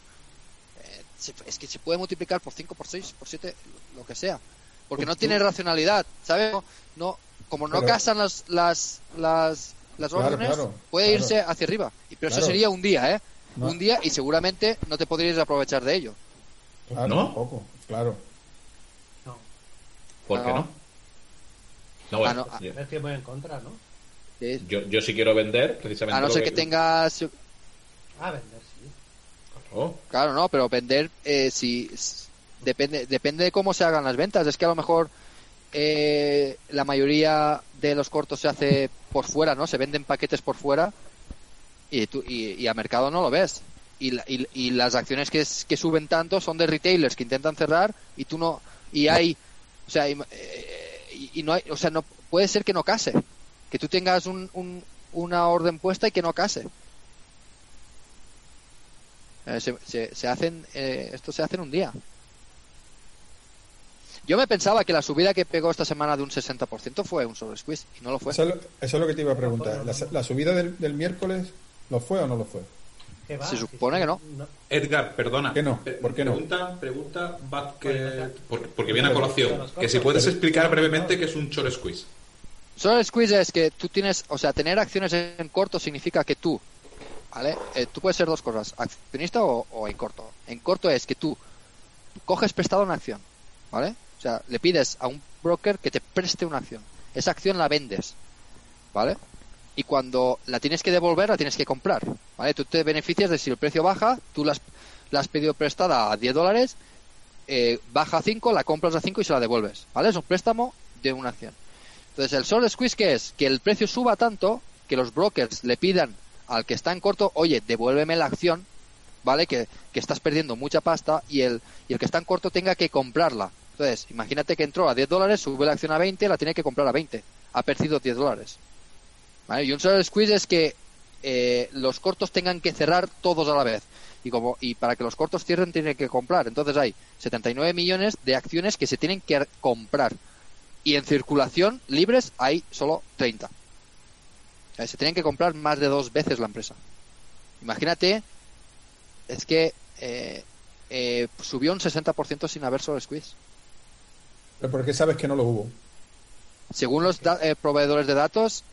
eh, es que se puede multiplicar por 5, por 6, por 7, lo que sea. Porque no Pues tú- tiene racionalidad, ¿sabes? No, no- como no Pero- casan las, las, las, las órdenes, claro, puede claro. irse hacia arriba. Y- Pero eso sería un día, ¿eh? No. Un día y seguramente no te podrías aprovechar de ello. Claro, ¿No? tampoco, claro. ¿Por qué No. no? No, bueno, Ah, no, Es que voy en contra, ¿no? Sí. yo, yo sí quiero vender, precisamente. A no ser que tengas, Ah, vender, sí. Oh, Claro, no, pero vender, eh, si depende, depende de cómo se hagan las ventas. Es que a lo mejor eh, la mayoría de los cortos se hace por fuera, ¿no? Se venden paquetes por fuera y, tú, y, y a mercado no lo ves. Y, la- y, y las acciones que, suben tanto son de retailers que intentan cerrar y tú no. Y hay. O sea, y, eh, y- y no hay. O sea, no puede ser que no case. Que tú tengas un, un- una orden puesta y que no case. Eh, se, se, se hacen, eh, esto se hace en un día. Yo me pensaba que la subida que pegó esta semana de un 60% fue un solo squeeze y no lo fue. Eso es lo, eso es lo que te iba a preguntar. ¿La, la subida del, del miércoles lo fue o no lo fue? Se supone que no. Edgar, perdona. ¿Por qué no? ¿Por qué no? Pregunta, pregunta Vázquez, Bueno, por- porque viene a colación. Que si puedes explicar brevemente qué es un short squeeze. Solo squeeze es que tú tienes, o sea, tener acciones en corto significa que tú, ¿vale? Eh, tú puedes ser dos cosas, accionista o, o en corto. En corto es que tú coges prestado una acción, ¿vale? O sea, le pides a un broker que te preste una acción. Esa acción la vendes, ¿vale? Y cuando la tienes que devolver, la tienes que comprar, ¿vale? Tú te beneficias de si el precio baja, tú la has, la has pedido prestada a 10 dólares, eh, baja a 5, la compras a 5 y se la devuelves, ¿vale? Es un préstamo de una acción. Entonces, el short squeeze, ¿qué es? Que el precio suba tanto que los brokers le pidan al que está en corto, oye, devuélveme la acción, ¿vale? Que, que estás perdiendo mucha pasta y el, y el que está en corto tenga que comprarla. Entonces, imagínate que entró a 10 dólares, sube la acción a 20, la tiene que comprar a 20. Ha perdido 10 dólares. ¿Vale? Y un short squeeze es que eh, los cortos tengan que cerrar todos a la vez. Y, como, y para que los cortos cierren, tienen que comprar. Entonces hay 79 millones de acciones que se tienen que comprar. Y en circulación libres hay solo 30. O sea, se tienen que comprar más de dos veces la empresa. Imagínate, es que eh, eh, subió un 60% sin haber solo squeeze. ¿Pero por qué sabes que no lo hubo? Según los da- eh, proveedores de datos,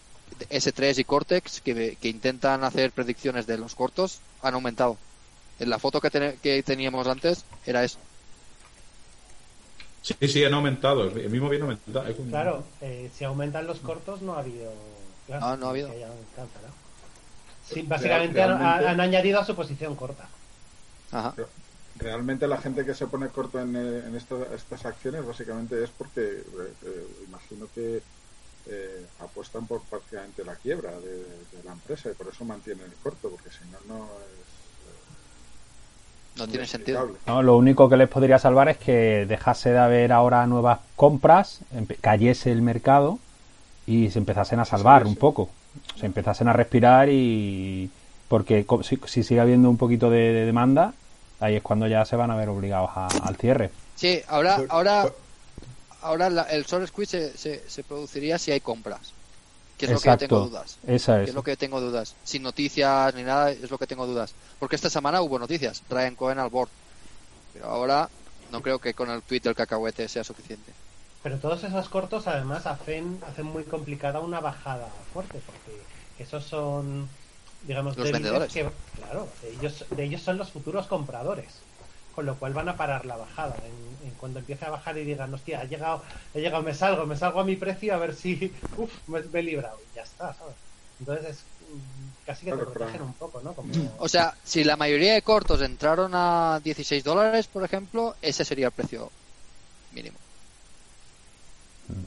S3 y Cortex, que, que intentan hacer predicciones de los cortos, han aumentado. En la foto que, teníamos antes era eso. Sí, sí, han aumentado. El mismo bien aumentado. Claro, eh, si aumentan los cortos no ha habido... claro, No, no ha habido. que haya alcance, ¿no? Sí, básicamente han, realmente- han añadido a su posición corta. Ajá. Realmente la gente que se pone corto en, eh, en esta- estas acciones básicamente es porque eh, eh, imagino que eh, apuestan por prácticamente la quiebra de, de la empresa y por eso mantienen el corto, porque si no, no es... No tiene sentido. No, lo único que les podría salvar es que dejase de haber ahora nuevas compras, cayese el mercado y se empezasen a salvar Sí, sí. un poco. Se empezasen a respirar y. Porque si, si sigue habiendo un poquito de, de demanda, ahí es cuando ya se van a ver obligados a- al cierre. Sí, ahora, Por- ahora, por- ahora la- el short squeeze se, se, se produciría si hay compras. Que es lo que tengo Exacto. dudas. Esa Que es. es lo que tengo dudas. Sin noticias ni nada, es lo que tengo dudas. Porque esta semana hubo noticias. Ryan Cohen al board. Pero ahora no creo que con el tweet del cacahuete sea suficiente. Pero todos esos cortos además hacen, hacen muy complicada una bajada fuerte, porque esos son, digamos, Los vendedores. que, claro, ellos, de ellos son los futuros compradores, con lo cual van a parar la bajada. En, en cuando empiece a bajar y digan, hostia, ha llegado, he llegado, me salgo, me salgo a mi precio a ver si, uff, me, me he librado, y ya está, ¿sabes? Entonces es mm, casi que te protegen un poco, ¿no? Como, O sea, si la mayoría de cortos entraron a 16 dólares, por ejemplo, ese sería el precio mínimo.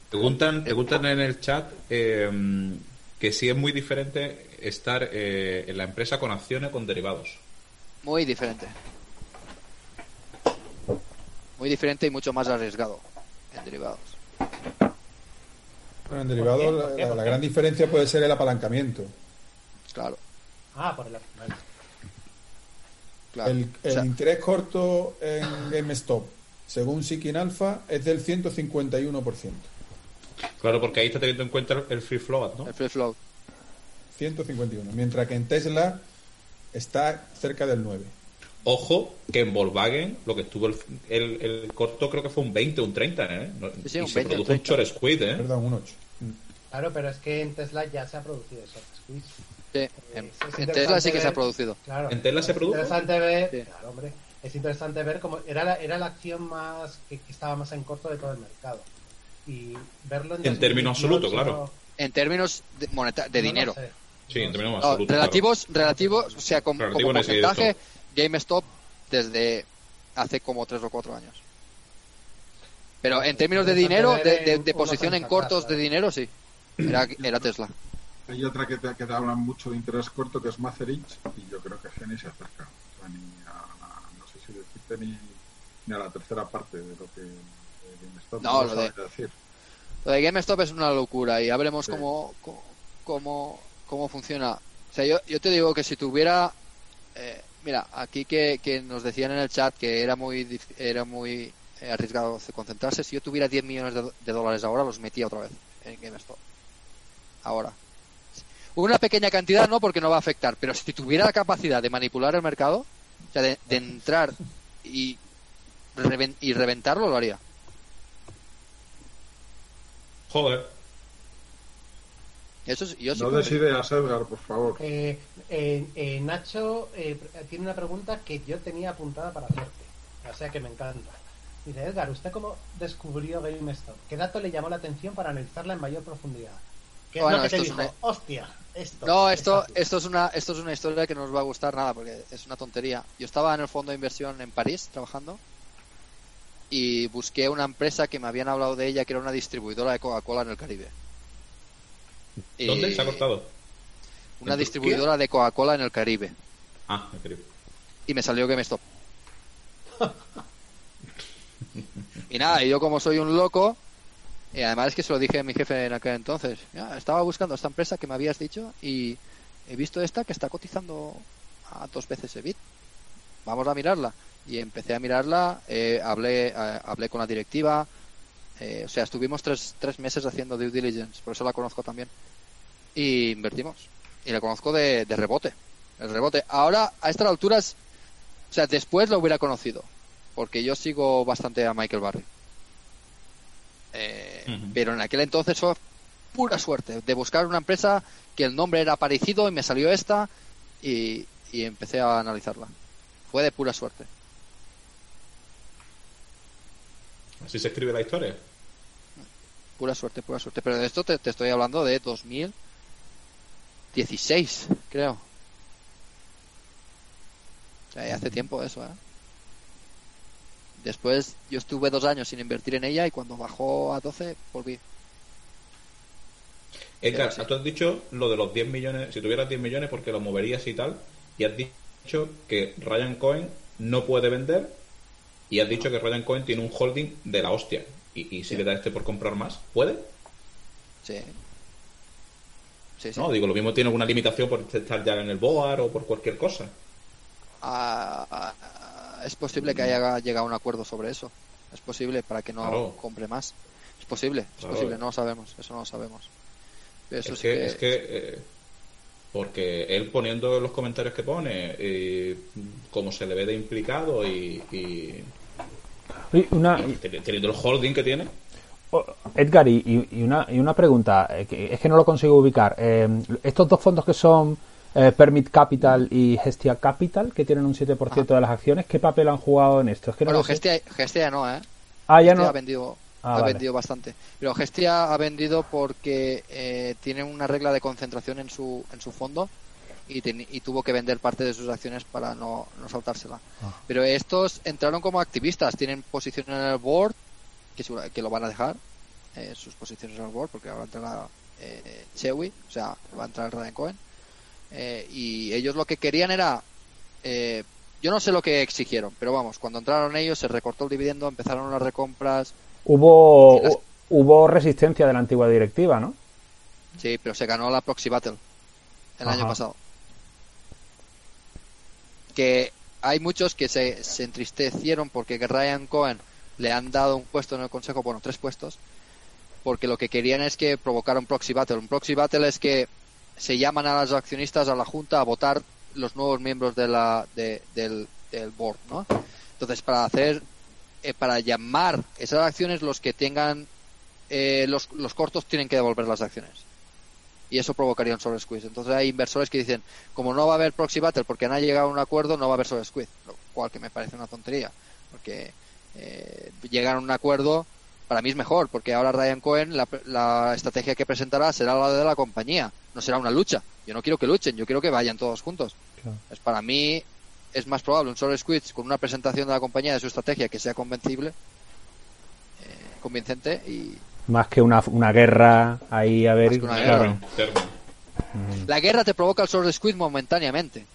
Preguntan, preguntan en el chat eh, que si es muy diferente estar eh, en la empresa con acciones o con derivados. Muy diferente. Muy diferente y mucho más arriesgado en derivados. Bueno, en derivado, ¿Por qué? la, ¿Por qué? la- ¿Por la qué? gran diferencia puede ser el apalancamiento. Claro, ah, por el vale. claro. El, O el sea, interés corto en GameStop, según Seeking Alpha, es del 151%. Claro, porque ahí está teniendo en cuenta el free float, ¿no? el free float. 151. Mientras que en Tesla está cerca del 9. Ojo que en Volkswagen lo que estuvo el, el, el corto creo que fue un 20 o un 30, ¿eh? No- Sí, sí, y un se 20, produjo un 30. short squid, ¿eh? Perdón, un 8. Mm. Claro, pero es que en Tesla ya se ha producido short squeeze. Sí, en, Es en interesante Tesla sí que se ha ver- producido. Claro. ¿En Tesla se es produjo? interesante ver, Sí. claro, hombre, es interesante ver cómo era la, era la acción más que, que estaba más en corto de todo el mercado. Y verlo en, En términos 2018, absolutos, claro. En términos de, moneta- de no dinero. Sí, en términos No, absolutos. relativos, relativos, o sea, como, Relativo como porcentaje. GameStop desde hace como tres o cuatro años. Pero en términos de dinero, de, de- de posición en cortos de ¿eh? dinero, sí. Era, era Tesla. Hay otra que te, que te habla mucho de interés corto que es Macerich y yo creo que Geni se acerca. O sea, ni a, no sé si decirte ni, ni a la tercera parte de lo que de GameStop No, lo lo de- decir. Lo de GameStop es una locura y ya veremos Sí. cómo, cómo, cómo, cómo funciona. O sea, yo, yo te digo que si tuviera... eh, mira, aquí que, que nos decían en el chat que era muy era muy eh, arriesgado concentrarse, si yo tuviera 10 millones de, dólares ahora, los metía otra vez en GameStop. Ahora. Una pequeña cantidad no, porque no va a afectar, pero si tuviera la capacidad de manipular el mercado, o sea, de, de entrar y, y reventarlo, lo haría. Joder. Eso es, yo sí No des ideas, Edgar, por favor. Eh, eh, eh, Nacho eh, tiene una pregunta que yo tenía apuntada para hacerte. O sea que me encanta. Dice, Edgar, ¿usted cómo descubrió GameStop? ¿Qué dato le llamó la atención para analizarla en mayor profundidad? ¿Qué es Bueno, lo que te dijo? una- Hostia, esto. No, es esto, fácil". esto es una, esto es una historia que no os va a gustar nada porque es una tontería. Yo estaba en el fondo de inversión en París trabajando y busqué una empresa que me habían hablado de ella que era una distribuidora de Coca-Cola en el Caribe. ¿Dónde se ha cortado? Una ¿En distribuidora de Coca-Cola en el Caribe Ah, me creo. y me salió GameStop. y nada, y yo como soy un loco, y además es que se lo dije a mi jefe en aquel entonces, "Ya, estaba buscando esta empresa que me habías dicho y he visto esta que está cotizando a dos veces el bit. Vamos a mirarla. Y empecé a mirarla, eh, hablé, eh, hablé con la directiva, eh, o sea, estuvimos tres, tres meses haciendo due diligence, por eso la conozco también. Y invertimos. Y la conozco de, de rebote. El rebote. Ahora, a estas alturas, o sea, después lo hubiera conocido. Porque yo sigo bastante a Michael Barry. Eh. Pero en aquel entonces fue pura suerte de buscar una empresa que el nombre era parecido y me salió esta y, y empecé a analizarla. Fue de pura suerte. Así se escribe la historia. Pura suerte, pura suerte. Pero de esto te, te estoy hablando de 2016, creo. O sea, ya hace tiempo eso, ¿eh? Después yo estuve dos años sin invertir en ella y cuando bajó a 12 volví. Edgar, sí. tú has dicho lo de los 10 millones, si tuvieras 10 millones porque lo moverías y tal, y has dicho que Ryan Cohen no puede vender, y has dicho que Ryan Cohen tiene un holding de la hostia, y, y si Sí. le da este por comprar más, ¿puede? Sí. Sí, sí. No, digo, lo mismo tiene alguna limitación por estar ya en el BOAR o por cualquier cosa. Ah, ah, es posible que haya llegado a un acuerdo sobre eso. Es posible para que no Claro. compre más. Es posible, es Claro. posible, no lo sabemos, eso no lo sabemos. Eso es sí que, que- es que eh, porque él poniendo en los comentarios que pone eh, como se le ve de implicado y, una, teniendo el holding que tiene Edgar, y, y- una, y una pregunta, eh, es que no lo consigo ubicar. Eh, estos dos fondos que son eh, Permit Capital y Gestia Capital, que tienen un 7% de las acciones, ¿qué papel han jugado en esto? Es que no bueno. Gestia, Gestia no, ¿eh? Ah, ya Gestia no. ha vendido, Ah, ha vale. vendido bastante. Pero Gestia ha vendido porque eh, tiene una regla de concentración en su, en su fondo y, teni- y tuvo que vender parte de sus acciones para no, no saltársela. Ah. Pero estos entraron como activistas, tienen posición en el board, que, segura- que lo van a dejar, eh, sus posiciones en el board, porque ahora entrará eh, Chewy, o sea, va a entrar Ryan Cohen. Eh, y ellos lo que querían era eh, yo no sé lo que exigieron, pero vamos, cuando entraron ellos se recortó el dividendo, empezaron las recompras, Hubo, las- hubo resistencia de la antigua directiva, ¿no? sí, pero se ganó la Proxy Battle el Ajá. año pasado. Que hay muchos que se, se entristecieron porque Ryan Cohen le han dado un puesto en el consejo, bueno, tres puestos, porque lo que querían es que provocara un Proxy Battle. Un Proxy Battle es que se llaman a los accionistas a la junta a votar los nuevos miembros de la, de- del, del board, ¿no? Entonces, para hacer, eh, para llamar esas acciones, los que tengan eh, los, los cortos tienen que devolver las acciones. Y eso provocaría un sobre squeeze. Entonces hay inversores que dicen, como no va a haber proxy battle porque no ha llegado a un acuerdo, no va a haber sobre squeeze. Lo cual que me parece una tontería. Porque eh, llegar a un acuerdo, para mí es mejor, porque ahora Ryan Cohen, la, la estrategia que presentará será la de la compañía, no será una lucha. Yo no quiero que luchen, yo quiero que vayan todos juntos. Claro. Es para mí es más probable un solo squid con una presentación de la compañía de su estrategia que sea convencible, eh, convincente y Más que una, una guerra ahí a ver. Más que una claro. guerra. Interno. la guerra te provoca el solo squid momentáneamente.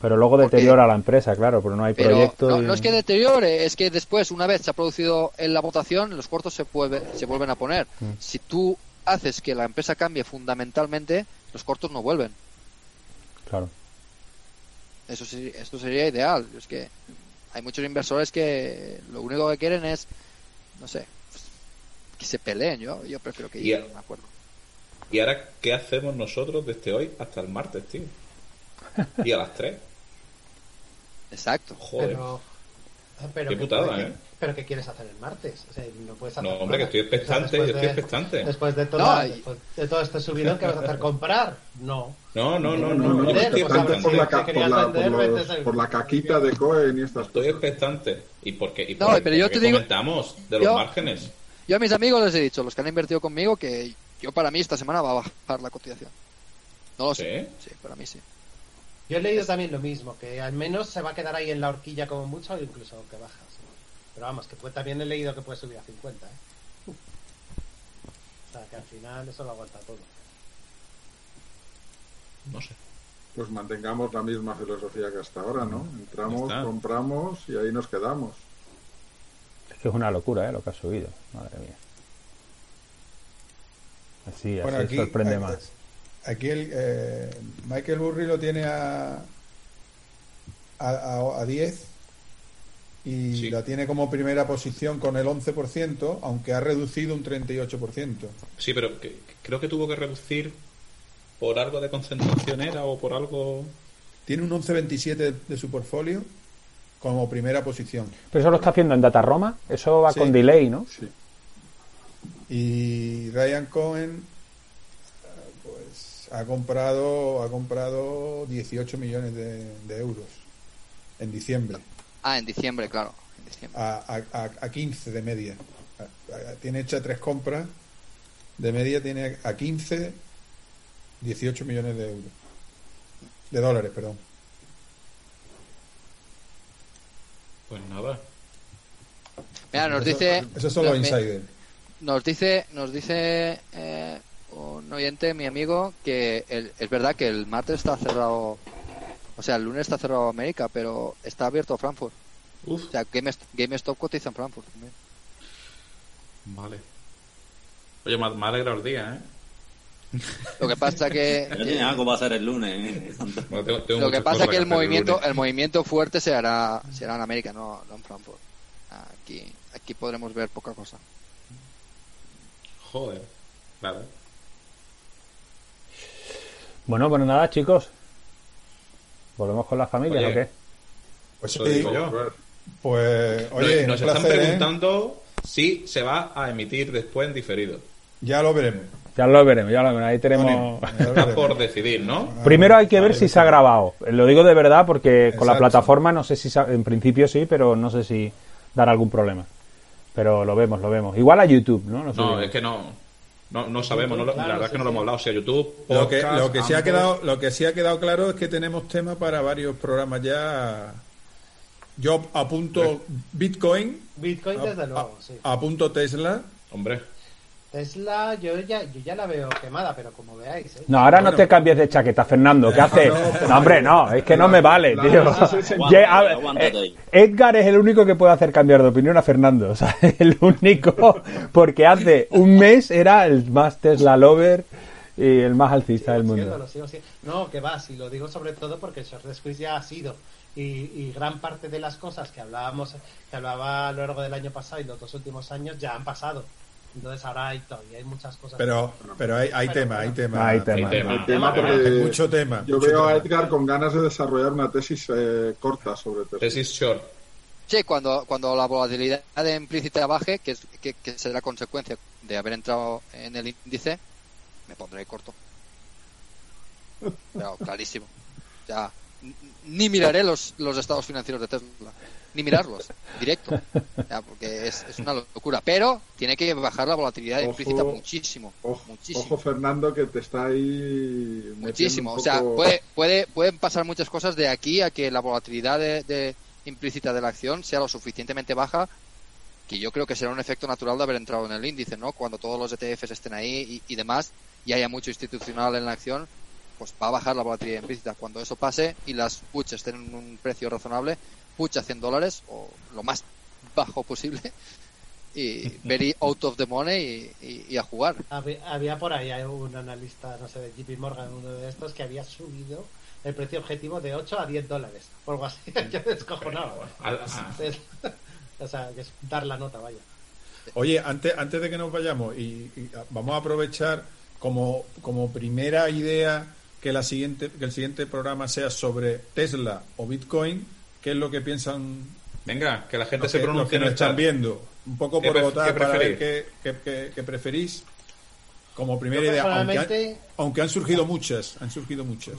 Pero luego Porque- deteriora la empresa, claro, pero no hay Pero proyecto. no, y- no es que deteriore, es que después, una vez se ha producido en la votación, los cortos se, vuelve- se vuelven a poner. Mm. Si tú haces que la empresa cambie fundamentalmente, los cortos no vuelven. Claro. Eso sí, esto sería ideal. Es que hay muchos inversores que lo único que quieren es, no sé, que se peleen. Yo, yo prefiero que lleguen a- a un acuerdo. ¿Y ahora qué hacemos nosotros desde hoy hasta el martes, tío? Y a las 3. Exacto. Joder. Pero, pero Qué ¿qué putada, ¿eh? ¿Pero qué quieres hacer el martes? O sea, no puedes hacer No, hombre, que estoy expectante, O sea, yo estoy de- expectante. Después de, No, toda- y- después de todo este subidón, ¿qué vas a hacer? ¿Comprar? No. No, no, no, No, no, no, no, no, estoy expectante por la, por, la, por, vender, los- vete a- por la caquita de Cohen y estas Estoy expectante. ¿Y por qué? ¿Y No, por- pero yo te digo- comentamos de los yo- márgenes. Yo a mis amigos les he dicho, los que han invertido conmigo, que yo para mí esta semana va a bajar la cotización. No lo sé. Sí, para mí sí. Yo he leído también lo mismo, que al menos se va a quedar ahí en la horquilla como mucho, o incluso que baja. sí. Pero vamos, que también he leído que puede subir a 50, ¿eh? O sea, que al final eso lo aguanta todo. No sé. Pues mantengamos la misma filosofía que hasta ahora, ¿no? Entramos, compramos y ahí nos quedamos. Es que es una locura, ¿eh? Lo que ha subido. Madre mía. Así, Bueno, así aquí, sorprende aquí- más. Aquí el, eh, Michael Burry lo tiene a, a, a- a 10 y Sí. la tiene como primera posición con el 11%, aunque ha reducido un 38%. Sí, pero que- creo que tuvo que reducir por algo de concentración era o por algo... Tiene un 11,27 de su portfolio como primera posición. Pero eso lo está haciendo en Data Roma. Eso va Sí. con delay, ¿no? Sí. Y Ryan Cohen ha comprado ha comprado 18 millones de, de euros en diciembre Ah, en diciembre, claro. En diciembre. a, a, a- a 15 de media. A- a- tiene hecha tres compras de media tiene a 15 18 millones de euros. De dólares, perdón. Pues nada. Mira, nos Eso- dice. Esos son los insiders. Nos dice, nos dice eh, un oyente, mi amigo, que el- es verdad que el martes está cerrado, o sea, el lunes está cerrado América, pero está abierto Frankfurt. Uf, O sea, GameSt- GameStop cotiza en Frankfurt también. vale. Oye, me, me alegra el día, ¿eh? Lo que pasa que, tiene algo para hacer el lunes. ¿eh? Bueno, tengo- tengo lo que pasa cosas que el movimiento, el movimiento fuerte se hará, se hará en América, no, no en Frankfurt. Aquí, aquí podremos ver poca cosa. Joder. Vale. Bueno, pues nada, chicos. ¿Volvemos con las familias Oye, o qué? Pues Eso sí, digo yo. pues oye, nos un están ¿eh? preguntando si se va a emitir después en diferido. Ya lo veremos. Ya lo veremos, ya lo veremos. Ahí tenemos. Está veremos. por decidir, ¿no? Primero hay que ver si se ha grabado. Lo digo de verdad porque con la plataforma no sé si se ha- en principio sí, pero no sé si dará algún problema. Pero lo vemos, lo vemos. Igual a YouTube, ¿no? Lo No, subimos. es que no. No, no sabemos, no lo- Claro, la verdad es que no lo hemos hablado. Si a YouTube, Lo que, podcast, lo que sí ha quedado, lo que sí ha quedado claro es que tenemos tema para varios programas ya. Yo apunto Bitcoin, Bitcoin, desde a- luego, sí. apunto Tesla. Hombre, Tesla, yo ya, yo ya la veo quemada, pero como veáis, ¿eh? No, ahora no te cambies de chaqueta, Fernando. ¿Qué haces? no, No, hombre, no, es que no me vale, la- tío. sí, sí, sí. Ye- a- Aguántate, aguántate eh. Edgar es el único que puede hacer cambiar de opinión a Fernando. O sea, el único, porque hace un mes era el más Tesla lover y el más alcista del siendo, mundo. lo sigo siendo. No, que va, si lo digo sobre todo porque el short squeeze ya ha sido. Y, y gran parte de las cosas que hablábamos, que hablaba a lo largo del año pasado y los dos últimos años ya han pasado. Entonces ahora hay todavía hay muchas cosas. Pero, pero hay, hay Pero, tema, hay tema. Hay tema. Hay tema. Porque mucho tema. yo mucho veo a. Edgar con ganas de desarrollar una tesis eh, corta sobre Tesla. tesis short. Sí, cuando, cuando la volatilidad implícita baje, que, es, que, que será consecuencia de haber entrado en el índice, me pondré corto. Pero clarísimo. Ya, ni miraré los, los estados financieros de Tesla. Ni mirarlos, directo. Ya, porque es, es una locura. Pero tiene que bajar la volatilidad Ojo, implícita muchísimo. Ojo, muchísimo. ojo, Fernando, que te está ahí. Muchísimo. un O sea, puede, puede, pueden pasar muchas cosas de aquí a que la volatilidad de, de- implícita de la acción sea lo suficientemente baja que yo creo que será un efecto natural de haber entrado en el índice, ¿no? Cuando todos los ETFs estén ahí y, y demás y haya mucho institucional en la acción, pues va a bajar la volatilidad implícita. Cuando eso pase y las puts estén en un precio razonable, puch a 100 dólares o lo más bajo posible y very out of the money y, y- y a jugar. Había, había por ahí un analista, no sé, de JP Morgan, uno de estos, que había subido el precio objetivo de 8 a 10 dólares. O algo así. Yo descojonado. Ah, ah. o sea, que es dar la nota, vaya. Oye, antes, antes de que nos vayamos, y, y vamos a aprovechar como, como primera idea que, la siguiente, que el siguiente programa sea sobre Tesla o Bitcoin, ¿qué es lo que piensan Venga, que la gente los se que, los pronuncie que en nos están viendo? Un poco ¿Qué por votar qué para ver qué, qué- qué- qué preferís como primera Yo idea, aunque han, personalmente- aunque han surgido muchas, han surgido muchas.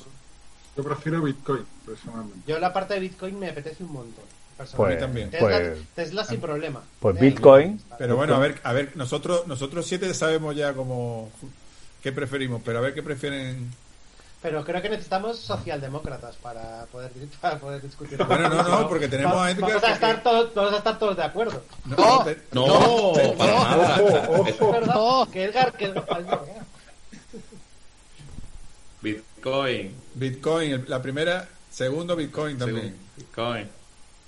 Yo prefiero Bitcoin, personalmente. Yo la parte de Bitcoin me apetece un montón. Pues- personalmente. A mí también. Tesla, pues- Tesla sin problema. Pues Eh, Bitcoin. Pero bueno, a ver, a ver, nosotros, nosotros siete sabemos ya como qué preferimos, pero a ver qué prefieren. Pero creo que necesitamos socialdemócratas para poder, para poder discutir. Bueno, no, no, porque tenemos a Edgar Vamos a, que- estar todos, vamos a estar todos de acuerdo. No, te- No, para nada. Es verdad que Edgar, que Bitcoin. Bitcoin, la primera, segundo Bitcoin también. Bitcoin.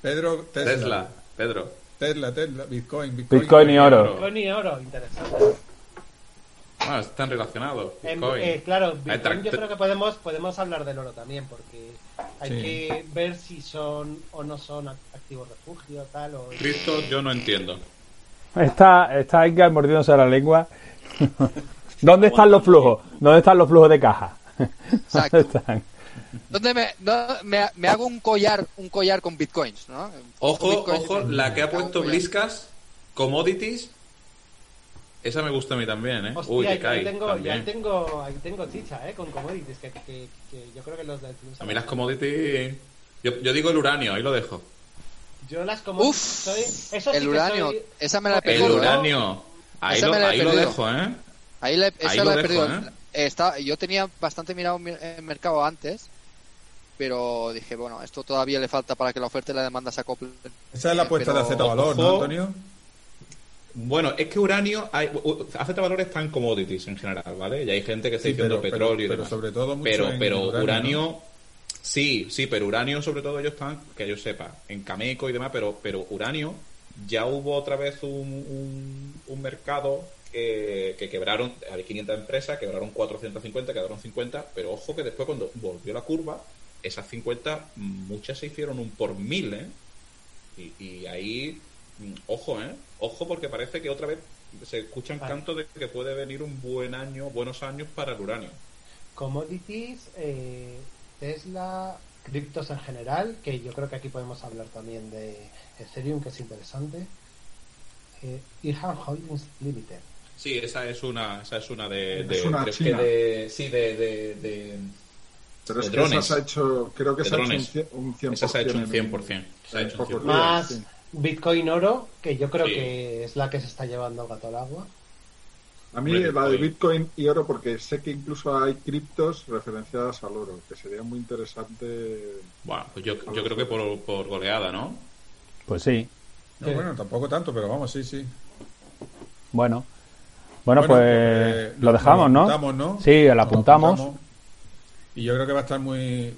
Pedro, Tesla. Tesla. Pedro. Tesla, Tesla, Bitcoin, Bitcoin. Bitcoin y oro. Bitcoin y oro, interesante. Ah, están relacionados. En- Bitcoin. eh, claro, Bitcoin yo creo que podemos, podemos hablar del oro también, porque hay Sí. que ver si son o no son act- activos refugio, tal, o... Cristo, yo no entiendo. Está, está Edgar mordiéndose la lengua. ¿Dónde están los flujos? ¿Dónde están los flujos de caja? Exacto. ¿Dónde están? ¿Dónde me, no, me, me hago un collar un collar con bitcoins, ¿no? Ojo, Bitcoins ojo, la que ha puesto. Bliskas, Commodities, esa me gusta a mí también, ¿eh? Hostia, Uy, que ahí, cae tengo, ahí tengo, ahí tengo chicha, ¿eh? Con commodities, que, que, que yo creo que los del Club A mí las commodities... Yo, yo digo el uranio, ahí lo dejo. Yo las commodities Uf, soy... Eso sí el que uranio, soy- esa me la he El perdido. ¿eh? uranio. Ahí, Esa lo, me la he ahí lo dejo, ¿eh? Ahí la, esa Ahí la lo he dejo, perdido. ¿eh? Está- yo tenía bastante mirado mi- en mercado antes, pero dije, bueno, esto todavía le falta para que la oferta y la demanda se acoplen. Esa es la apuesta de Z Valor, ¿no. Antonio? Bueno, es que uranio, hay, Valores en commodities en general, ¿vale? Y hay gente que está Sí, diciendo pero- petróleo y pero- demás. pero sobre todo mucho pero, en pero uranio, uranio, sí, sí, pero uranio sobre todo ellos están, que yo sepa, en Cameco y demás, pero, pero uranio ya hubo otra vez un, un, un mercado que, que quebraron, había 500 empresas, quebraron 450, quedaron 50, pero ojo que después cuando volvió la curva, esas 50, muchas se hicieron un por mil, ¿eh? Y, y ahí, mm, ojo, ¿eh? Ojo porque parece que otra vez se escuchan Vale. cantos de que puede venir un buen año, buenos años para el uranio. Commodities, eh, Tesla, criptos en general, que yo creo que aquí podemos hablar también de Ethereum, que es interesante. Eh, Irham Holdings Limited. Sí, esa es una, esa es una de, Es una china. que de, sí, de, de, de- Pero es que esa se ha hecho, creo que se ha hecho un un 100%. Esa se ha hecho un en- 100%. Se ha en hecho un pocos 100%. días, Más sí. Bitcoin Oro, que yo creo Sí. que es la que se está llevando el gato al agua. A mí la de Bitcoin. Y oro, porque sé que incluso hay criptos referenciadas al oro, que sería muy interesante. Bueno, pues yo, yo creo que por, por goleada, ¿no? Pues sí. No, Sí. bueno, tampoco tanto, pero vamos, sí, sí. Bueno. Bueno, Bueno, pues eh, lo dejamos, ¿no? apuntamos, ¿no? Sí, lo Lo apuntamos. Y yo creo que va a estar muy...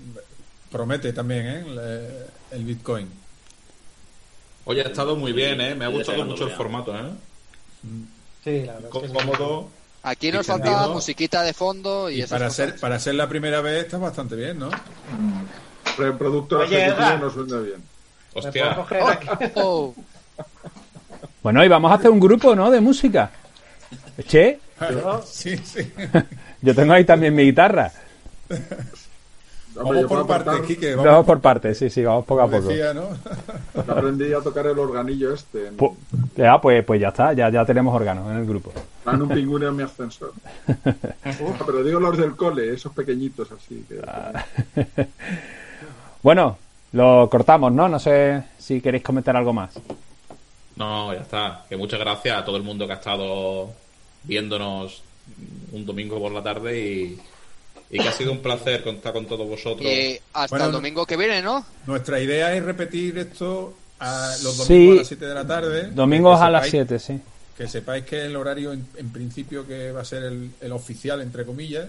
Promete también, ¿eh? El Bitcoin. Oye, ha estado muy bien, ¿eh? Me ha gustado mucho el formato, ¿eh? Sí, la verdad Cómodo. Aquí nos Y falta sentido. musiquita de fondo y, Y esas para cosas. ser, para ser la primera vez está bastante bien, ¿no? Pero el producto Oye, ejecutivo nos vende bien. ¿Me puedo Hostia. aquí? Oh, Bueno, y vamos a hacer un grupo, ¿no? De música. Che, Sí, sí. yo tengo ahí también mi guitarra. Hombre, Vamos por partes, Quique. Vamos, Vamos, por partes, sí, sí, vamos poco a poco. decía, ¿no? yo aprendí a tocar el organillo este. En, Pu- Ya, pues, pues ya está, ya, ya tenemos órganos en el grupo. en un pingüino en mi ascensor. Uf, pero digo los del cole, esos pequeñitos así. Que, Bueno, lo cortamos, ¿no? No sé si queréis comentar algo más. No, ya está. Que muchas gracias a todo el mundo que ha estado viéndonos un domingo por la tarde y, y que ha sido un placer contar con todos vosotros. Y hasta Bueno, el domingo que viene, ¿no? Nuestra idea es repetir esto a los domingos Sí. a las 7 de la tarde. Domingos Que a las sepáis- 7, sí. Que sepáis que el horario, en, en principio, que va a ser el, el oficial, entre comillas,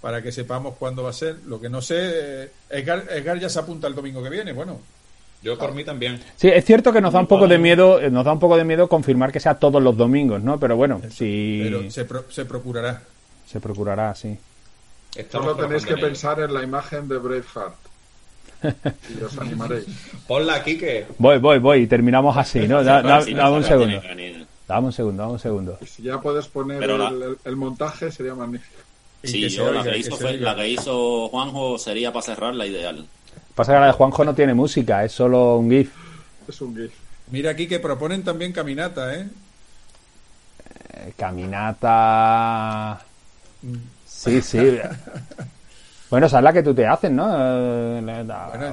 para que sepamos cuándo va a ser. Lo que no sé, eh, Edgar, Edgar ya se apunta el domingo que viene. Bueno, Yo por mí también. Sí, es cierto que nos da un poco de miedo, eh, nos da un poco de miedo confirmar que sea todos los domingos, ¿no? Pero bueno, si pero se, pro- se procurará. se procurará, sí. Estamos Solo tenéis que pensar en la imagen de Braveheart. Y os animaréis. Ponla aquí que Voy, voy, voy, y terminamos así, ¿no? Da- dame un segundo. Dame un segundo, dame un segundo. Y si ya puedes poner el, el- el montaje, sería magnífico. Sí, que yo la oiga, que, que hizo fue- la que hizo Juanjo sería para cerrar la ideal. Pasa que la de Juanjo no tiene música, es solo un GIF. Es un GIF. Mira aquí que proponen también caminata, ¿eh? Eh, Caminata. Sí, sí. Bueno, esa es la que tú te haces, ¿no? Eh,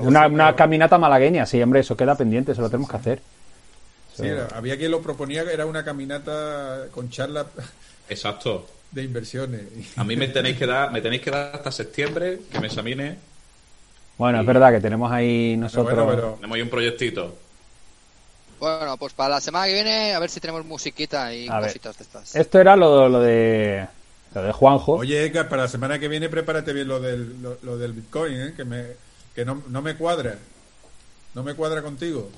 Bueno, una, caminata malagueña, sí, hombre, eso queda pendiente, eso lo tenemos que hacer. Sí, era- había quien lo proponía que era una caminata con charla exacto. de inversiones. A mí me tenéis que dar, me tenéis que dar hasta septiembre que me examine. Bueno, es verdad que tenemos ahí nosotros. Bueno, pero Tenemos ahí un proyectito. Bueno, pues para la semana que viene a ver si tenemos musiquita y A ver. cositas de estas. Esto era lo, lo de lo de Juanjo. Oye, Edgar, para la semana que viene prepárate bien lo del, lo, lo del Bitcoin, ¿eh? que, me, que no, no me cuadra. No me cuadra contigo.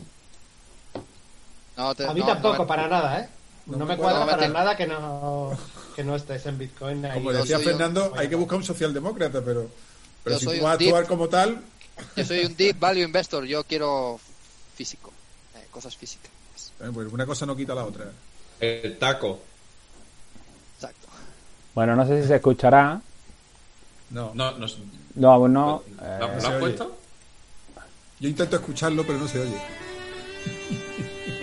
No te- A mí no, tampoco, no me- para nada, ¿eh? No, No me me cuadra para nada que no, que no estés en Bitcoin. ahí. Como decía Fernando, hay que buscar un socialdemócrata, pero, pero Yo si tú vas a deep. actuar como tal, Yo soy un deep value investor, yo quiero físico, eh, cosas físicas. eh, pues una cosa no quita la otra. El taco. Bueno, no sé si se escuchará. No, No, no, No, aún no. ¿Lo, Eh, lo has oye. puesto? yo intento escucharlo, pero no se oye.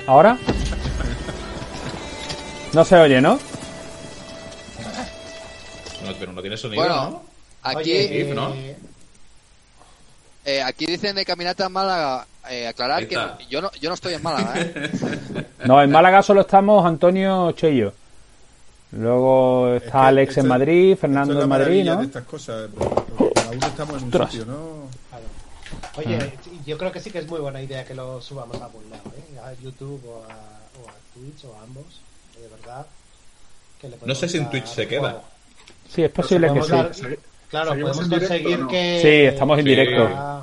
¿Ahora? No se oye, ¿no? No, pero no tiene sonido, Bueno, ¿no? aquí, Oye, GIF, ¿no? eh, eh, aquí dicen de caminata en Málaga, eh, aclarar que yo no, yo no estoy en Málaga, ¿eh? No, en Málaga solo estamos Antonio Chello. Luego está Es que Alex esto en Madrid, Fernando es la en Madrid, maravilla ¿no? de estas cosas. estamos en un sitio, ¿no? claro. Oye, yo creo que sí que es muy buena idea que lo subamos a algún lado, ¿eh? A YouTube o a, o a Twitch o a ambos. De verdad. que le No sé si en Twitch se queda. juego. Sí, es posible que sí. dar- Claro, ¿Seguimos podemos directo conseguir no? que. Sí, estamos en Sí. directo. haya-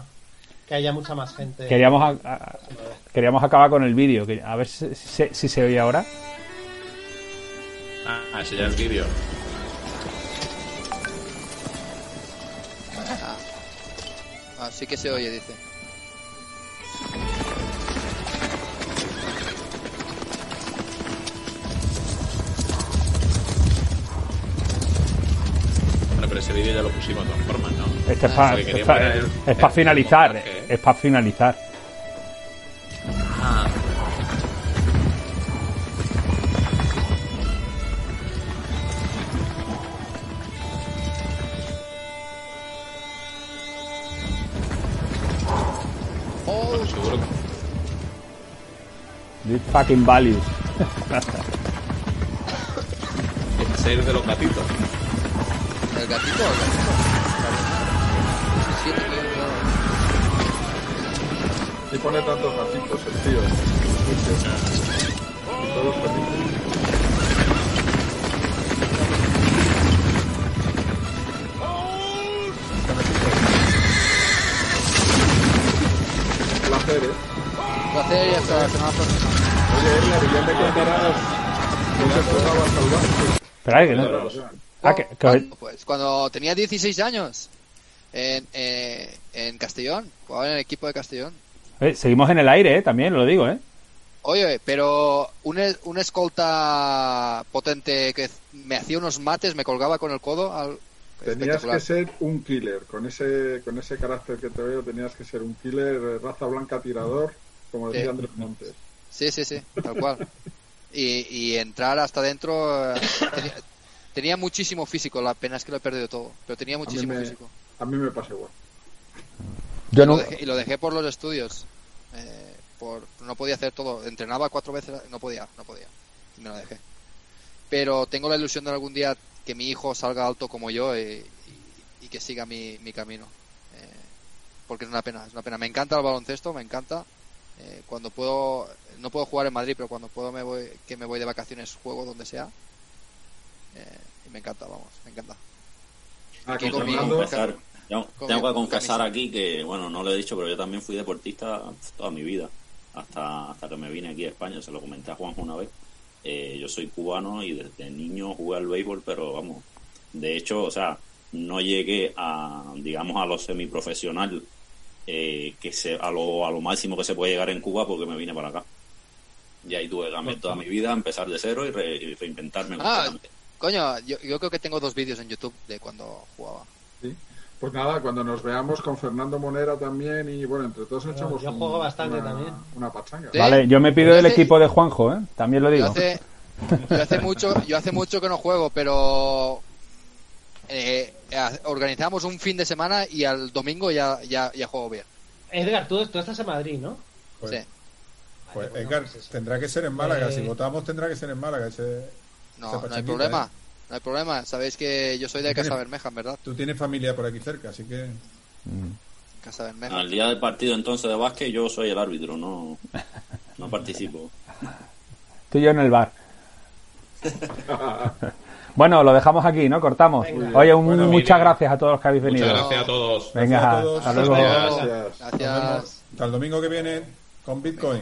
Que haya mucha más gente. Queríamos, a- a- queríamos acabar con el vídeo. que- A ver si, si- si se oye ahora. Ah, ese ya es el vídeo. Ah, sí que se oye, dice. Bueno, pero ese vídeo ya lo pusimos de todas formas, ¿no? Este es Ah, para poner el- el finalizar. Es para finalizar. These fucking values. El ser de los gatitos. el gatito, el gatito. Siete millones de. Y pone tantos gatitos el tío. Todos felices. Un placer, ¿eh? Un placer y hasta la semana próxima. Oye, Edgar, ¿y ya me contarás dónde jugabas salvaje? Espera, que no- Ah, que- que- ¿Cuándo? Pues cuando tenía 16 años. En, eh, en Castellón. Jugaba en el equipo de Castellón. eh, seguimos en el aire, eh, también lo digo, ¿eh? Oye, pero un, un escolta potente que me hacía unos mates, me colgaba con el codo. Al... Tenías que ser un killer. Con ese, con ese carácter que te veo, tenías que ser un killer, raza blanca tirador, como decía Sí. Andrés Montes. Sí, sí, sí, tal cual. Y, y entrar hasta adentro. eh, tenía, tenía muchísimo físico, la pena es que lo he perdido todo. Pero tenía muchísimo me- físico. A mí me pasa igual. Yo y, no- lo dejé, y lo dejé por los estudios. Eh, por, no podía hacer todo. Entrenaba cuatro veces, no podía, no podía. Y me lo dejé. Pero tengo la ilusión de algún día que mi hijo salga alto como yo y, y- y que siga mi, mi camino. Eh, porque es una pena, es una pena. Me encanta el baloncesto, me encanta. Eh, cuando puedo, no puedo jugar en Madrid, pero cuando puedo me voy, que me voy de vacaciones juego donde sea. Eh, y me encanta, vamos, me encanta. Ah, Aquí con con mi- Fernando, confesar- tengo, tengo que confesar aquí que, bueno, no lo he dicho, pero yo también fui deportista toda mi vida, hasta, hasta que me vine aquí a España, se lo comenté a Juanjo una vez. Eh, yo soy cubano y desde niño jugué al béisbol, pero vamos, de hecho, o sea, no llegué a, digamos, a lo semiprofesional, eh, que se, a, lo, a lo máximo que se puede llegar en Cuba porque me vine para acá. Y ahí tuve que toda mi vida, empezar de cero y, re- y reinventarme. Ah, coño, yo, yo creo que tengo dos vídeos en YouTube de cuando jugaba. Sí. Pues nada, cuando nos veamos con Fernando Monera también y bueno, entre todos echamos yo un- juego bastante una, también. una pachanga. Sí. Vale, yo me pido Yo del hace- equipo de Juanjo, ¿eh? También lo Yo digo. hace, yo hace mucho, yo hace mucho que no juego, pero eh, organizamos un fin de semana y al domingo ya, ya, ya juego bien. Edgar, tú, tú estás en Madrid, ¿no? Pues, Sí. pues, Vale, Edgar, pues tendrá que ser en Málaga. Eh, Si votamos, tendrá que ser en Málaga. Ese, No, no hay problema. ¿eh? No hay problema. Sabéis que yo soy de ¿Qué Casa? Bermeja, en verdad. Tú tienes familia por aquí cerca, así que. Casa Bermeja. Al día del partido entonces de básquet yo soy el árbitro, no, no participo. Tú y yo en el bar. bueno, lo dejamos aquí, ¿no? Cortamos. Venga. Oye, un- Bueno, muchas gracias a todos los que habéis venido. Muchas gracias a todos. Venga, Gracias a todos. hasta luego. Gracias. Gracias. Hasta el domingo que viene con Bitcoin.